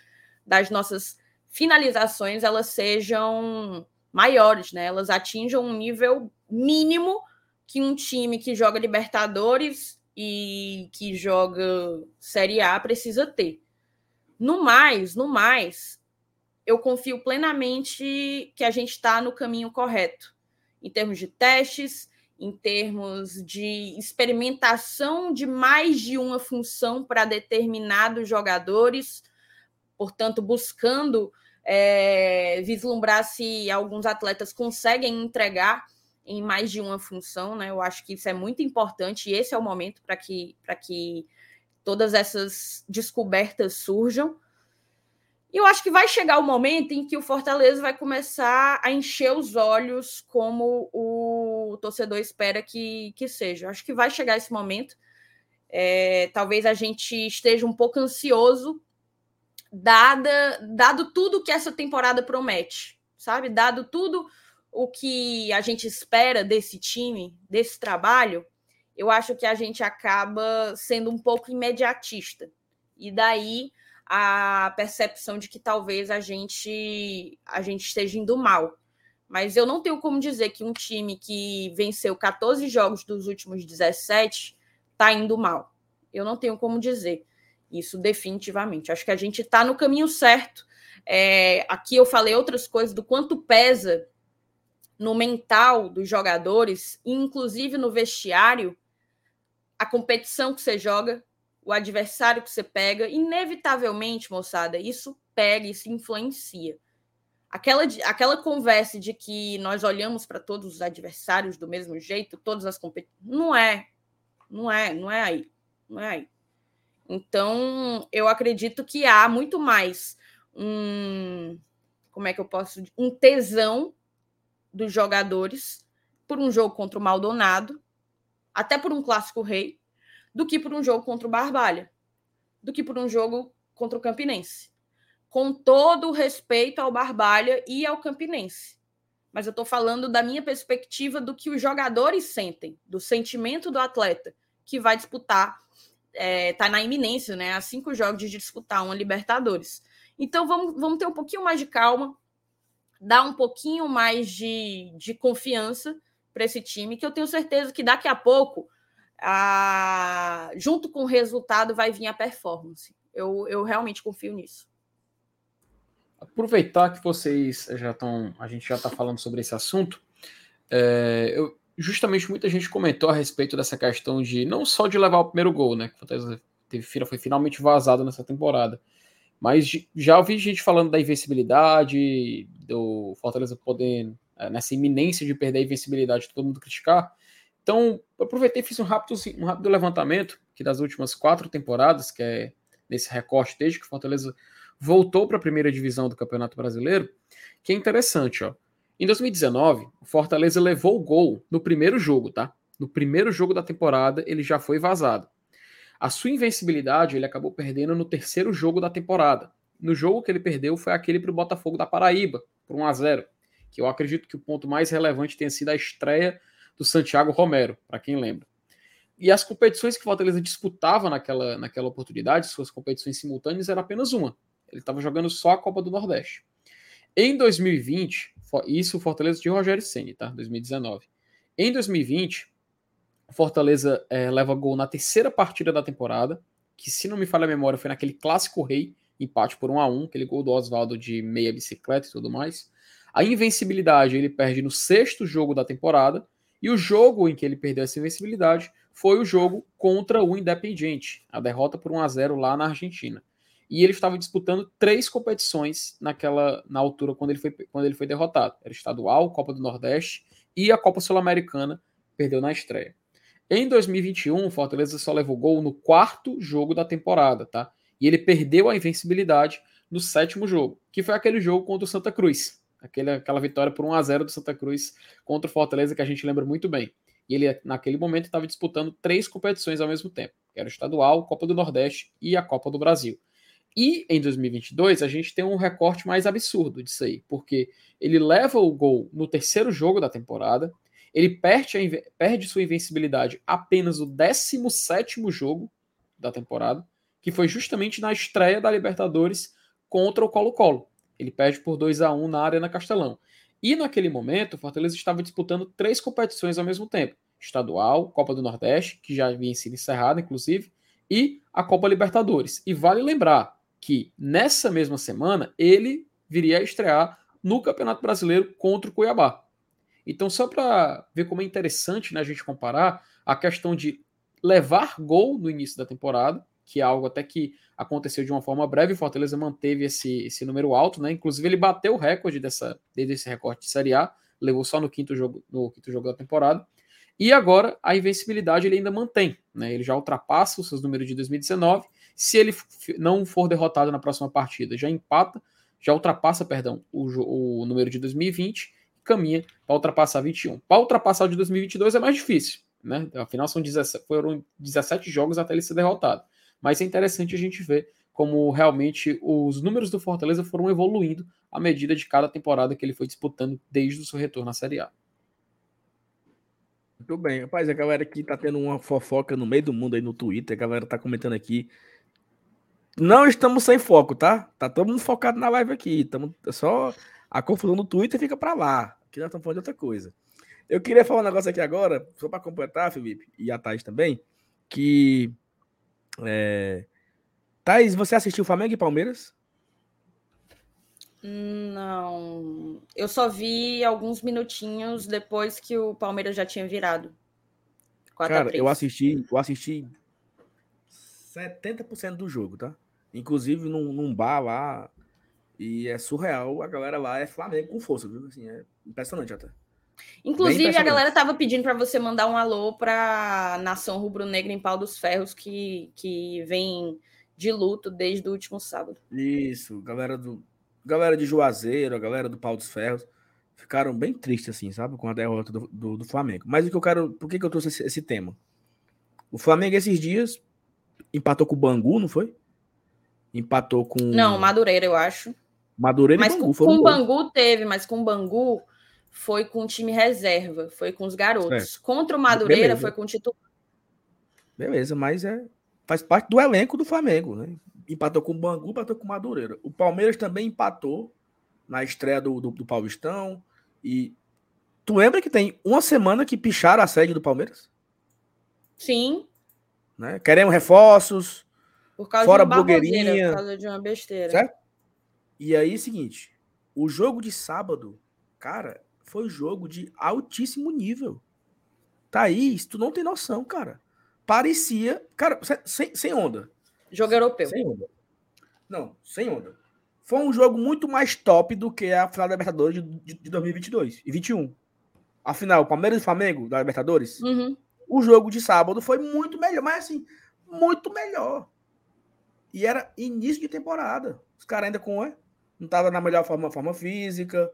das nossas finalizações, elas sejam maiores, né? Elas atinjam um nível mínimo que um time que joga Libertadores e que joga Série A precisa ter. No mais, no mais, eu confio plenamente que a gente está no caminho correto, em termos de testes, em termos de experimentação de mais de uma função para determinados jogadores, portanto, buscando é, vislumbrar se alguns atletas conseguem entregar em mais de uma função, né? Eu acho que isso é muito importante e esse é o momento para que, que todas essas descobertas surjam. E eu acho que vai chegar o momento em que o Fortaleza vai começar a encher os olhos como o torcedor espera que, que seja. Eu acho que vai chegar esse momento. É, talvez a gente esteja um pouco ansioso, dada, dado tudo que essa temporada promete, sabe? Dado tudo o que a gente espera desse time, desse trabalho, eu acho que a gente acaba sendo um pouco imediatista. E daí a percepção de que talvez a gente a gente esteja indo mal. Mas eu não tenho como dizer que um time que venceu 14 jogos dos últimos 17 está indo mal. Eu não tenho como dizer isso definitivamente. Acho que a gente está no caminho certo. É, aqui eu falei outras coisas do quanto pesa no mental dos jogadores, inclusive no vestiário, a competição que você joga, o adversário que você pega, inevitavelmente, moçada, isso pega, isso influencia. Aquela, aquela conversa de que nós olhamos para todos os adversários do mesmo jeito, todas as competições, não é, não é, não é aí, não é aí. Então, eu acredito que há muito mais um, como é que eu posso, um tesão dos jogadores por um jogo contra o Maldonado, até por um clássico rei, do que por um jogo contra o Barbalha, do que por um jogo contra o Campinense. Com todo o respeito ao Barbalha e ao Campinense. Mas eu estou falando da minha perspectiva do que os jogadores sentem, do sentimento do atleta que vai disputar, está é, tá na iminência, né? Há cinco jogos de disputar uma Libertadores. Então vamos, vamos ter um pouquinho mais de calma, dar um pouquinho mais de, de confiança para esse time, que eu tenho certeza que daqui a pouco a, junto com o resultado, vai vir a performance. Eu, eu realmente confio nisso. Aproveitar que vocês já estão, a gente já está falando sobre esse assunto, é, eu, justamente muita gente comentou a respeito dessa questão de não só de levar o primeiro gol, né? Que foi finalmente vazado nessa temporada. Mas já ouvi gente falando da invencibilidade, do Fortaleza poder, é, nessa iminência de perder a invencibilidade, todo mundo criticar. Então, aproveitei e fiz um rápido, um rápido levantamento que das últimas quatro temporadas, que é nesse recorte desde que o Fortaleza voltou para a primeira divisão do Campeonato Brasileiro, que é interessante, ó. Em 2019, o Fortaleza levou o gol no primeiro jogo, tá? No primeiro jogo da temporada, ele já foi vazado. A sua invencibilidade ele acabou perdendo no terceiro jogo da temporada. No jogo que ele perdeu foi aquele para o Botafogo da Paraíba, por 1 a 0 que eu acredito que o ponto mais relevante tenha sido a estreia do Santiago Romero, para quem lembra. E as competições que o Fortaleza disputava naquela, naquela oportunidade, suas competições simultâneas, era apenas uma. Ele estava jogando só a Copa do Nordeste. Em 2020, isso o Fortaleza de Rogério Ceni, tá? 2019. Em 2020, o Fortaleza é, leva gol na terceira partida da temporada, que se não me falha a memória foi naquele clássico rei, empate por 1 a 1 aquele gol do Oswaldo de meia bicicleta e tudo mais. A invencibilidade ele perde no sexto jogo da temporada, e o jogo em que ele perdeu essa invencibilidade foi o jogo contra o Independiente, a derrota por 1 a 0 lá na Argentina. E ele estava disputando três competições naquela na altura quando ele foi, quando ele foi derrotado. Era estadual, Copa do Nordeste e a Copa Sul-Americana, perdeu na estreia. Em 2021, o Fortaleza só levou gol no quarto jogo da temporada, tá? E ele perdeu a invencibilidade no sétimo jogo, que foi aquele jogo contra o Santa Cruz. Aquele, aquela vitória por 1 a 0 do Santa Cruz contra o Fortaleza que a gente lembra muito bem. E ele, naquele momento, estava disputando três competições ao mesmo tempo, era o estadual, Copa do Nordeste e a Copa do Brasil. E em 2022 a gente tem um recorte mais absurdo disso aí, porque ele leva o gol no terceiro jogo da temporada, ele perde, perde sua invencibilidade apenas no 17 jogo da temporada, que foi justamente na estreia da Libertadores contra o Colo-Colo. Ele perde por 2 a 1 na Arena Castelão. E naquele momento, o Fortaleza estava disputando três competições ao mesmo tempo: estadual, Copa do Nordeste, que já havia sido encerrada, inclusive, e a Copa Libertadores. E vale lembrar que nessa mesma semana ele viria a estrear no Campeonato Brasileiro contra o Cuiabá. Então, só para ver como é interessante né, a gente comparar a questão de levar gol no início da temporada, que é algo até que aconteceu de uma forma breve, o Fortaleza manteve esse, esse número alto, né? Inclusive, ele bateu o recorde dessa, desse recorte de Série A, levou só no quinto jogo, no quinto jogo da temporada. E agora a invencibilidade ele ainda mantém, né? Ele já ultrapassa os seus números de 2019. Se ele não for derrotado na próxima partida, já empata, já ultrapassa, perdão, o, o número de 2020 e caminha para ultrapassar 21. Para ultrapassar o de 2022 é mais difícil, né? Afinal são 17, foram 17 jogos até ele ser derrotado. Mas é interessante a gente ver como realmente os números do Fortaleza foram evoluindo à medida de cada temporada que ele foi disputando desde o seu retorno à Série A. Muito bem, rapaz, a galera aqui tá tendo uma fofoca no meio do mundo aí no Twitter, a galera tá comentando aqui. Não estamos sem foco, tá? Tá todo mundo focado na live aqui. Estamos só a confusão no Twitter fica para lá. Aqui nós estamos falando de outra coisa. Eu queria falar um negócio aqui agora, só para completar, Felipe, e a Thaís também, que é... Thaís, você assistiu Flamengo e Palmeiras? Não. Eu só vi alguns minutinhos depois que o Palmeiras já tinha virado. Cara, eu assisti, eu assisti 70% do jogo, tá? Inclusive num, num bar lá. E é surreal, a galera lá é Flamengo com força, viu? Assim, é impressionante até. Inclusive, a galera tava pedindo para você mandar um alô para nação rubro-negra em Pau dos Ferros, que, que vem de luto desde o último sábado. Isso, galera do galera de Juazeiro, a galera do Pau dos Ferros, ficaram bem tristes, assim, sabe? Com a derrota do, do, do Flamengo. Mas o que eu quero. Por que, que eu trouxe esse, esse, tema? O Flamengo, esses dias, empatou com o Bangu, não foi? Empatou com. Não, Madureira, eu acho. Madureira mas e Bangu. Com, com o Bangu teve, mas com o Bangu foi com o time reserva, foi com os garotos. Contra o Madureira Beleza. foi com o titular. Beleza, mas é faz parte do elenco do Flamengo, né? Empatou com o Bangu, empatou com o Madureira. O Palmeiras também empatou na estreia do, do, do Paulistão. E tu lembra que tem uma semana que picharam a sede do Palmeiras? Sim. Né? Queremos reforços. Por causa fora de uma blogueirinha. Por causa de uma besteira. Certo? E aí, é seguinte, o jogo de sábado, cara, foi um jogo de altíssimo nível. Thaís, tu não tem noção, cara. Parecia. Cara, sem, sem onda. Jogo europeu. Sem onda. Não, sem onda. Foi um jogo muito mais top do que a final da Libertadores de, de, de 2022 e 21. A final, Palmeiras e Flamengo da Libertadores. Uhum. O jogo de sábado foi muito melhor, mas assim, muito melhor. E era início de temporada. Os caras ainda com. É, não tava na melhor forma, forma física.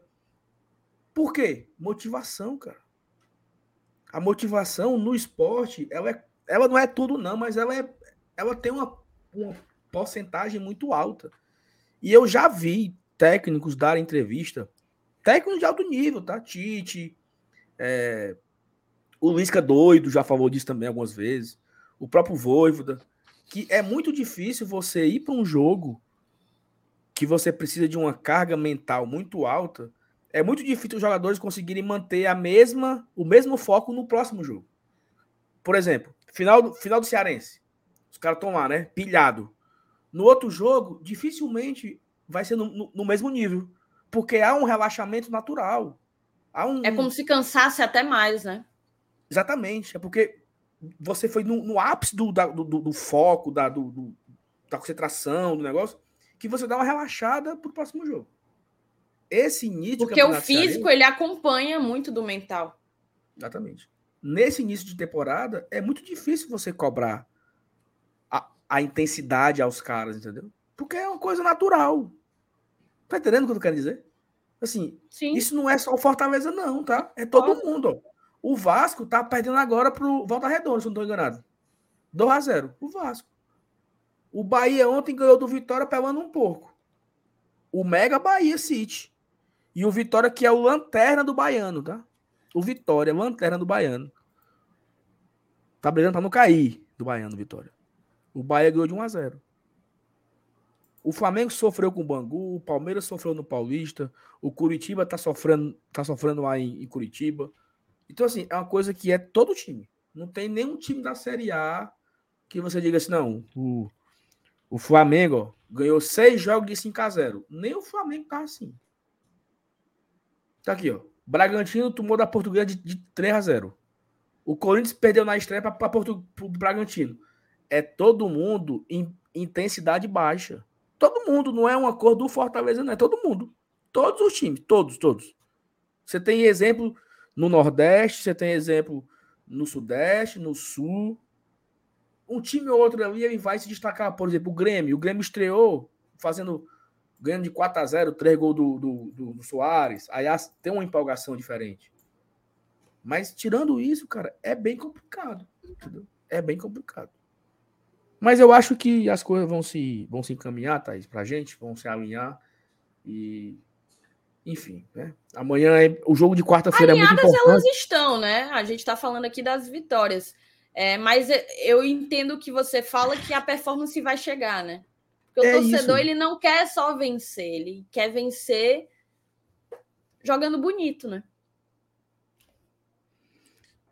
Por quê? Motivação, cara. a motivação no esporte, ela, é, ela não é tudo, não, mas ela, é, ela tem uma, uma porcentagem muito alta. E eu já vi técnicos dar entrevista, técnicos de alto nível, tá? Tite, é, o Lisca doido já falou disso também algumas vezes, o próprio Voivoda, que é muito difícil você ir para um jogo que você precisa de uma carga mental muito alta, é muito difícil os jogadores conseguirem manter a mesma, o mesmo foco no próximo jogo. Por exemplo, final do, final do Cearense. Os caras estão lá, né? Pilhado. No outro jogo, dificilmente vai ser no, no, no, mesmo nível. Porque há um relaxamento natural. Há um... É como se cansasse até mais, né? Exatamente. É porque você foi no, no ápice do, da, do, do, foco, da, do, da concentração, do negócio, que você dá uma relaxada pro próximo jogo. Esse início. Porque o físico ele acompanha muito do mental. Exatamente. Nesse início de temporada, é muito difícil você cobrar a, a intensidade aos caras, entendeu? Porque é uma coisa natural. Tá entendendo o que eu quero dizer? Assim, Sim. isso não é só o Fortaleza, não, tá? É todo Nossa. mundo. Ó. O Vasco tá perdendo agora pro Volta Redonda, se não estou enganado. 2 a 0 O Vasco. O Bahia ontem ganhou do Vitória pelando um pouco. O Mega Bahia City. E o Vitória, que é o lanterna do Baiano, tá? O Vitória, lanterna do Baiano. Tá brigando pra não cair do Baiano, Vitória. O Bahia ganhou de 1 a 0 O Flamengo sofreu com o Bangu, o Palmeiras sofreu no Paulista, o Curitiba tá sofrendo, tá sofrendo lá em, em Curitiba. Então, assim, é uma coisa que é todo time. Não tem nenhum time da Série A que você diga assim, não, o, o Flamengo ganhou seis jogos de 5 a 0 Nem o Flamengo tá assim. Tá aqui, ó. Bragantino tomou da Portuguesa de, de 3 a 0 O Corinthians perdeu na estreia para o Bragantino. É todo mundo em intensidade baixa. Todo mundo, não é uma cor do Fortaleza, não é todo mundo. Todos os times, todos, todos. Você tem exemplo no Nordeste, você tem exemplo no Sudeste, no Sul. Um time ou outro ali ele vai se destacar. Por exemplo, o Grêmio. O Grêmio estreou fazendo ganhando de 4 a 0 três gols do, do, do, do Soares. Aí tem uma empolgação diferente. Mas tirando isso, cara, é bem complicado. Entendeu? É bem complicado. Mas eu acho que as coisas vão se, vão se encaminhar, Thaís, pra gente, vão se alinhar. E enfim, né? Amanhã é o jogo de quarta-feira é muito importante. elas estão, né? A gente está falando aqui das vitórias. É, mas eu entendo que você fala que a performance vai chegar, né? Porque é o torcedor isso. ele não quer só vencer, ele quer vencer jogando bonito, né?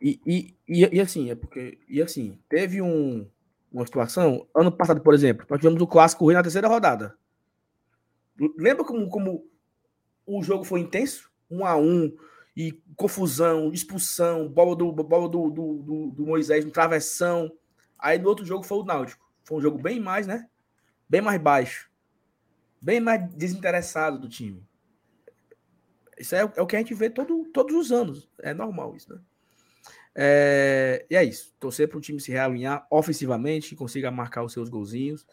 E, e, e, e assim, é porque. E assim, teve um, uma situação. Ano passado, por exemplo, nós tivemos o clássico ruim na terceira rodada. Lembra como, como o jogo foi intenso, um a um, e confusão, expulsão, bola do, bola do, do, do, do Moisés no travessão. Aí no outro jogo foi o Náutico. Foi um jogo bem mais, né? Bem mais baixo. Bem mais desinteressado do time. Isso é, é o que a gente vê todo, todos os anos. É normal isso, né? É, e é isso. Torcer para o time se realinhar ofensivamente, consiga marcar os seus golzinhos.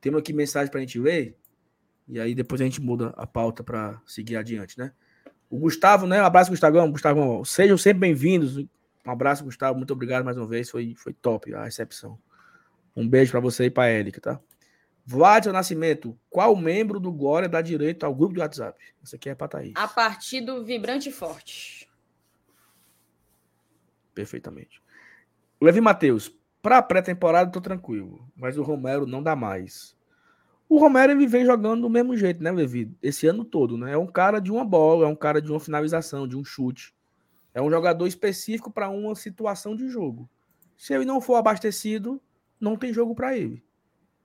Temos aqui mensagem para a gente ler. E aí depois a gente muda a pauta para seguir adiante, né? O Gustavo, né? Um abraço, Gustavão. Gustavão, sejam sempre bem-vindos. Um abraço, Gustavo. Muito obrigado mais uma vez. Foi, foi top a recepção. Um beijo para você e para Érica, tá? Vlad Nascimento, qual membro do Glória dá direito ao grupo de WhatsApp? Isso aqui é para Thaís. A partir do Vibrante Forte. Perfeitamente. Levi Matheus, para pré-temporada tô tranquilo, mas o Romero não dá mais. O Romero ele vem jogando do mesmo jeito, né, Levi? Esse ano todo, né? É um cara de uma bola, é um cara de uma finalização, de um chute. É um jogador específico para uma situação de jogo. Se ele não for abastecido, não tem jogo para ele.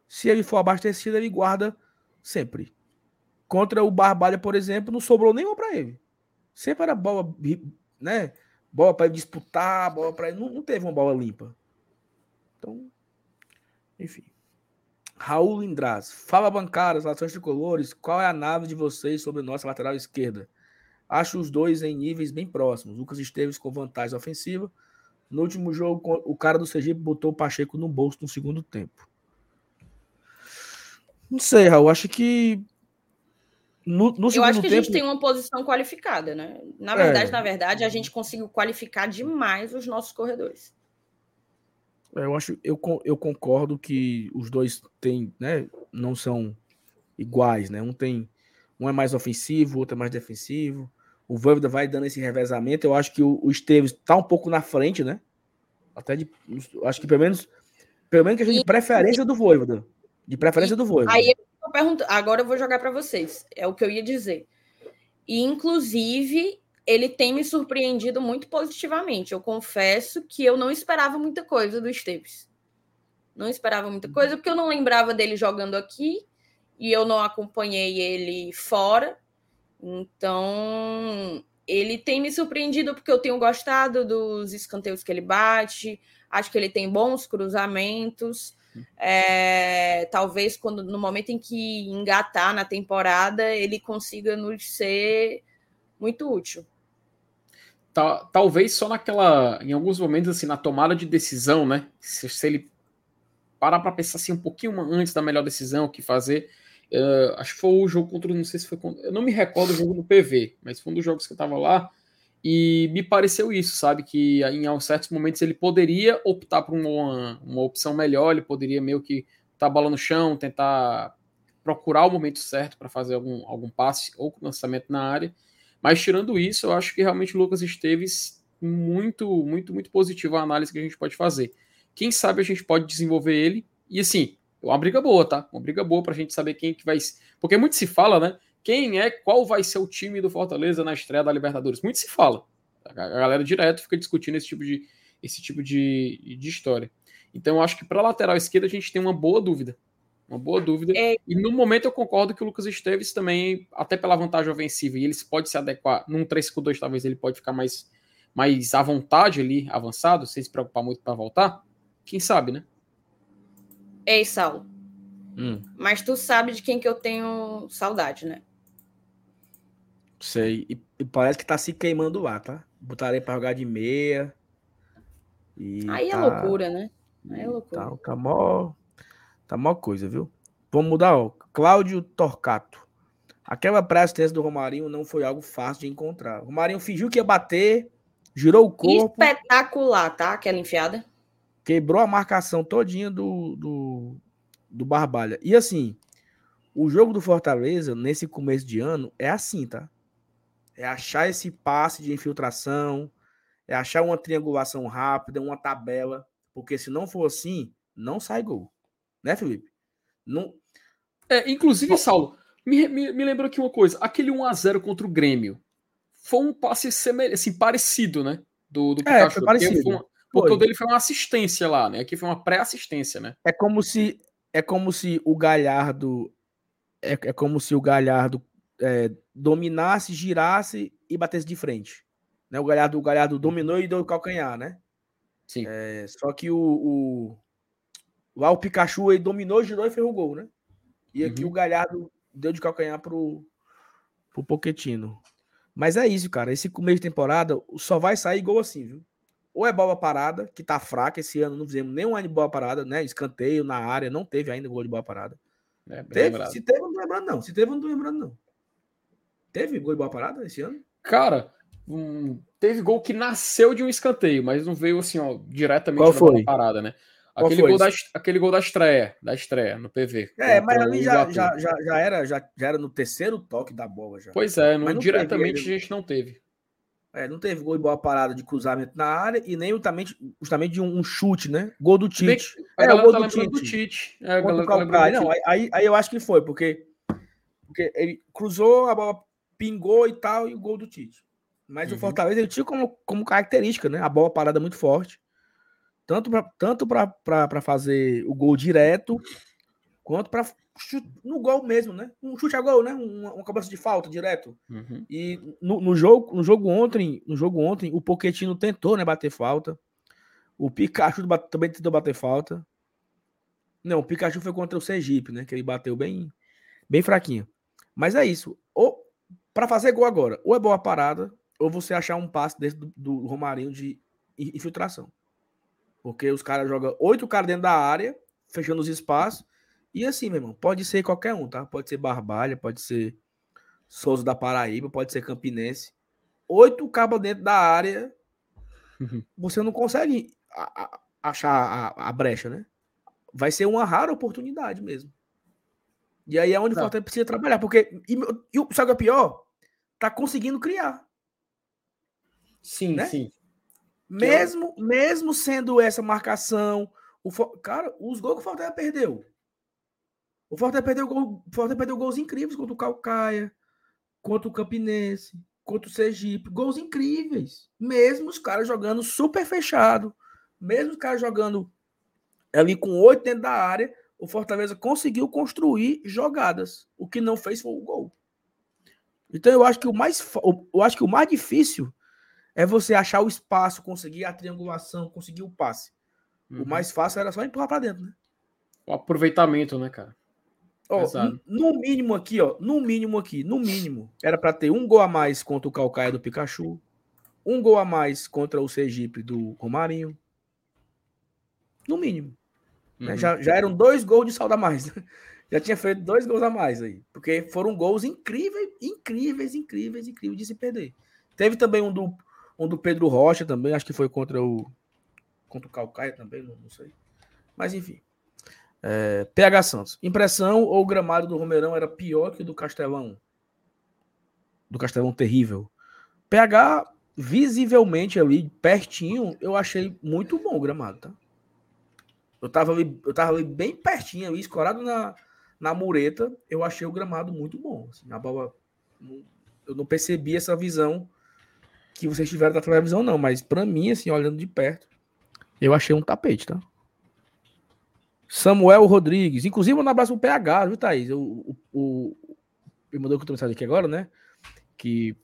Se ele for abastecido, ele guarda sempre. Contra o Barbalha, por exemplo, não sobrou nenhuma para ele. Sempre era bola, né? Bola para ele disputar, bola para ele. Não, não teve uma bola limpa. Então, enfim. Raul Lindraz. Fala, bancadas, nações tricolores. Qual é a nave de vocês sobre nossa lateral esquerda? Acho os dois em níveis bem próximos. Lucas Esteves com vantagem ofensiva. No último jogo, o cara do Sergipe botou o Pacheco no bolso no segundo tempo. Não sei, Raul. Acho que. no, no Eu acho que tempo... a gente tem uma posição qualificada, né? Na verdade, é. na verdade, a gente conseguiu qualificar demais os nossos corredores. Eu acho, eu, eu concordo que os dois têm, né, não são iguais, né? Um tem, um é mais ofensivo, o outro é mais defensivo. O Voivoda vai dando esse revezamento. Eu acho que o, o Esteves está um pouco na frente, né? Até de, acho que pelo menos, pelo menos que a gente de preferência do Voivoda, de preferência do Voivoda. Aí eu pergunto, agora eu vou jogar para vocês. É o que eu ia dizer. E inclusive ele tem me surpreendido muito positivamente. Eu confesso que eu não esperava muita coisa do Esteves. Não esperava muita uhum. coisa, porque eu não lembrava dele jogando aqui e eu não acompanhei ele fora. Então, ele tem me surpreendido porque eu tenho gostado dos escanteios que ele bate. Acho que ele tem bons cruzamentos. Uhum. É, talvez quando no momento em que engatar na temporada ele consiga nos ser muito útil talvez só naquela, em alguns momentos, assim, na tomada de decisão, né? Se, se ele parar para pensar assim um pouquinho antes da melhor decisão, o que fazer. Uh, acho que foi o jogo contra, não sei se foi contra, eu não me recordo o jogo no PV, mas foi um dos jogos que eu tava lá e me pareceu isso, sabe? Que em certos momentos ele poderia optar por uma, uma opção melhor, ele poderia meio que botar a bola no chão, tentar procurar o momento certo para fazer algum, algum passe ou lançamento na área. Mas tirando isso, eu acho que realmente o Lucas Esteves muito, muito, muito positivo a análise que a gente pode fazer. Quem sabe a gente pode desenvolver ele e assim, uma briga boa, tá? Uma briga boa pra gente saber quem que vai, porque muito se fala, né? Quem é, qual vai ser o time do Fortaleza na estreia da Libertadores? Muito se fala. A galera direto fica discutindo esse tipo de esse tipo de, de história. Então eu acho que para lateral esquerda a gente tem uma boa dúvida. Uma boa dúvida. É... E no momento eu concordo que o Lucas Esteves também, até pela vantagem ofensiva, e ele pode se adequar. Num 3-5-2, talvez ele pode ficar mais, mais à vontade ali, avançado, sem se preocupar muito para voltar. Quem sabe, né? Ei, Saulo. Hum. Mas tu sabe de quem que eu tenho saudade, né? Sei. E, e parece que tá se queimando lá, tá? Botarei para jogar de meia. Aí é tá... é loucura, né? Aí é loucura. Tá, tá mó Tá mó coisa, viu? Vamos mudar, ó. Cláudio Torcato. Aquela pré-assistência do Romarinho não foi algo fácil de encontrar. O Romarinho fingiu que ia bater, girou o corpo. Espetacular, tá? Aquela enfiada. Quebrou a marcação todinha do, do, do Barbalha. E assim, o jogo do Fortaleza, nesse começo de ano, é assim, tá? É achar esse passe de infiltração, é achar uma triangulação rápida, uma tabela. Porque se não for assim, não sai gol. Né, Felipe? Não... É, inclusive, Saulo, me, me, me lembrou aqui uma coisa. Aquele 1x0 contra o Grêmio foi um passe semelhante, assim, parecido, né? Do, do é. Foi parecido. Porque, uma, porque o dele foi uma assistência lá, né? Aqui foi uma pré-assistência, né? É como se é como se o Galhardo é, é como se o Galhardo é, dominasse, girasse e batesse de frente. Né? O Galhardo, o Galhardo dominou e deu o calcanhar, né? Sim. É, só que o, o, Lá o Pikachu ele dominou, girou e fez o gol, né? E aqui uhum. o Galhardo deu de calcanhar pro, pro Poquetino. Mas é isso, cara. Esse começo de temporada só vai sair gol assim, viu? Ou é bola parada, que tá fraca. Esse ano não fizemos nenhum ano de bola parada, né? Escanteio na área, não teve ainda gol de bola parada. É, teve? Se teve, não tô lembrando, não. Se teve, não tô lembrando, não. Teve gol de bola parada esse ano? Cara, um, teve gol que nasceu de um escanteio, mas não veio assim, ó, diretamente Qual foi? bola parada, né? Aquele gol, da, aquele gol da estreia, da estreia no PV. É, mas ali já, já, já, já, era, já, já era no terceiro toque da bola. Já. Pois é, não, não diretamente teve, a gente não teve. É, não teve gol de bola parada de cruzamento na área e nem justamente, justamente de um, um chute, né? Gol do Tite. É, o gol tá do Tite. Do Tite. É, tá não, aí, aí eu acho que foi, porque, porque ele cruzou, a bola pingou e tal, e o gol do Tite. Mas uhum. o Fortaleza ele tinha como, como característica, né? A bola parada muito forte tanto para tanto para fazer o gol direto, quanto para no gol mesmo, né? Um chute a gol, né? Uma, uma cabeça de falta direto. Uhum. E no, no, jogo, no jogo ontem, no jogo ontem, o Poquetino tentou, né, bater falta. O Pikachu também tentou bater falta. Não, o Pikachu foi contra o Sergipe, né? Que ele bateu bem, bem fraquinho. Mas é isso. Ou para fazer gol agora, ou é boa parada, ou você achar um passe desse do, do Romarinho de infiltração. Porque os caras jogam oito caras dentro da área, fechando os espaços. E assim, meu irmão, pode ser qualquer um, tá? Pode ser Barbalha, pode ser Souza da Paraíba, pode ser Campinense. Oito cabos dentro da área, você não consegue achar a, a, brecha, né? Vai ser uma rara oportunidade mesmo. E aí é onde o tá. Fortaleza precisa trabalhar, porque e, e, sabe o que é pior? Tá conseguindo criar. Sim, né? sim. Mesmo, mesmo sendo essa marcação, o cara, os gols que o Fortaleza perdeu. O Fortaleza perdeu, gol, Fortaleza perdeu gols incríveis contra o Calcaia, contra o Campinense, contra o Sergipe. Gols incríveis. Mesmo os caras jogando super fechado. Mesmo os caras jogando ali com oito dentro da área, o Fortaleza conseguiu construir jogadas. O que não fez foi o gol. Então eu acho que o mais, eu acho que o mais difícil é você achar o espaço, conseguir a triangulação, conseguir o passe. Uhum. O mais fácil era só empurrar para dentro, né? O aproveitamento, né, cara? Ó, no mínimo aqui, ó, no mínimo aqui, no mínimo, era para ter um gol a mais contra o Calcaia do Pikachu, um gol a mais contra o Sergipe do Romarinho. No mínimo. Né? Uhum. Né? Já, já eram dois gols de saldo a mais. Né? Já tinha feito dois gols a mais aí. Porque foram gols incríveis, incríveis, incríveis, incríveis de se perder. Teve também um do, um do Pedro Rocha também, acho que foi contra o contra o Calcaia também, não, não sei. Mas enfim. É, PH Santos. Impressão ou o gramado do Romeirão era pior que o do Castelão? Do Castelão terrível. PH, visivelmente ali, pertinho, eu achei muito bom o gramado, tá? Eu tava ali, eu tava ali bem pertinho, ali, escorado na, na mureta, eu achei o gramado muito bom. Assim, a bola, eu não percebi essa visão que vocês tiveram da televisão, não, mas para mim, assim, olhando de perto, eu achei um tapete, tá? Samuel Rodrigues. Inclusive, um abraço pro PH, viu, Thaís? O, o, o, ele mandou que eu tô mensagem aqui agora, né? Que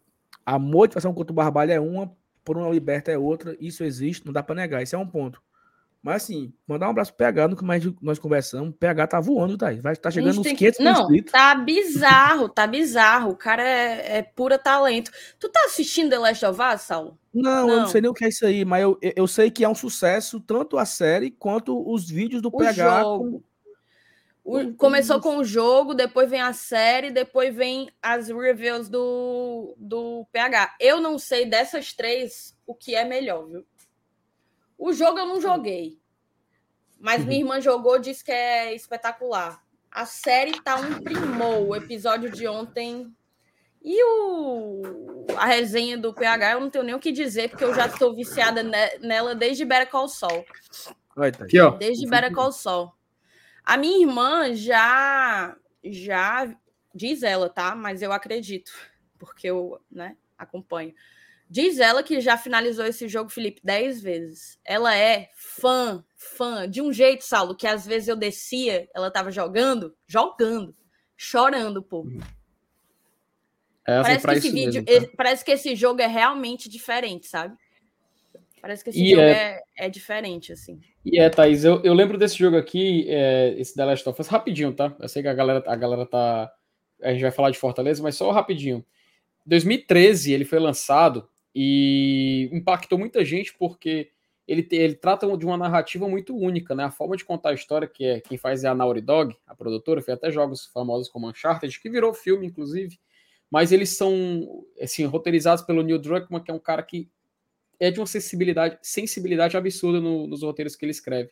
a motivação contra o Barbalho é uma, por uma liberta é outra. Isso existe, não dá para negar. Esse é um ponto. Mas assim, mandar um abraço pro PH, no que mais nós conversamos. O PH tá voando, tá? Vai estar tá chegando nos 500 que... Não, inscritos. tá bizarro, tá bizarro. O cara é, é pura talento. Tu tá assistindo The Last of Us, Saulo? Não, não, eu não sei nem o que é isso aí, mas eu, eu sei que é um sucesso, tanto a série quanto os vídeos do o PH. Jogo. O, começou com o jogo, depois vem a série, depois vem as reviews do, do PH. Eu não sei dessas três o que é melhor, viu? O jogo eu não joguei. Mas minha irmã jogou, disse que é espetacular. A série tá um primor. O episódio de ontem. E o... a resenha do PH, eu não tenho nem o que dizer, porque eu já estou viciada nela desde Better Call Saul. Aqui, ó. Desde Better Call Saul. A minha irmã já. Já. Diz ela, tá? Mas eu acredito. Porque eu né, acompanho Diz ela que já finalizou esse jogo, Felipe, dez vezes. Ela é fã, fã, de um jeito, Saulo, que às vezes eu descia, ela tava jogando, jogando, chorando, pô. É, parece, que esse vídeo, mesmo, tá? parece que esse jogo é realmente diferente, sabe? Parece que esse e jogo é... É, é... diferente, assim. E é, Thaís, eu, eu lembro desse jogo aqui, é, esse The Last of Us, rapidinho, tá? Eu sei que a galera, a galera tá. A gente vai falar de Fortaleza, mas só rapidinho. 2013 ele foi lançado e impactou muita gente porque ele, ele trata de uma narrativa muito única, né? A forma de contar a história, que é quem faz é a Naughty Dog, a produtora, fez até jogos famosos como Uncharted, que virou filme, inclusive, mas eles são, assim, roteirizados pelo Neil Druckmann, que é um cara que é de uma sensibilidade, sensibilidade absurda no, nos roteiros que ele escreve.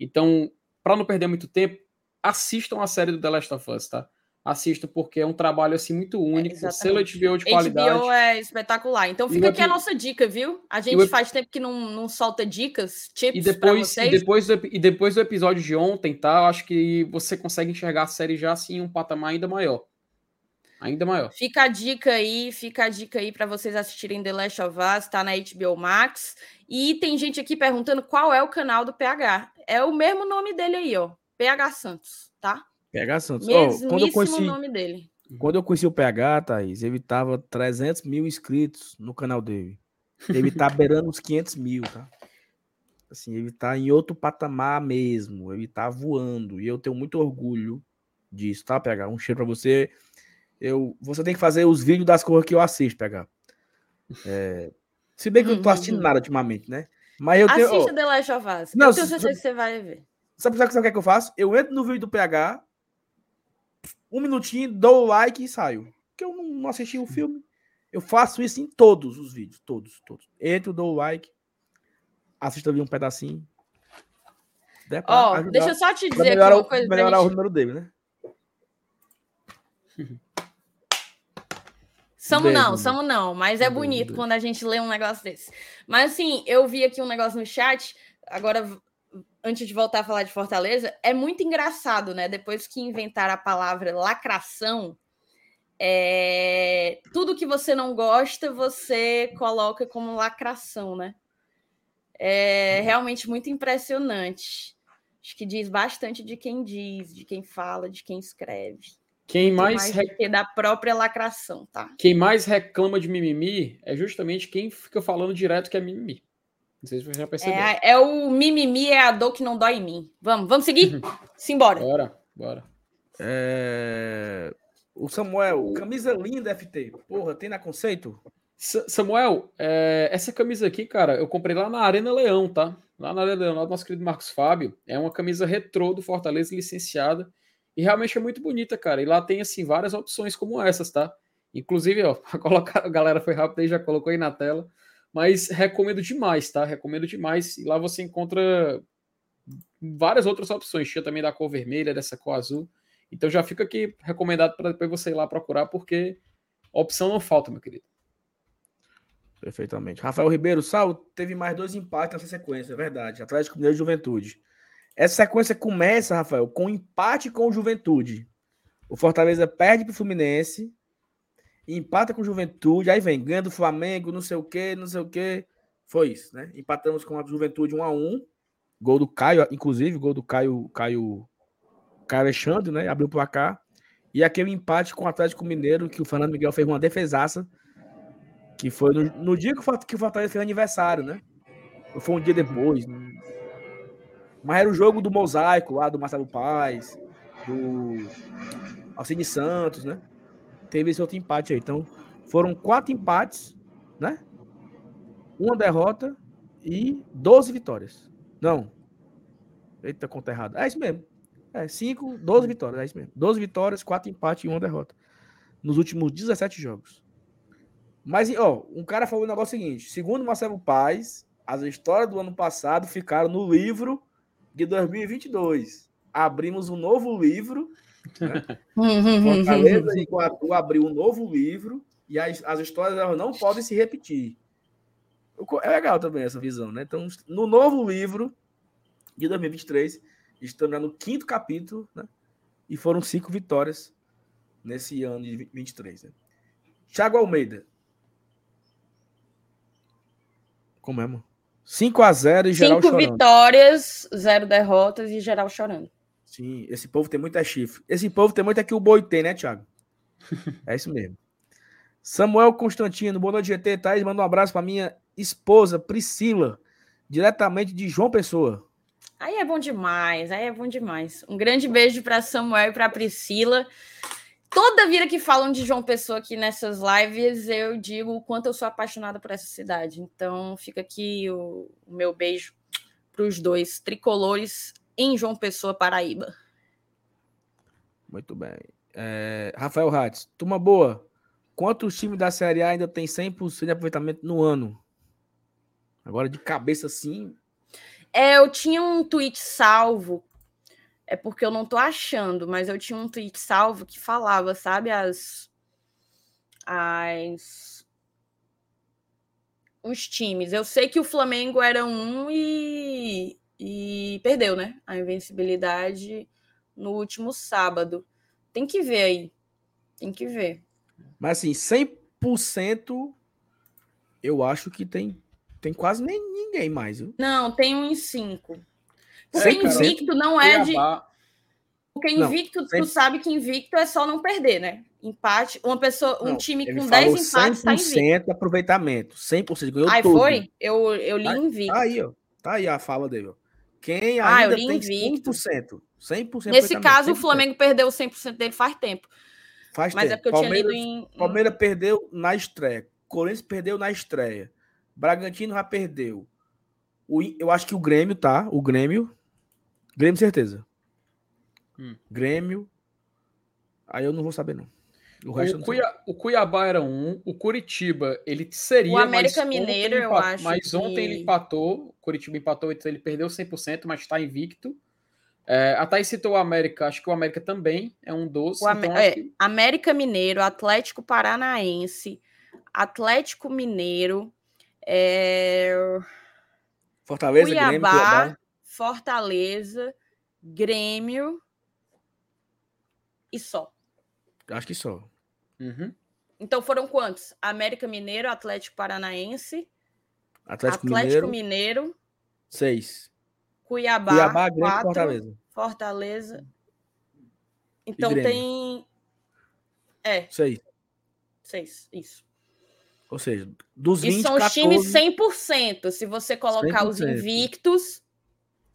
Então, para não perder muito tempo, assistam a série do The Last of Us, tá? Assista porque é um trabalho assim muito único, é, selo HBO de qualidade. HBO é espetacular. Então fica aqui a nossa dica, viu? A gente faz tempo que não, não solta dicas, tips e depois, E depois, do, e depois do episódio de ontem, tá? Eu acho que você consegue enxergar a série já assim em um patamar ainda maior. Ainda maior. Fica a dica aí, fica a dica aí para vocês assistirem The Last of Us, tá na HBO Max. E tem gente aqui perguntando qual é o canal do PH. É o mesmo nome dele aí, ó. PH Santos, tá? PH Santos. Oh, quando eu conheci, o nome dele. Quando eu conheci o PH, Thaís, ele tava 300 mil inscritos no canal dele. Ele tá beirando os 500 mil, tá? Assim, ele tá em outro patamar mesmo. Ele tá voando. E eu tenho muito orgulho disso, tá, PH? Um cheiro pra você. Eu, você tem que fazer os vídeos das coisas que eu assisto, PH. É, se bem que eu não tô assistindo uhum. nada ultimamente, né? Mas eu tenho. Assista oh, The Last of Us. Não, eu tenho certeza que você vai ver. Sabe, o que, é que eu faço? Eu entro no vídeo do PH, um minutinho, dou o like e saio. porque eu não, não assisti o filme. Eu faço isso em todos os vídeos, todos, todos. Entro, dou o like, assisto ali um pedacinho. Ó, oh, deixa eu só te dizer aqui uma coisa. Melhorar gente... o número dele, né? Somos não, somos não, mas é bonito quando a gente lê um negócio desse. Mas assim, eu vi aqui um negócio no chat, agora antes de voltar a falar de Fortaleza, é muito engraçado, né? Depois que inventaram a palavra lacração, é... tudo que você não gosta, você coloca como lacração, né? É realmente muito impressionante. Acho que diz bastante de quem diz, de quem fala, de quem escreve. Quem mais, mais rec... da própria lacração, tá? Quem mais reclama de mimimi é justamente quem fica falando direto que é mimimi. Não sei se você já percebeu. É, é o mimimi é a dor que não dói em mim. Vamos, vamos seguir? Simbora. Bora, bora. É... O Samuel, camisa linda, FT. Porra, tem na conceito? Samuel, é... essa camisa aqui, cara, eu comprei lá na Arena Leão, tá? Lá na Arena Leão, lá do nosso querido Marcos Fábio. É uma camisa retrô do Fortaleza licenciada. E realmente é muito bonita, cara. E lá tem, assim, várias opções como essas, tá? Inclusive, ó, a, a galera foi rápida e já colocou aí na tela. Mas recomendo demais, tá? Recomendo demais. E lá você encontra várias outras opções. Tinha também da cor vermelha, dessa cor azul. Então já fica aqui recomendado para depois você ir lá procurar, porque opção não falta, meu querido. Perfeitamente. Rafael Ribeiro, Sal, teve mais dois empates nessa sequência, é verdade. Atlético Mineiro e Juventude. Essa sequência começa, Rafael, com empate com o Juventude. O Fortaleza perde para o Fluminense, empata com Juventude, aí vem, ganha do Flamengo, não sei o quê, não sei o quê. Foi isso, né? Empatamos com a Juventude 1 a 1 Gol do Caio, inclusive, gol do Caio, Caio, Caio Alexandre, né? Abriu o placar. E aquele empate com o Atlético Mineiro, que o Fernando Miguel fez uma defesaça, que foi no, no dia que o, que o Fortaleza fez aniversário, né? Foi um dia depois. Mas era o jogo do mosaico lá, do Marcelo Paz, do Alcine Santos, né? Teve esse outro empate aí. Então, foram quatro empates, né? Uma derrota e 12 vitórias. Não. Eita, conta errada. É isso mesmo. É, 5, 12 vitórias. É isso mesmo. 12 vitórias, quatro empates e uma derrota. Nos últimos 17 jogos. Mas, ó, um cara falou o negócio seguinte: segundo Marcelo Paz, as histórias do ano passado ficaram no livro de 2022. Abrimos um novo livro. Né? Fortaleza e Iguatu abriu um novo livro e as, as histórias não podem se repetir. É legal também essa visão, né? Então, no novo livro de 2023, estamos no quinto capítulo, né? E foram cinco vitórias nesse ano de 2023. Né? Thiago Almeida. Como é, mano? 5 a 0 e geral Cinco chorando. vitórias, zero derrotas e geral chorando. Sim, esse povo tem muita chifre. Esse povo tem muito aqui o boi tem, né, Thiago? É isso mesmo. Samuel Constantino, boa noite, GT. Thaís, manda um abraço para minha esposa, Priscila, diretamente de João Pessoa. Aí é bom demais, aí é bom demais. Um grande beijo para Samuel e para Priscila. Toda vida que falam de João Pessoa aqui nessas lives, eu digo o quanto eu sou apaixonada por essa cidade. Então, fica aqui o meu beijo para os dois tricolores em João Pessoa, Paraíba. Muito bem. É, Rafael Ratz, turma boa. Quantos times da Série A ainda tem 100% de aproveitamento no ano? Agora, de cabeça assim. É, eu tinha um tweet salvo é porque eu não tô achando, mas eu tinha um tweet salvo que falava, sabe, as as os times. Eu sei que o Flamengo era um e, e perdeu, né? A invencibilidade no último sábado. Tem que ver aí. Tem que ver. Mas assim, 100% eu acho que tem tem quase nem ninguém mais, viu? Não, tem um em 5. Porque invicto não é de. Porque invicto, não, tu sabe que invicto é só não perder, né? Empate, uma pessoa, um não, time com 10 empates tá invicto. aproveitamento, 100%. Ganhou Aí tudo. foi? Eu, eu li tá, invicto. Tá aí, ó. Tá aí a fala dele, ó. Quem ah, ainda tem invicto. 100%. 100% Nesse caso, 100%. o Flamengo perdeu 100% dele faz tempo. Faz Mas é tempo. é porque eu Palmeiras, tinha lido em. Palmeiras perdeu na estreia. Corinthians perdeu na estreia. Bragantino já perdeu. O, eu acho que o Grêmio, tá? O Grêmio Grêmio, certeza. Hum. Grêmio. Aí eu não vou saber, não. O, o, Cuiabá, o, Cuiabá era um, o Curitiba ele seria. O América Mineiro, eu acho. Mas ontem que... ele empatou, o Curitiba empatou, então ele perdeu 100%, mas está invicto. É, a Thaís citou o América, acho que o América também é um doce. O então é, que... América Mineiro, Atlético Paranaense, Atlético Mineiro, é... Fortaleza, Cuiabá, Grêmio, Cuiabá, Fortaleza, Grêmio e só. Acho que só. Uhum. Então foram quantos? América Mineiro, Atlético Paranaense, Atlético, Atlético Mineiro, Mineiro, seis. Cuiabá, Cuiabá Grêmio quatro, Fortaleza. Fortaleza. Então tem. É. Seis. Seis, isso. Ou seja, dos 20, E são 14... os times 100%. Se você colocar 100%. os invictos,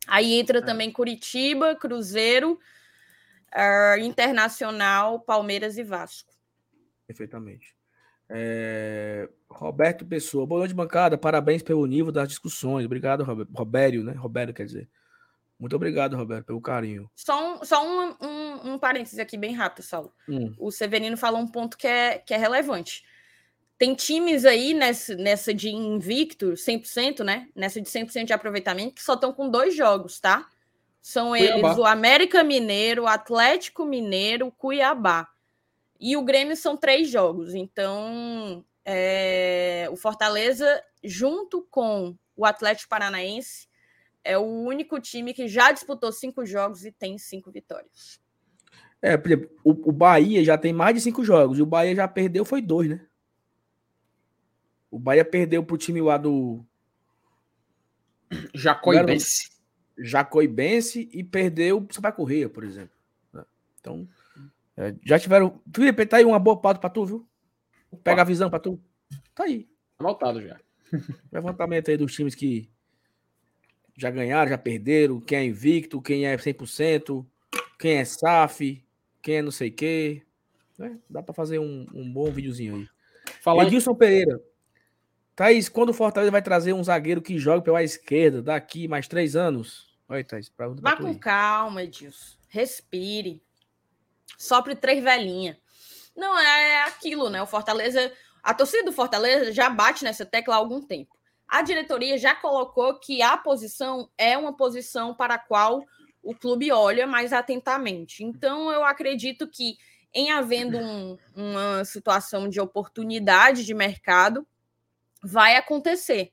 aí entra é. também Curitiba, Cruzeiro, uh, Internacional, Palmeiras e Vasco. Perfeitamente. É... Roberto Pessoa, boa noite, bancada. Parabéns pelo nível das discussões. Obrigado, Robério, né? Roberto, quer dizer. Muito obrigado, Roberto, pelo carinho. Só um, só um, um, um parênteses aqui bem rápido, Saulo. Hum. O Severino falou um ponto que é, que é relevante. Tem times aí nessa, nessa de invicto, 100%, né? Nessa de 100% de aproveitamento, que só estão com dois jogos, tá? São Cuiabá. eles o América Mineiro, o Atlético Mineiro, o Cuiabá. E o Grêmio são três jogos. Então, é, o Fortaleza, junto com o Atlético Paranaense, é o único time que já disputou cinco jogos e tem cinco vitórias. É, por exemplo, o, o Bahia já tem mais de cinco jogos e o Bahia já perdeu, foi dois, né? O Bahia perdeu pro time lá do. Jacoibense. Jacoibense e perdeu pro Sampaio Correia, por exemplo. Né? Então, é, já tiveram. Felipe, tá aí uma boa pauta pra tu, viu? Pega a visão pra tu. Tá aí. Anotado já. Levantamento aí dos times que já ganharam, já perderam, quem é invicto, quem é 100%, quem é SAF, quem é não sei o quê. Né? Dá para fazer um, um, bom videozinho aí. Falar Edilson em... Pereira. Thaís, quando o Fortaleza vai trazer um zagueiro que joga pela esquerda daqui mais três anos? Oi, Thaís. Vá com calma, Edilson. Respire. Sopre três velhinhas. Não, é, é aquilo, né? O Fortaleza. A torcida do Fortaleza já bate nessa tecla há algum tempo. A diretoria já colocou que a posição é uma posição para a qual o clube olha mais atentamente. Então, eu acredito que, em havendo um, uma situação de oportunidade de mercado, vai acontecer.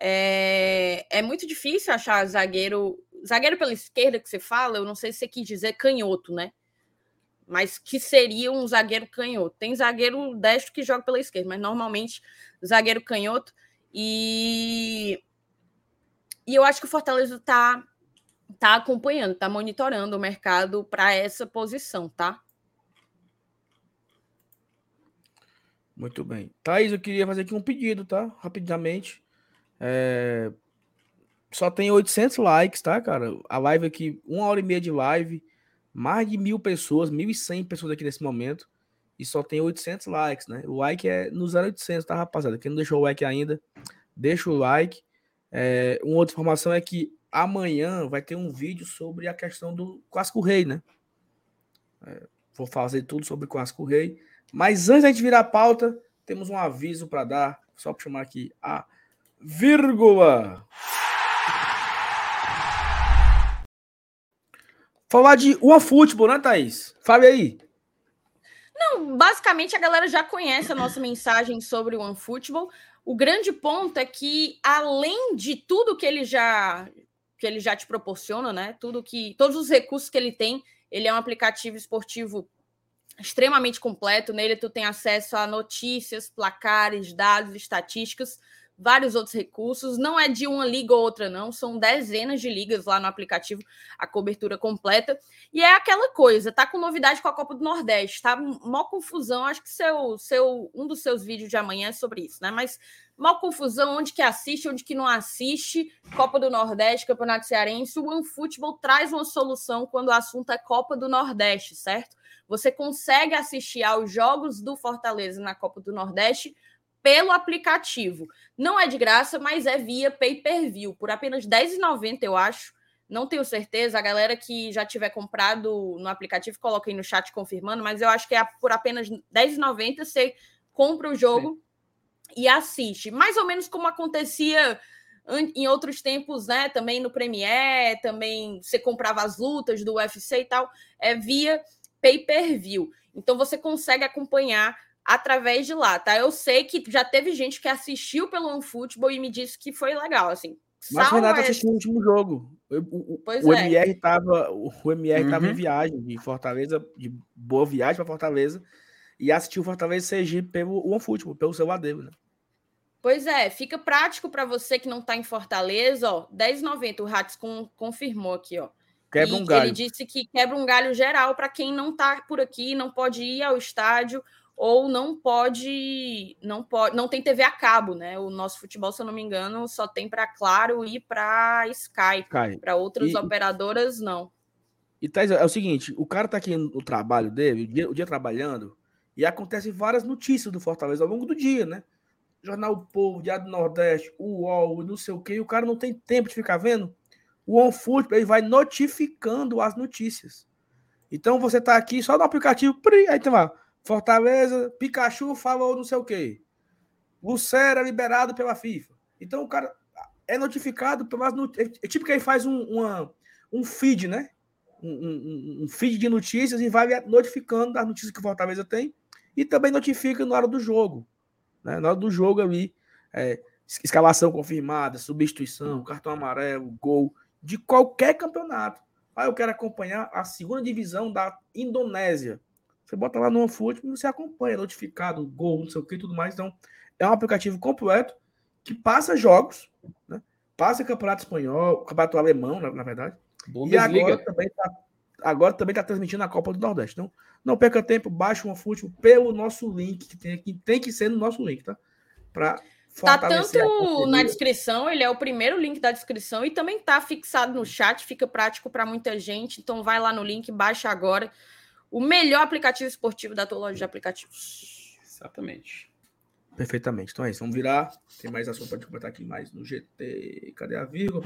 É, é, muito difícil achar zagueiro. Zagueiro pela esquerda que você fala, eu não sei se você quis dizer canhoto, né? Mas que seria um zagueiro canhoto. Tem zagueiro destro que joga pela esquerda, mas normalmente zagueiro canhoto. E, e eu acho que o Fortaleza está tá acompanhando, está monitorando o mercado para essa posição, tá? Muito bem. Thaís, eu queria fazer aqui um pedido, tá? Rapidamente. É... Só tem 800 likes, tá, cara? A live aqui, uma hora e meia de live, mais de mil pessoas, 1.100 pessoas aqui nesse momento, e só tem 800 likes, né? O like é no 0800, tá, rapaziada? Quem não deixou o like ainda, deixa o like. É, uma outra informação é que amanhã vai ter um vídeo sobre a questão do Clássico Rei, né? É, vou fazer tudo sobre o Clássico Rei. Mas antes da gente virar a pauta, temos um aviso para dar, só para chamar aqui a vírgula. Falar de OneFootball, né, Thaís? Fale aí. Não, basicamente a galera já conhece a nossa mensagem sobre o OneFootball. O grande ponto é que, além de tudo que ele já que ele já te proporciona, né? Tudo que todos os recursos que ele tem, ele é um aplicativo esportivo extremamente completo. Nele tu tem acesso a notícias, placares, dados, estatísticas vários outros recursos. Não é de uma liga ou outra, não. São dezenas de ligas lá no aplicativo, a cobertura completa. E é aquela coisa, tá com novidade com a Copa do Nordeste, tá? Mó confusão. Acho que seu, seu, um dos seus vídeos de amanhã é sobre isso, né? Mas mó confusão, onde que assiste, onde que não assiste. Copa do Nordeste, Campeonato Cearense. O OneFootball traz uma solução quando o assunto é Copa do Nordeste, certo? Você consegue assistir aos jogos do Fortaleza na Copa do Nordeste pelo aplicativo. Não é de graça, mas é via pay-per-view, por apenas R$10,90, eu acho. Não tenho certeza. A galera que já tiver comprado no aplicativo, coloca aí no chat confirmando, mas eu acho que é por apenas R$10,90 você compra o jogo Sim. e assiste. Mais ou menos como acontecia em outros tempos, né? Também no Premiere, também você comprava as lutas do UFC e tal, é via pay-per-view. Então você consegue acompanhar através de lá, tá? Eu sei que já teve gente que assistiu pelo OneFootball e me disse que foi legal, assim. Mas o Renato assistiu o último jogo. O, pois o, é. MR tava, o MR uhum. tava em viagem de Fortaleza, de boa viagem para Fortaleza, e assistiu Fortaleza Sergipe pelo OneFootball, pelo celular dele, né? Pois é, fica prático para você que não está em Fortaleza, ó, 10,90 o Ratz com, confirmou aqui, ó. Quebra um galho. Ele disse que quebra um galho geral para quem não está por aqui, não pode ir ao estádio ou não pode, não pode, não tem TV a cabo, né? O nosso futebol, se eu não me engano, só tem para Claro e para Sky. Sky. Para outras e, operadoras não. E tá, é o seguinte, o cara tá aqui no trabalho dele, o dia, o dia trabalhando, e acontece várias notícias do Fortaleza ao longo do dia, né? Jornal o Povo, Diário do Nordeste, UOL, não sei o quê, e o cara não tem tempo de ficar vendo. O OneFootball ele vai notificando as notícias. Então você tá aqui só no aplicativo, aí tem lá, Fortaleza, Pikachu falou não sei o quê. Lucera liberado pela FIFA. Então o cara é notificado pelas notícias. É tipo que ele faz um, uma, um feed, né? Um, um, um, feed de notícias e vai notificando das notícias que o Fortaleza tem e também notifica na hora do jogo. Né? Na hora do jogo ali, é, escalação confirmada, substituição, cartão amarelo, gol, de qualquer campeonato. Ah, eu quero acompanhar a segunda divisão da Indonésia. Você bota lá no OneFootball e você acompanha, notificado, gol, não sei o que tudo mais. Então, é um aplicativo completo que passa jogos, né? passa campeonato espanhol, campeonato alemão, na, na verdade. Bundesliga. E agora também está agora também tá transmitindo a Copa do Nordeste. Então, não perca tempo, baixe o OneFootball pelo nosso link, que tem aqui, tem que ser no nosso link, tá? Para Tá tanto na descrição, ele é o primeiro link da descrição e também tá fixado no chat, fica prático para muita gente. Então vai lá no link, baixa agora. O melhor aplicativo esportivo da tua loja de aplicativos. Exatamente. Perfeitamente. Então é isso. Vamos virar. Tem mais assunto para comentar aqui mais no GT. Cadê a vírgula?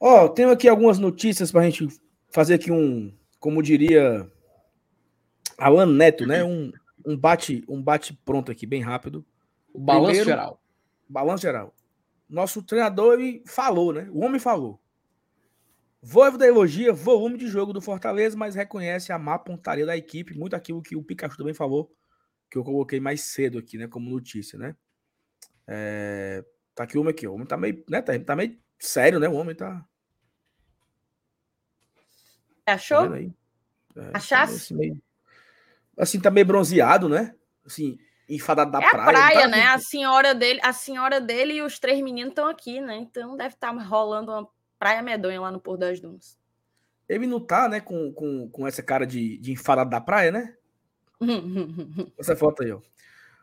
Ó, oh, tenho aqui algumas notícias para a gente fazer aqui um, como diria Alan Neto, né? Um, um bate um bate pronto aqui, bem rápido. O balanço Primeiro, geral. Balanço geral. Nosso treinador ele falou, né? O homem falou. Voivoda elogia volume de jogo do Fortaleza, mas reconhece a má pontaria da equipe. Muito aquilo que o Pikachu também falou, que eu coloquei mais cedo aqui, né? Como notícia, né? É... Tá aqui o homem aqui. O homem tá meio, né? Tá, tá meio sério, né? O homem tá. Achou? Tá é, Achasse? Assim, meio... assim, tá meio bronzeado, né? Assim, enfadado da é praia. A praia, tá né? A senhora dele, a senhora dele e os três meninos estão aqui, né? Então deve estar tá rolando uma praia medonha lá no Pôr das Dunas. Ele não tá, né, com, com, com essa cara de, de enfadado da praia, né? essa foto aí, ó.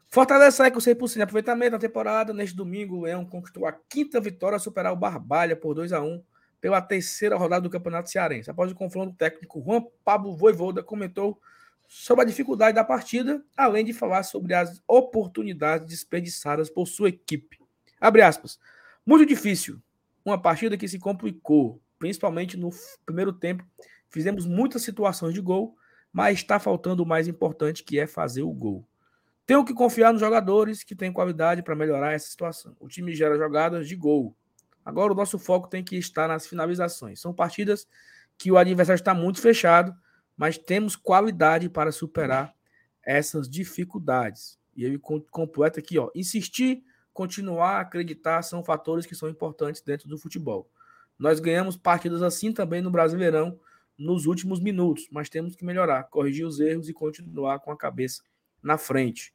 Fortaleza sai com 100% de aproveitamento na temporada. Neste domingo, o Leão conquistou a quinta vitória a superar o Barbalha por 2 a 1 pela terceira rodada do Campeonato Cearense. Após o confronto técnico, Juan Pablo Voivoda comentou sobre a dificuldade da partida, além de falar sobre as oportunidades desperdiçadas por sua equipe. Abre aspas. Muito difícil. Uma partida que se complicou, principalmente no primeiro tempo. Fizemos muitas situações de gol, mas está faltando o mais importante, que é fazer o gol. Tenho que confiar nos jogadores que têm qualidade para melhorar essa situação. O time gera jogadas de gol, Agora o nosso foco tem que estar nas finalizações. São partidas que o adversário está muito fechado, mas temos qualidade para superar essas dificuldades. E ele completa aqui, ó, insistir, continuar, acreditar são fatores que são importantes dentro do futebol. Nós ganhamos partidas assim também no Brasileirão nos últimos minutos, mas temos que melhorar, corrigir os erros e continuar com a cabeça na frente.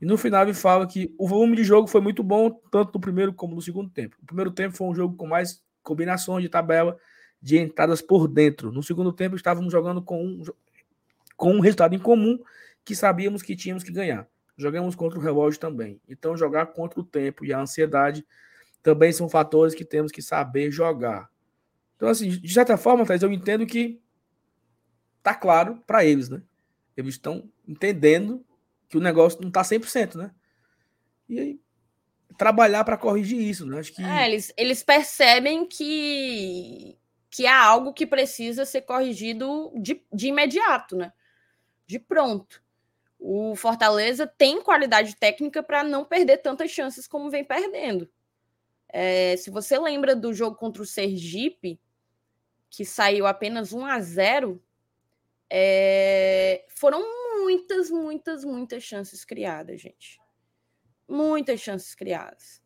E no final ele fala que o volume de jogo foi muito bom, tanto no primeiro como no segundo tempo. O primeiro tempo foi um jogo com mais combinações de tabela de entradas por dentro. No segundo tempo estávamos jogando com um, com um resultado em comum que sabíamos que tínhamos que ganhar. Jogamos contra o relógio também. Então jogar contra o tempo e a ansiedade também são fatores que temos que saber jogar. Então assim, de certa forma, Thais, eu entendo que tá claro para eles, né? Eles estão entendendo que o negócio não está 100%, né? E aí, trabalhar para corrigir isso, né? Acho que... É, eles, eles percebem que, que há algo que precisa ser corrigido de, de imediato, né? De pronto. O Fortaleza tem qualidade técnica para não perder tantas chances como vem perdendo. É, se você lembra do jogo contra o Sergipe, que saiu apenas 1 a 0 é, foram muitas, muitas, muitas chances criadas, gente. Muitas chances criadas.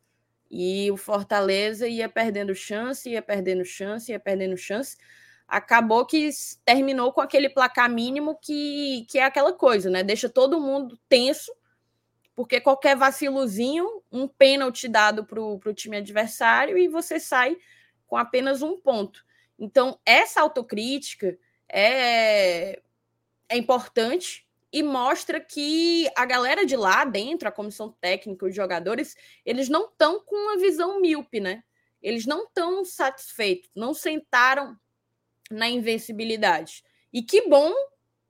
E o Fortaleza ia perdendo chance, ia perdendo chance, ia perdendo chance. Acabou que terminou com aquele placar mínimo que, que é aquela coisa, né? Deixa todo mundo tenso, porque qualquer vacilozinho, um pênalti dado para o time adversário e você sai com apenas um ponto. Então, essa autocrítica é, é importante e mostra que a galera de lá dentro, a comissão técnica, os jogadores, eles não estão com uma visão míope, né? Eles não estão satisfeitos, não sentaram na invencibilidade. E que bom,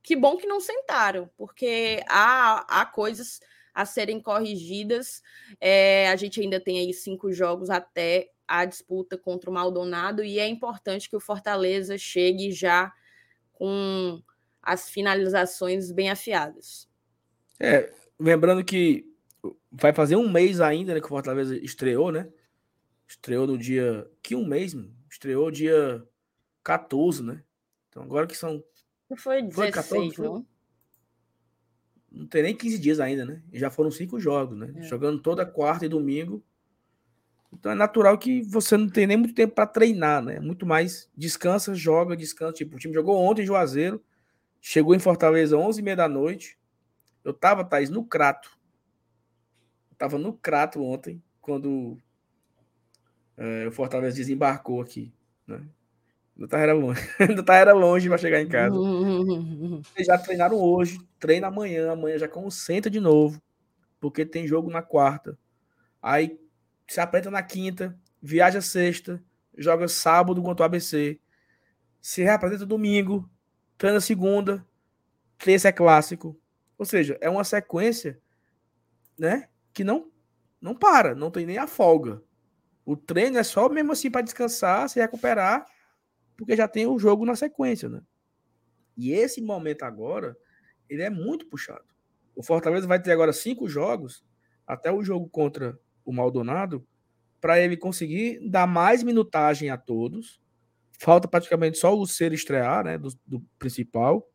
que bom que não sentaram, porque há, há coisas a serem corrigidas. É, a gente ainda tem aí cinco jogos até a disputa contra o Maldonado e é importante que o Fortaleza chegue já com as finalizações bem afiadas. É, lembrando que vai fazer um mês ainda né, que o Fortaleza estreou, né? Estreou no dia. Que um mês, mano? Estreou dia 14, né? Então agora que são. Não foi 16, foi 14, foi... não? Não tem nem 15 dias ainda, né? E já foram cinco jogos, né? É. Jogando toda quarta e domingo. Então é natural que você não tem nem muito tempo para treinar, né? Muito mais descansa, joga, descansa. Tipo, o time jogou ontem em Juazeiro, chegou em Fortaleza 11h30 da noite. Eu tava, Thaís, no Crato. Eu tava no Crato ontem, quando é, o Fortaleza desembarcou aqui, né? Ainda tá era longe, ainda tá era longe para chegar em casa. Já treinaram hoje, treina amanhã, amanhã já concentra de novo, porque tem jogo na quarta. Aí se apresenta na quinta, viaja sexta, joga sábado contra o ABC, se reapresenta domingo, treina segunda, terça é clássico. Ou seja, é uma sequência, né, que não não para, não tem nem a folga. O treino é só mesmo assim para descansar, se recuperar, porque já tem o jogo na sequência, né? E esse momento agora, ele é muito puxado. O Fortaleza vai ter agora cinco jogos, até o jogo contra o Maldonado, para ele conseguir dar mais minutagem a todos. Falta praticamente só o ser estrear, né? Do, do principal.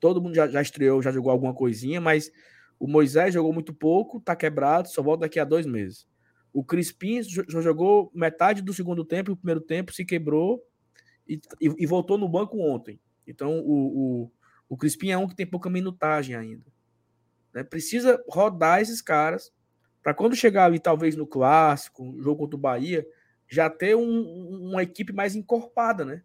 Todo mundo já, já, estreou, já jogou alguma coisinha, mas o Moisés jogou muito pouco, tá quebrado, só volta daqui a dois meses. O Crispim já jogou metade do segundo tempo e o primeiro tempo se quebrou e, e, e voltou no banco ontem. Então o, o, o Crispim é um que tem pouca minutagem ainda. Né? Precisa rodar esses caras para quando chegar ali, talvez no clássico, jogo contra o Bahia, já ter um, uma equipe mais encorpada, né?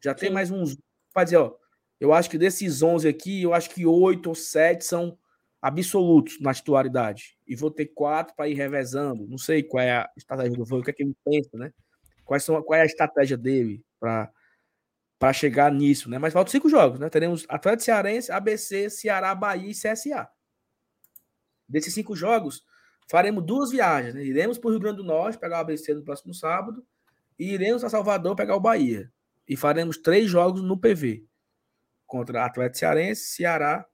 Já ter mais uns. Para dizer, ó, eu acho que desses 11 aqui, eu acho que 8 ou 7 são absolutos na titularidade. E vou ter quatro para ir revezando. Não sei qual é a estratégia do voo, o que é que ele pensa, né? Quais são, qual é a estratégia dele para chegar nisso, né? Mas faltam cinco jogos, né? Teremos Atlético Cearense, ABC, Ceará, Bahia e CSA. Desses cinco jogos, faremos duas viagens. Né? Iremos para o Rio Grande do Norte, pegar o ABC no próximo sábado, e iremos a Salvador pegar o Bahia. E faremos três jogos no PV. Contra Atlético Cearense, Ceará.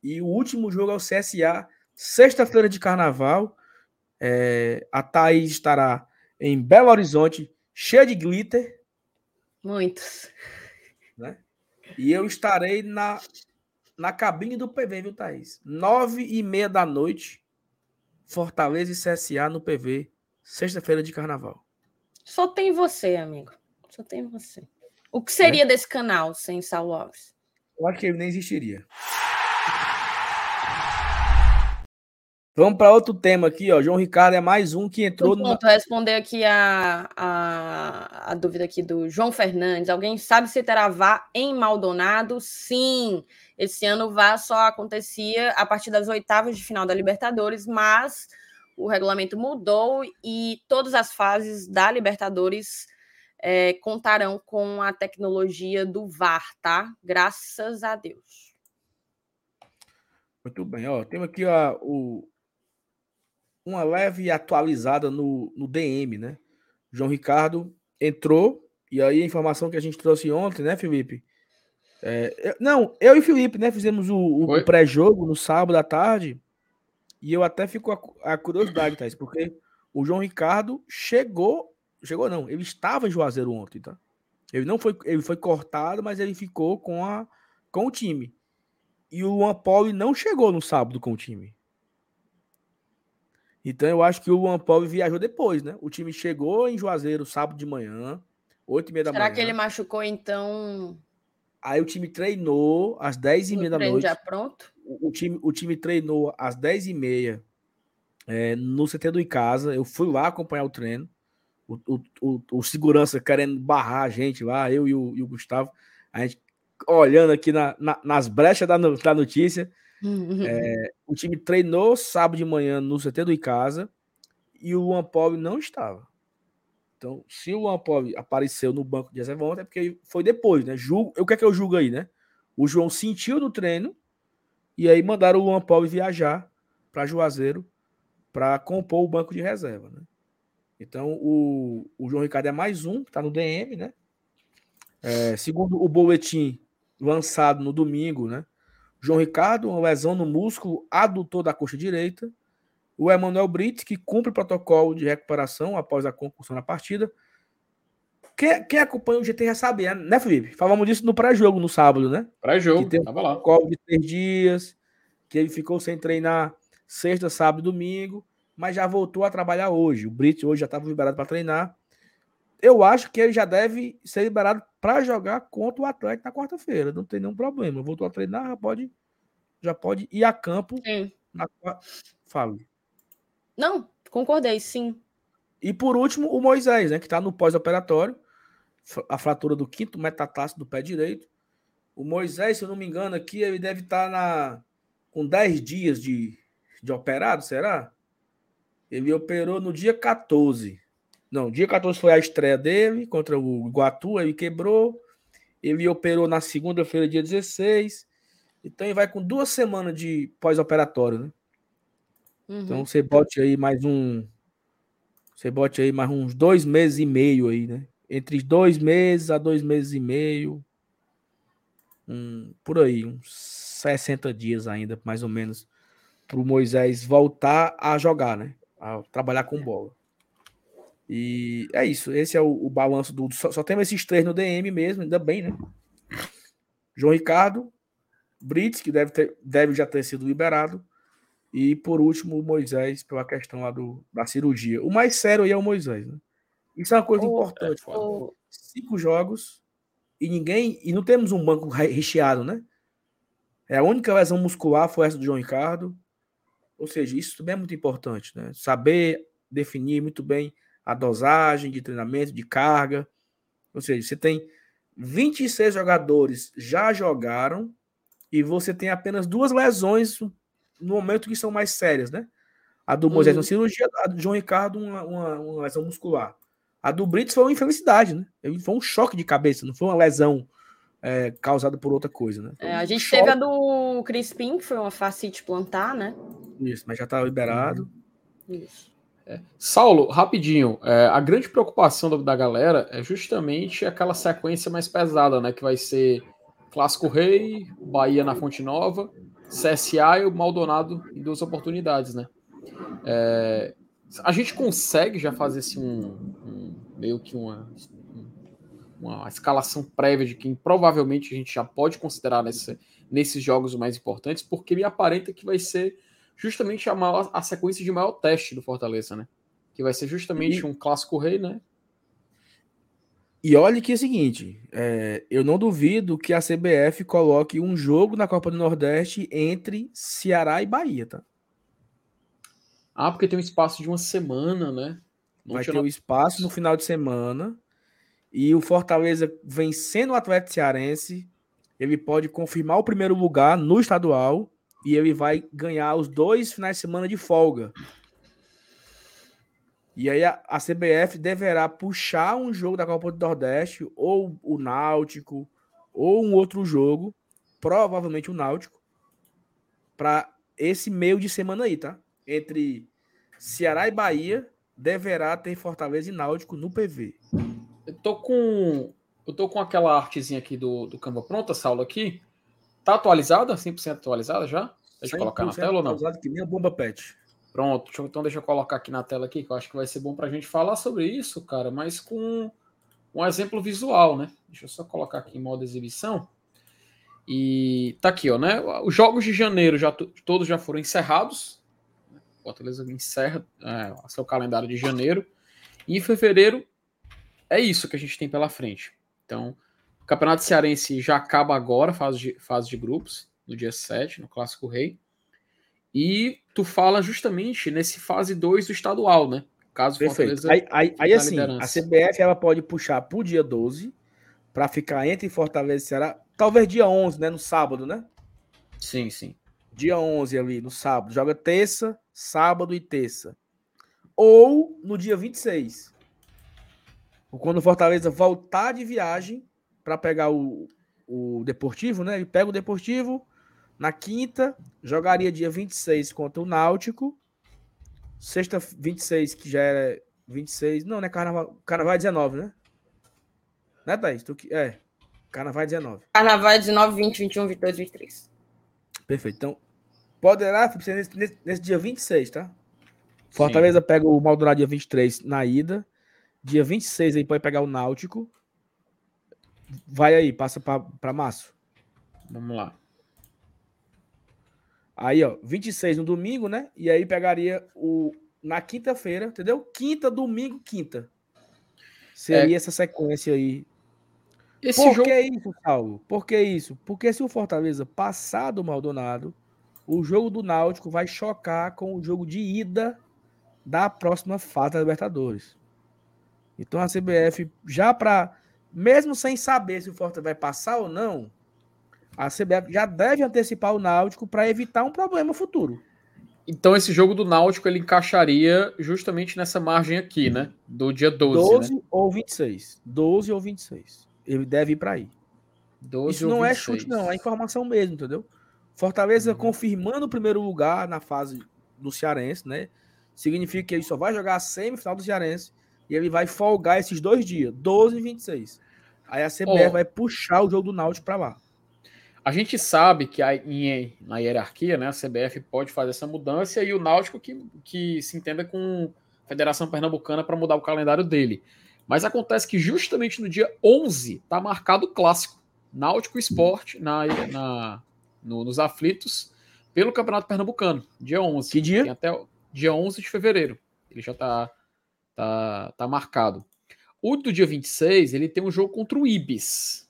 E o último jogo é o CSA, sexta-feira de carnaval. É, a Thaís estará em Belo Horizonte, cheia de glitter. Muitos. Né? E eu estarei na, na cabine do PV, viu, Thaís? Nove e meia da noite Fortaleza e CSA no PV, sexta-feira de carnaval. Só tem você, amigo. Só tem você. O que seria é? desse canal sem Saulo Alves? Eu acho que ele nem existiria. Vamos para outro tema aqui, ó. João Ricardo é mais um que entrou no. responder aqui a, a, a, dúvida aqui do João Fernandes. Alguém sabe se terá vá em Maldonado? Sim. Esse ano o VAR só acontecia a partir das oitavas de final da Libertadores, mas o regulamento mudou e todas as fases da Libertadores é, contarão com a tecnologia do VAR, tá? Graças a Deus. Muito bem, ó. Temos aqui ó, o, uma leve atualizada no, no DM, né? João Ricardo entrou, e aí a informação que a gente trouxe ontem, né, Felipe? É, não, eu e Felipe, né, fizemos o, o pré-jogo no sábado à tarde, e eu até fico a, a curiosidade, Thais, porque o João Ricardo chegou, chegou não, ele estava em Juazeiro ontem, tá? Ele não foi, ele foi cortado, mas ele ficou com, a, com o time. E o Luan Poli não chegou no sábado com o time. Então eu acho que o Luan Poli viajou depois, né? O time chegou em Juazeiro sábado de manhã, oito e meia da Será manhã. Será que ele machucou então? Aí o time treinou às dez e meia da noite. já pronto? O, o, time, o time treinou às dez e meia é, no CT do Icasa. Eu fui lá acompanhar o treino o, o, o, segurança querendo barrar a gente lá, eu e o, e o Gustavo, a gente olhando aqui na, na, nas brechas da, da notícia. é, o time treinou sábado de manhã no CT do Icasa e o Luan Poli não estava. Então, se o Poli apareceu no banco de reserva ontem, é porque foi depois, né? Julgo, o que é que eu julgo aí, né? O João sentiu no treino e aí mandaram o Poli viajar para Juazeiro para compor o banco de reserva, né? Então, o, o João Ricardo é mais um, está no DM, né? É, segundo o boletim lançado no domingo, né? João Ricardo, uma lesão no músculo adutor da coxa direita. O Emanuel Brits, que cumpre o protocolo de recuperação após a concussão na partida. Quem, quem acompanha o GT já sabe, né, né Felipe? Falamos disso no pré-jogo no sábado, né? Pré-jogo, tava lá. protocolo de três dias, que ele ficou sem treinar sexta, sábado e domingo mas já voltou a trabalhar hoje. O Brit hoje já estava liberado para treinar. Eu acho que ele já deve ser liberado para jogar contra o Atlético na quarta-feira. Não tem nenhum problema. Voltou a treinar, já pode, já pode ir a campo. Sim. Na... Fale. Não, concordei, sim. E por último, o Moisés, né, que está no pós-operatório, a fratura do quinto metatarso do pé direito. O Moisés, se eu não me engano, aqui ele deve estar tá na com 10 dias de, de operado, será? Ele operou no dia 14. Não, dia 14 foi a estreia dele contra o Iguatu, ele quebrou. Ele operou na segunda-feira, dia 16. Então ele vai com duas semanas de pós-operatório, né? Uhum. Então você bote aí mais um. Você bote aí mais uns dois meses e meio aí, né? Entre dois meses a dois meses e meio. Um, por aí, uns 60 dias ainda, mais ou menos, para o Moisés voltar a jogar, né? a trabalhar com bola. E é isso. Esse é o, o balanço do. Só, só, temos esses três no DM mesmo, ainda bem, né? João Ricardo, Brits, que deve, ter, deve já ter sido liberado. E por último, o Moisés, pela questão lá do, da cirurgia. O mais sério aí é o Moisés, né? Isso é uma coisa oh, importante. Oh. Cinco jogos e ninguém. E não temos um banco recheado, né? É a única lesão muscular foi essa do João Ricardo. Ou seja, isso também é muito importante, né? Saber definir muito bem a dosagem de treinamento, de carga. Ou seja, você tem 26 jogadores já jogaram e você tem apenas duas lesões no momento que são mais sérias, né? A do Moisés uhum. uma cirurgia, a do João Ricardo uma, uma, uma, lesão muscular. A do Brits foi uma infelicidade, né? Foi um choque de cabeça, não foi uma lesão é, causada por outra coisa, né? É, a gente choque. teve a do Crispim, que foi uma facite plantar, né? Isso, mas já está liberado. Isso. É. Saulo, rapidinho, é, a grande preocupação da, da, galera é justamente aquela sequência mais pesada, né? Que vai ser Clássico Rei, Bahia na Fonte Nova, CSA e o Maldonado em duas oportunidades, né? É, a gente consegue já fazer assim, um, um meio que uma, uma escalação prévia de quem provavelmente a gente já pode considerar nesse, nesses jogos mais importantes, porque me aparenta que vai ser justamente a, maior, a sequência de maior teste do Fortaleza, né? Que vai ser justamente e... um clássico rei, né? E olha que é o seguinte, é, eu não duvido que a CBF coloque um jogo na Copa do Nordeste entre Ceará e Bahia, tá? Ah, porque tem um espaço de uma semana, né? Não vai ter o um espaço no final de semana e o Fortaleza vencendo o Atlético Cearense, ele pode confirmar o primeiro lugar no estadual e ele vai ganhar os dois finais de semana de folga. E aí a, a CBF deverá puxar um jogo da Copa do Nordeste, ou o Náutico, ou um outro jogo, provavelmente o Náutico, para esse meio de semana aí, tá? Entre Ceará e Bahia deverá ter Fortaleza e Náutico no PV. Eu tô com eu tô com aquela artezinha aqui do, do Canva pronta, Saulo, aqui. Tá atualizada? 100% atualizada já? Deixa eu colocar na tela ou não? Atualizada que nem a bomba pet. Pronto, deixa, então deixa eu colocar aqui na tela aqui, que eu acho que vai ser bom para a gente falar sobre isso, cara, mas com um exemplo visual, né? Deixa eu só colocar aqui em modo exibição. E tá aqui, ó, né? Os jogos de janeiro já todos já foram encerrados. O Fortaleza encerra é, seu calendário de janeiro. E em fevereiro é isso que a gente tem pela frente. Então, o Campeonato Cearense já acaba agora, fase de, fase de grupos, no dia 7, no Clássico Rei. E tu fala justamente nesse fase 2 do estadual, né? Caso Perfeito. Aí, aí, aí assim, a CBF ela pode puxar pro dia 12 para ficar entre Fortaleza e Ceará, talvez dia 11, né, no sábado, né? Sim, sim. Dia 11 ali, no sábado. Joga terça, sábado e terça. Ou no dia 26. Quando o Fortaleza voltar de viagem para pegar o, o Deportivo, né? Ele pega o Deportivo, na quinta, jogaria dia 26 contra o Náutico. Sexta, 26, que já era 26. Não, né? Carnaval, Carnaval é 19, né? Né, Thaís? Tu, é. Carnaval é 19. Carnaval é 19, 20, 21, 22, 23. Perfeito. Então, poderá ser nesse, nesse, nesse dia 26, tá? Fortaleza Sim. pega o Maldonado dia 23 na ida. Dia 26 aí pode pegar o Náutico. Vai aí, passa para Márcio. Vamos lá. Aí, ó, 26 no domingo, né? E aí pegaria o na quinta-feira, entendeu? Quinta, domingo, quinta. Seria é... essa sequência aí. Esse Por jogo... que isso, Paulo? Por que isso? Porque se o Fortaleza passar do Maldonado, o jogo do Náutico vai chocar com o jogo de ida da próxima fase da Libertadores. Então a CBF, já para. Mesmo sem saber se o Fortaleza vai passar ou não, a CBF já deve antecipar o Náutico para evitar um problema futuro. Então esse jogo do Náutico ele encaixaria justamente nessa margem aqui, né? Do dia 12. 12 né? ou 26. 12 ou 26. Ele deve ir para aí. 12 Isso não 26. é chute, não, é informação mesmo, entendeu? Fortaleza uhum. confirmando o primeiro lugar na fase do Cearense, né? Significa que ele só vai jogar a semifinal do Cearense e ele vai folgar esses dois dias, 12 e 26. Aí a CBF oh. vai puxar o jogo do Náutico para lá. A gente sabe que a, em, na hierarquia, né, a CBF pode fazer essa mudança e o Náutico que, que se entenda com a Federação Pernambucana para mudar o calendário dele. Mas acontece que justamente no dia 11 está marcado o clássico. Náutico Esporte na, na, no, nos aflitos pelo Campeonato Pernambucano, dia 11. Que dia? Tem até dia 11 de fevereiro. Ele já está tá, tá marcado. O do dia 26, ele tem um jogo contra o Ibis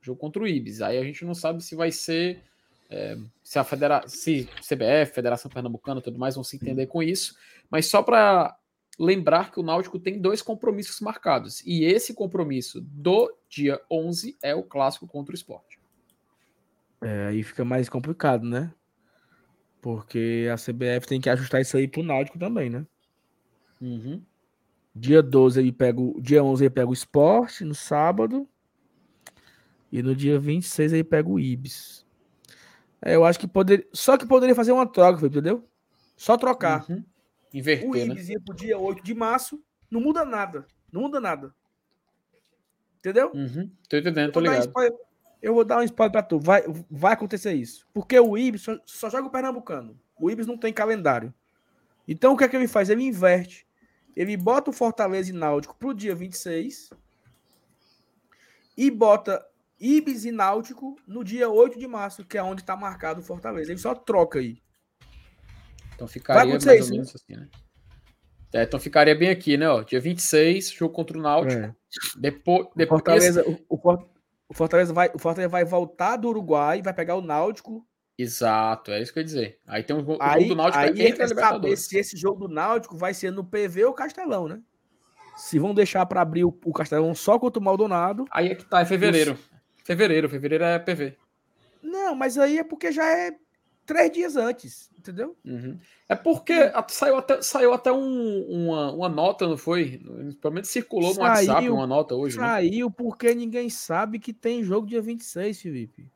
jogo contra o Ibis. Aí a gente não sabe se vai ser é, se a federa se CBF, Federação Pernambucana, tudo mais vão se entender com isso. Mas só para lembrar que o Náutico tem dois compromissos marcados. E esse compromisso do dia 11 é o clássico contra o esporte. É, aí fica mais complicado, né? Porque a CBF tem que ajustar isso aí pro Náutico também, né? Uhum. Dia 12 ele pega o. Dia 11 ele pega o esporte no sábado. E no dia 26 aí pega o Ibis. É, eu acho que poderia. Só que poderia fazer uma troca, entendeu? Só trocar. Uhum. Inverter, o Ibis né? ia pro dia 8 de março. Não muda nada. Não muda nada. Entendeu? Uhum. Tô entendendo, tô ligado. Eu vou dar um spoiler pra tu. Vai, vai acontecer isso. Porque o Ibis só, só joga o Pernambucano. O Ibis não tem calendário. Então o que é que ele faz? Ele inverte. Ele bota o Fortaleza e Náutico pro dia 26 e bota Ibis e Náutico no dia 8 de março, que é onde está marcado o Fortaleza. Ele só troca aí. Então ficaria mais isso, ou menos assim, né? É, então ficaria bem aqui, né? Ó, dia 26, jogo contra o Náutico. É. Depois, depois... O Fortaleza, o, o, Fortaleza vai, o Fortaleza vai voltar do Uruguai, vai pegar o Náutico. Exato, é isso que eu ia dizer. Aí tem um jogo do Náutico aí entre a Libertadores. se esse jogo do Náutico vai ser no PV ou Castelão, né? Se vão deixar para abrir o, o Castelão só contra o Maldonado. Aí é que tá, é fevereiro. Os... Fevereiro, fevereiro é PV. Não, mas aí é porque já é três dias antes, entendeu? Uhum. É porque saiu até, saiu até um, uma, uma nota, não foi? Pelo menos circulou saiu, no WhatsApp uma nota hoje. Né? Saiu né? porque ninguém sabe que tem jogo dia 26, Felipe.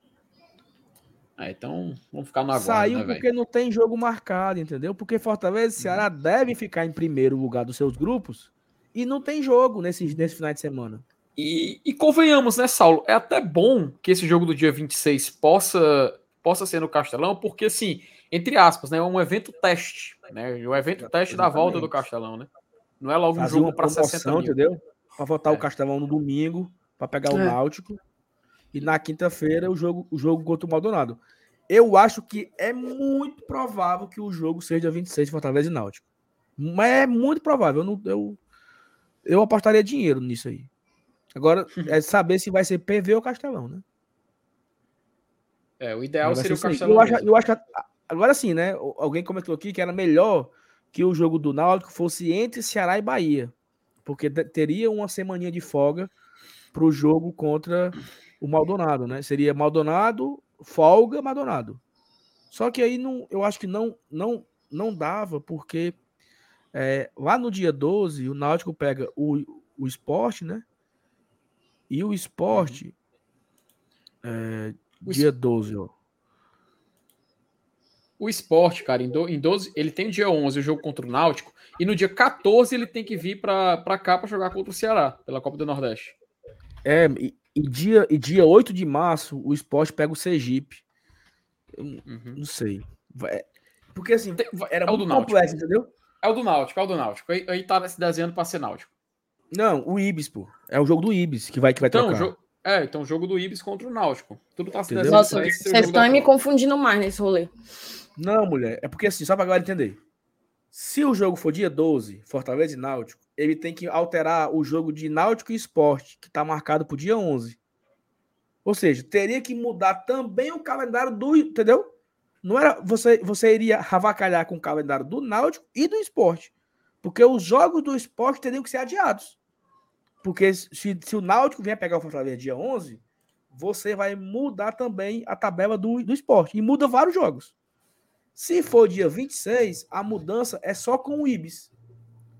É, então, vamos ficar no aguardo, Saiu né, porque não tem jogo marcado, entendeu? Porque Fortaleza e Ceará uhum. devem ficar em primeiro lugar dos seus grupos e não tem jogo nesse, nesse final de semana. E, e, convenhamos, né, Saulo? É até bom que esse jogo do dia 26 possa, possa ser no Castelão, porque, assim, entre aspas, né, é um evento teste, né? O evento teste da volta do Castelão, né? Não é logo um Fazer jogo para 60 mil. entendeu? Para votar é. o Castelão no domingo, para pegar o é. Náutico. E na quinta-feira o jogo, o jogo contra o Maldonado. Eu acho que é muito provável que o jogo seja 26 Fortaleza e Náutico. Mas é muito provável. Eu, não, eu, eu apostaria dinheiro nisso aí. Agora é saber se vai ser PV ou Castelão, né? É, o ideal seria o Castelão. Eu acho, eu acho que, agora sim, né? Alguém comentou aqui que era melhor que o jogo do Náutico fosse entre Ceará e Bahia. Porque teria uma semaninha de folga para o jogo contra o Maldonado, né? Seria Maldonado, folga, Maldonado. Só que aí não, eu acho que não não não dava, porque é, lá no dia 12, o Náutico pega o, o esporte, né? E o esporte, é, o dia 12, ó. O esporte, cara, em, do, em 12, ele tem dia 11 o jogo contra o Náutico, e no dia 14 ele tem que vir para cá para jogar contra o Ceará, pela Copa do Nordeste. É, e, e, dia, e dia 8 de março, o esporte pega o Sergipe. Uhum. Não sei. Vai, porque assim, era é muito complexo, entendeu? É o do Náutico, é o do Náutico. Aí, aí tá se desenhando para ser Náutico. Não, o Ibis, pô. É o jogo do Ibis que vai, que vai então, trocar. Jo... É, então o jogo do Ibis contra o Náutico. Tudo tá se. Nossa, vocês estão me confundindo mais nesse rolê. Não, mulher. É porque assim, só pra galera entender. Se o jogo for dia 12, Fortaleza e Náutico, ele tem que alterar o jogo de Náutico e Esporte, que está marcado para o dia 11. Ou seja, teria que mudar também o calendário do. Entendeu? Não era. Você, você iria ravacalhar com o calendário do Náutico e do Esporte. Porque os jogos do Esporte teriam que ser adiados. Porque se, se o Náutico vier pegar o Fortaleza dia 11, você vai mudar também a tabela do, do esporte. E muda vários jogos. Se for dia 26, a mudança é só com o Ibis.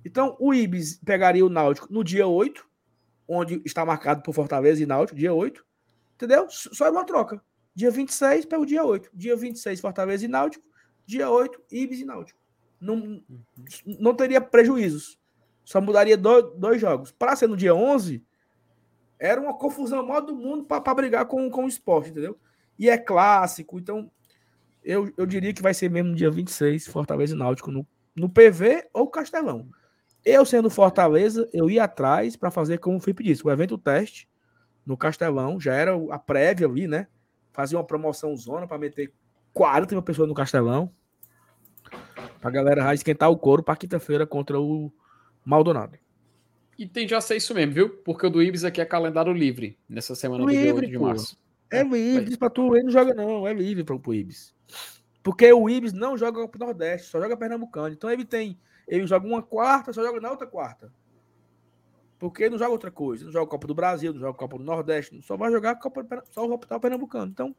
Então, o Ibis pegaria o Náutico no dia 8, onde está marcado por Fortaleza e Náutico, dia 8. Entendeu? Só é uma troca. Dia 26 para o dia 8. Dia 26, Fortaleza e Náutico. Dia 8, Ibis e Náutico. Não, não teria prejuízos. Só mudaria dois, dois jogos. Para ser no dia 11, era uma confusão maior do mundo para brigar com, com o esporte, entendeu? E é clássico, então eu, eu diria que vai ser mesmo no dia 26, Fortaleza e Náutico, no, no PV ou Castelão. Eu, sendo Fortaleza, eu ia atrás para fazer como o Felipe disse, o evento teste no Castelão, já era a prévia ali, né? Fazia uma promoção zona para meter 40 mil pessoas no Castelão. Pra galera já esquentar o couro para quinta-feira contra o Maldonado. E tem já ser isso mesmo, viu? Porque o do Ibis aqui é calendário livre nessa semana livre, do dia 8 de março. É, é livre, para tu, ele não joga não, é livre para o Ibis. Porque o Ibis não joga pro Nordeste, só joga Pernambucano. Então ele tem. Ele joga uma quarta, só joga na outra quarta. Porque não joga outra coisa. Não joga Copa do Brasil, não joga Copa do Nordeste. Só vai jogar Copa, só o Hospital Pernambucano. Então,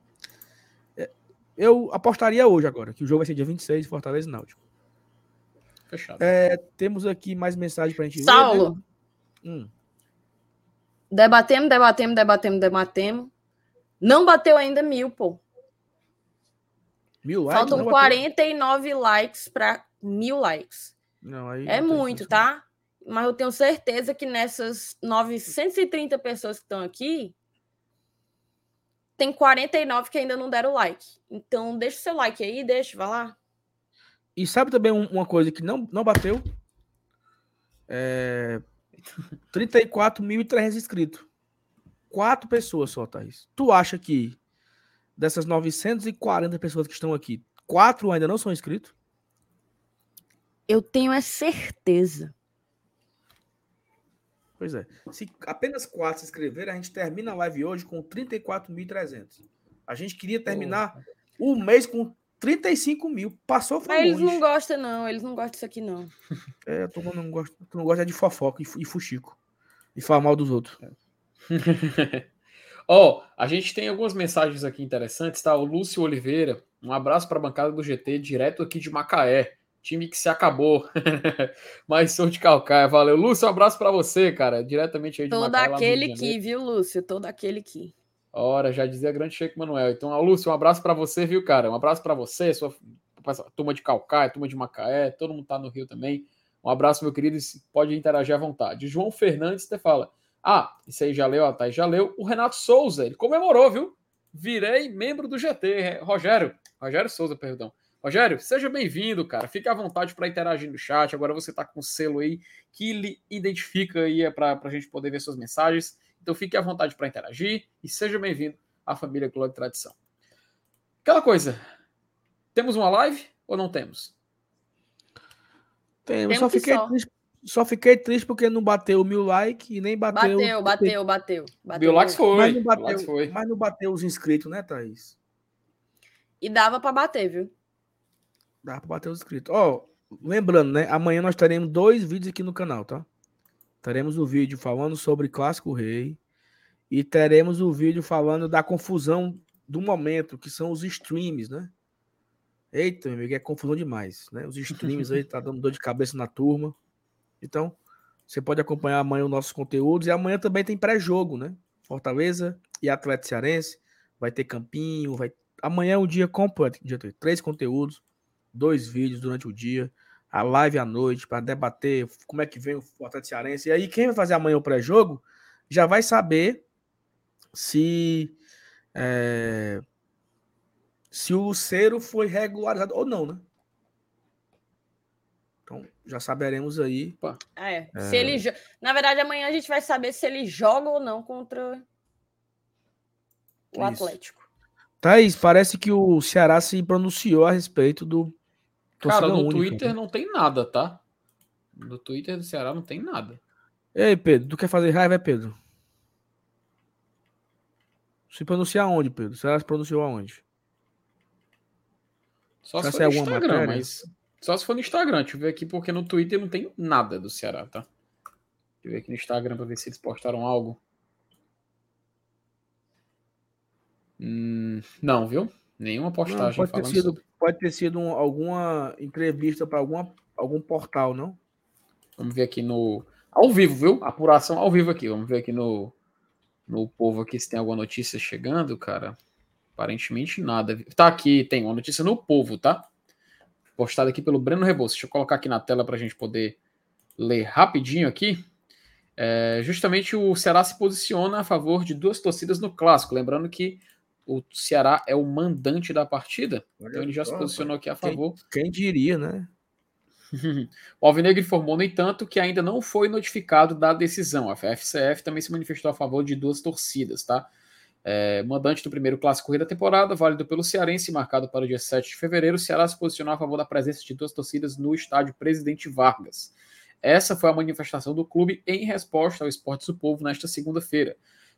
é, eu apostaria hoje agora, que o jogo vai ser dia 26, Fortaleza e Náutico. Fechado. É, temos aqui mais mensagem pra gente Saulo. ver. Saulo. Hum. Debatemos, debatemos, debatemos, debatemos. Não bateu ainda mil, pô. Mil likes? Faltam 49 likes para mil likes. Não, é não muito, tá? Mas eu tenho certeza que nessas 930 pessoas que estão aqui, tem 49 que ainda não deram like. Então, deixa o seu like aí, deixa, vai lá. E sabe também uma coisa que não, não bateu? É... 34.300 inscritos. Quatro pessoas só, Thaís. Tu acha que dessas 940 pessoas que estão aqui, quatro ainda não são inscritos? Eu tenho a certeza. Pois é. Se apenas quatro se inscreverem, a gente termina a live hoje com 34.300. A gente queria terminar oh. o mês com 35 mil. Passou, foi Mas eles não gostam, não. Eles não gostam disso aqui, não. É, tu não gosta, tu não gosta de fofoca e fuxico. E falar mal dos outros. Ó, oh, a gente tem algumas mensagens aqui interessantes, tá? O Lúcio Oliveira, um abraço para a bancada do GT, direto aqui de Macaé. Time que se acabou. Mas sou de Calcaia. Valeu. Lúcio, um abraço para você, cara. Diretamente aí de Todo Macaé. Todo aquele que, viu, Lúcio? Todo aquele que. Ora, já dizia grande Sheik Manuel. Então, Lúcio, um abraço para você, viu, cara? Um abraço para você, sua turma de Calcaia, turma de Macaé, todo mundo tá no Rio também. Um abraço, meu querido, pode interagir à vontade. João Fernandes te fala: Ah, isso aí já leu, a Thais já leu. O Renato Souza, ele comemorou, viu? Virei membro do GT. Rogério, Rogério Souza, perdão. Rogério, seja bem-vindo, cara. Fique à vontade para interagir no chat. Agora você está com o selo aí que lhe identifica aí é para a gente poder ver suas mensagens. Então fique à vontade para interagir e seja bem-vindo à família Glória e Tradição. Aquela coisa, temos uma live ou não temos? Temos, só fiquei, só. Triste, só fiquei triste porque não bateu mil likes e nem bateu. Bateu, bateu, bateu. bateu. Mil likes foi. Mas não bateu, foi. Mas não bateu os inscritos, né, Thaís? E dava para bater, viu? Dava para bater os inscritos. Ó, oh, lembrando, né? Amanhã nós teremos dois vídeos aqui no canal, tá? Teremos o vídeo falando sobre Clássico Rei e teremos o vídeo falando da confusão do momento, que são os streams, né? Eita, meu amigo, é confusão demais, né? Os streams aí tá dando dor de cabeça na turma. Então, você pode acompanhar amanhã os nossos conteúdos e amanhã também tem pré-jogo, né? Fortaleza e Atlético Cearense, vai ter campinho, vai amanhã é um dia completo, dia três conteúdos, dois vídeos durante o dia a live à noite para debater como é que vem o Atlético Cearense. E aí, quem vai fazer amanhã o pré-jogo já vai saber se é, se o Lucero foi regularizado ou não, né? Então, já saberemos aí. É, é... Se ele, na verdade, amanhã a gente vai saber se ele joga ou não contra o Isso. Atlético. Thaís, parece que o Ceará se pronunciou a respeito do Cara, no única, Twitter não tem nada, tá? No Twitter do Ceará não tem nada. Ei, Pedro, tu quer fazer raiva, é Pedro? Se pronunciar onde, Pedro? Será se pronunciou aonde? Só se, se for no Instagram, matéria? mas. Só se for no Instagram. Deixa eu ver aqui, porque no Twitter não tem nada do Ceará, tá? Deixa eu ver aqui no Instagram pra ver se eles postaram algo. Hum, não, viu? Nenhuma postagem não, pode ter sido, sobre. Pode ter sido um, alguma entrevista para algum portal, não? Vamos ver aqui no. Ao vivo, viu? Apuração ao vivo aqui. Vamos ver aqui no, no povo aqui se tem alguma notícia chegando, cara. Aparentemente nada. Tá aqui, tem uma notícia no povo, tá? Postada aqui pelo Breno Rebouças. Deixa eu colocar aqui na tela para a gente poder ler rapidinho aqui. É, justamente o Ceará se posiciona a favor de duas torcidas no clássico. Lembrando que o Ceará é o mandante da partida, Olha então ele já se posicionou aqui a favor. Quem, quem diria, né? o Alvinegro informou, no entanto, que ainda não foi notificado da decisão. A FCF também se manifestou a favor de duas torcidas, tá? É, mandante do primeiro clássico da temporada, válido pelo Cearense, marcado para o dia 7 de fevereiro, o Ceará se posicionou a favor da presença de duas torcidas no estádio Presidente Vargas. Essa foi a manifestação do clube em resposta ao Esportes do Povo nesta segunda-feira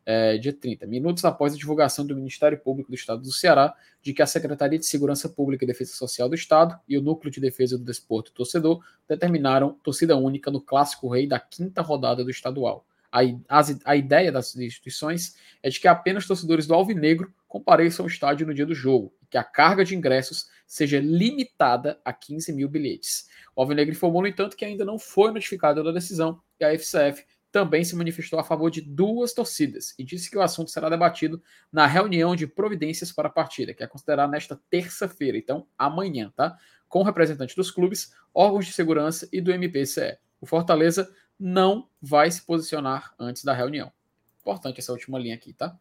é, dia 30, minutos após a divulgação do Ministério Público do Estado do Ceará de que a Secretaria de Segurança Pública e Defesa Social do Estado e o Núcleo de Defesa do Desporto e Torcedor determinaram torcida única no Clássico Rei da quinta rodada do estadual. A, a, a ideia das instituições é de que apenas torcedores do Alvinegro compareçam ao estádio no dia do jogo e que a carga de ingressos seja limitada a 15 mil bilhetes. O Alvinegro informou, no entanto, que ainda não foi notificado da decisão e a FCF também se manifestou a favor de duas torcidas e disse que o assunto será debatido na reunião de providências para a partida, que é considerada nesta terça-feira, então amanhã, tá? Com representantes dos clubes, órgãos de segurança e do MPCE. O Fortaleza não vai se posicionar antes da reunião. Importante essa última linha aqui, tá?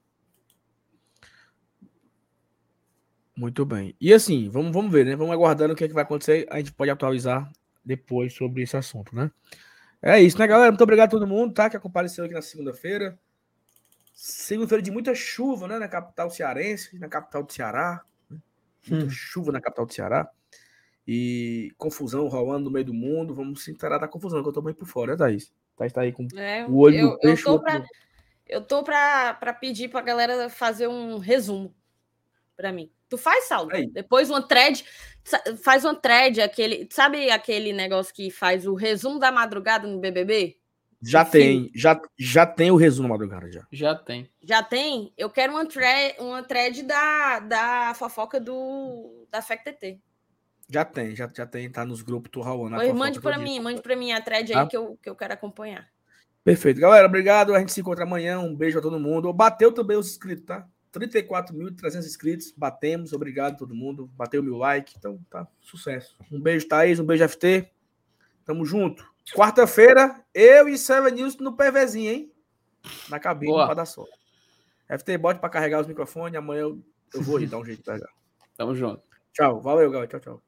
Muito bem. E assim, vamos, vamos ver, né? Vamos aguardando o que, é que vai acontecer. A gente pode atualizar depois sobre esse assunto, né? É isso, né, galera? Muito obrigado a todo mundo, tá? Que compareceu aqui na segunda-feira. Segunda-feira de muita chuva, né? Na capital cearense, na capital do Ceará. Né? Muita hum. chuva na capital do Ceará. E confusão rolando no meio do mundo. Vamos se inteirar da confusão, que eu tô bem por fora, né, Thaís? Thaís tá aí com é, o olho eu, do peixe. Eu tô, pra, eu tô pra, pra pedir pra galera fazer um resumo pra mim. Tu faz, Saulo? Aí. Depois uma thread, faz uma thread, aquele, sabe aquele negócio que faz o resumo da madrugada no BBB? Já tem, já, já tem o resumo da madrugada já. Já tem. Já tem? Eu quero uma thread, uma thread da, da fofoca do da FECTT. Já tem, já, já tem, tá nos grupos do Raul. Oi, mande para mim, mande para mim a thread aí que, eu, que eu quero acompanhar. Perfeito. Galera, obrigado. A gente se encontra amanhã. Um beijo a todo mundo. Bateu também os inscritos, tá? 34.300 inscritos. Batemos, obrigado a todo mundo. Bateu mil like, então tá sucesso. Um beijo, Thaís, um beijo, FT. Tamo junto. Quarta-feira, eu e Seven News no PVzinho, hein? Na cabine para dar sorte. FT, bote para carregar os microfones. Amanhã eu, eu vou dar um jeito de pegar. Tamo junto. Tchau. Valeu, galera. Tchau, tchau.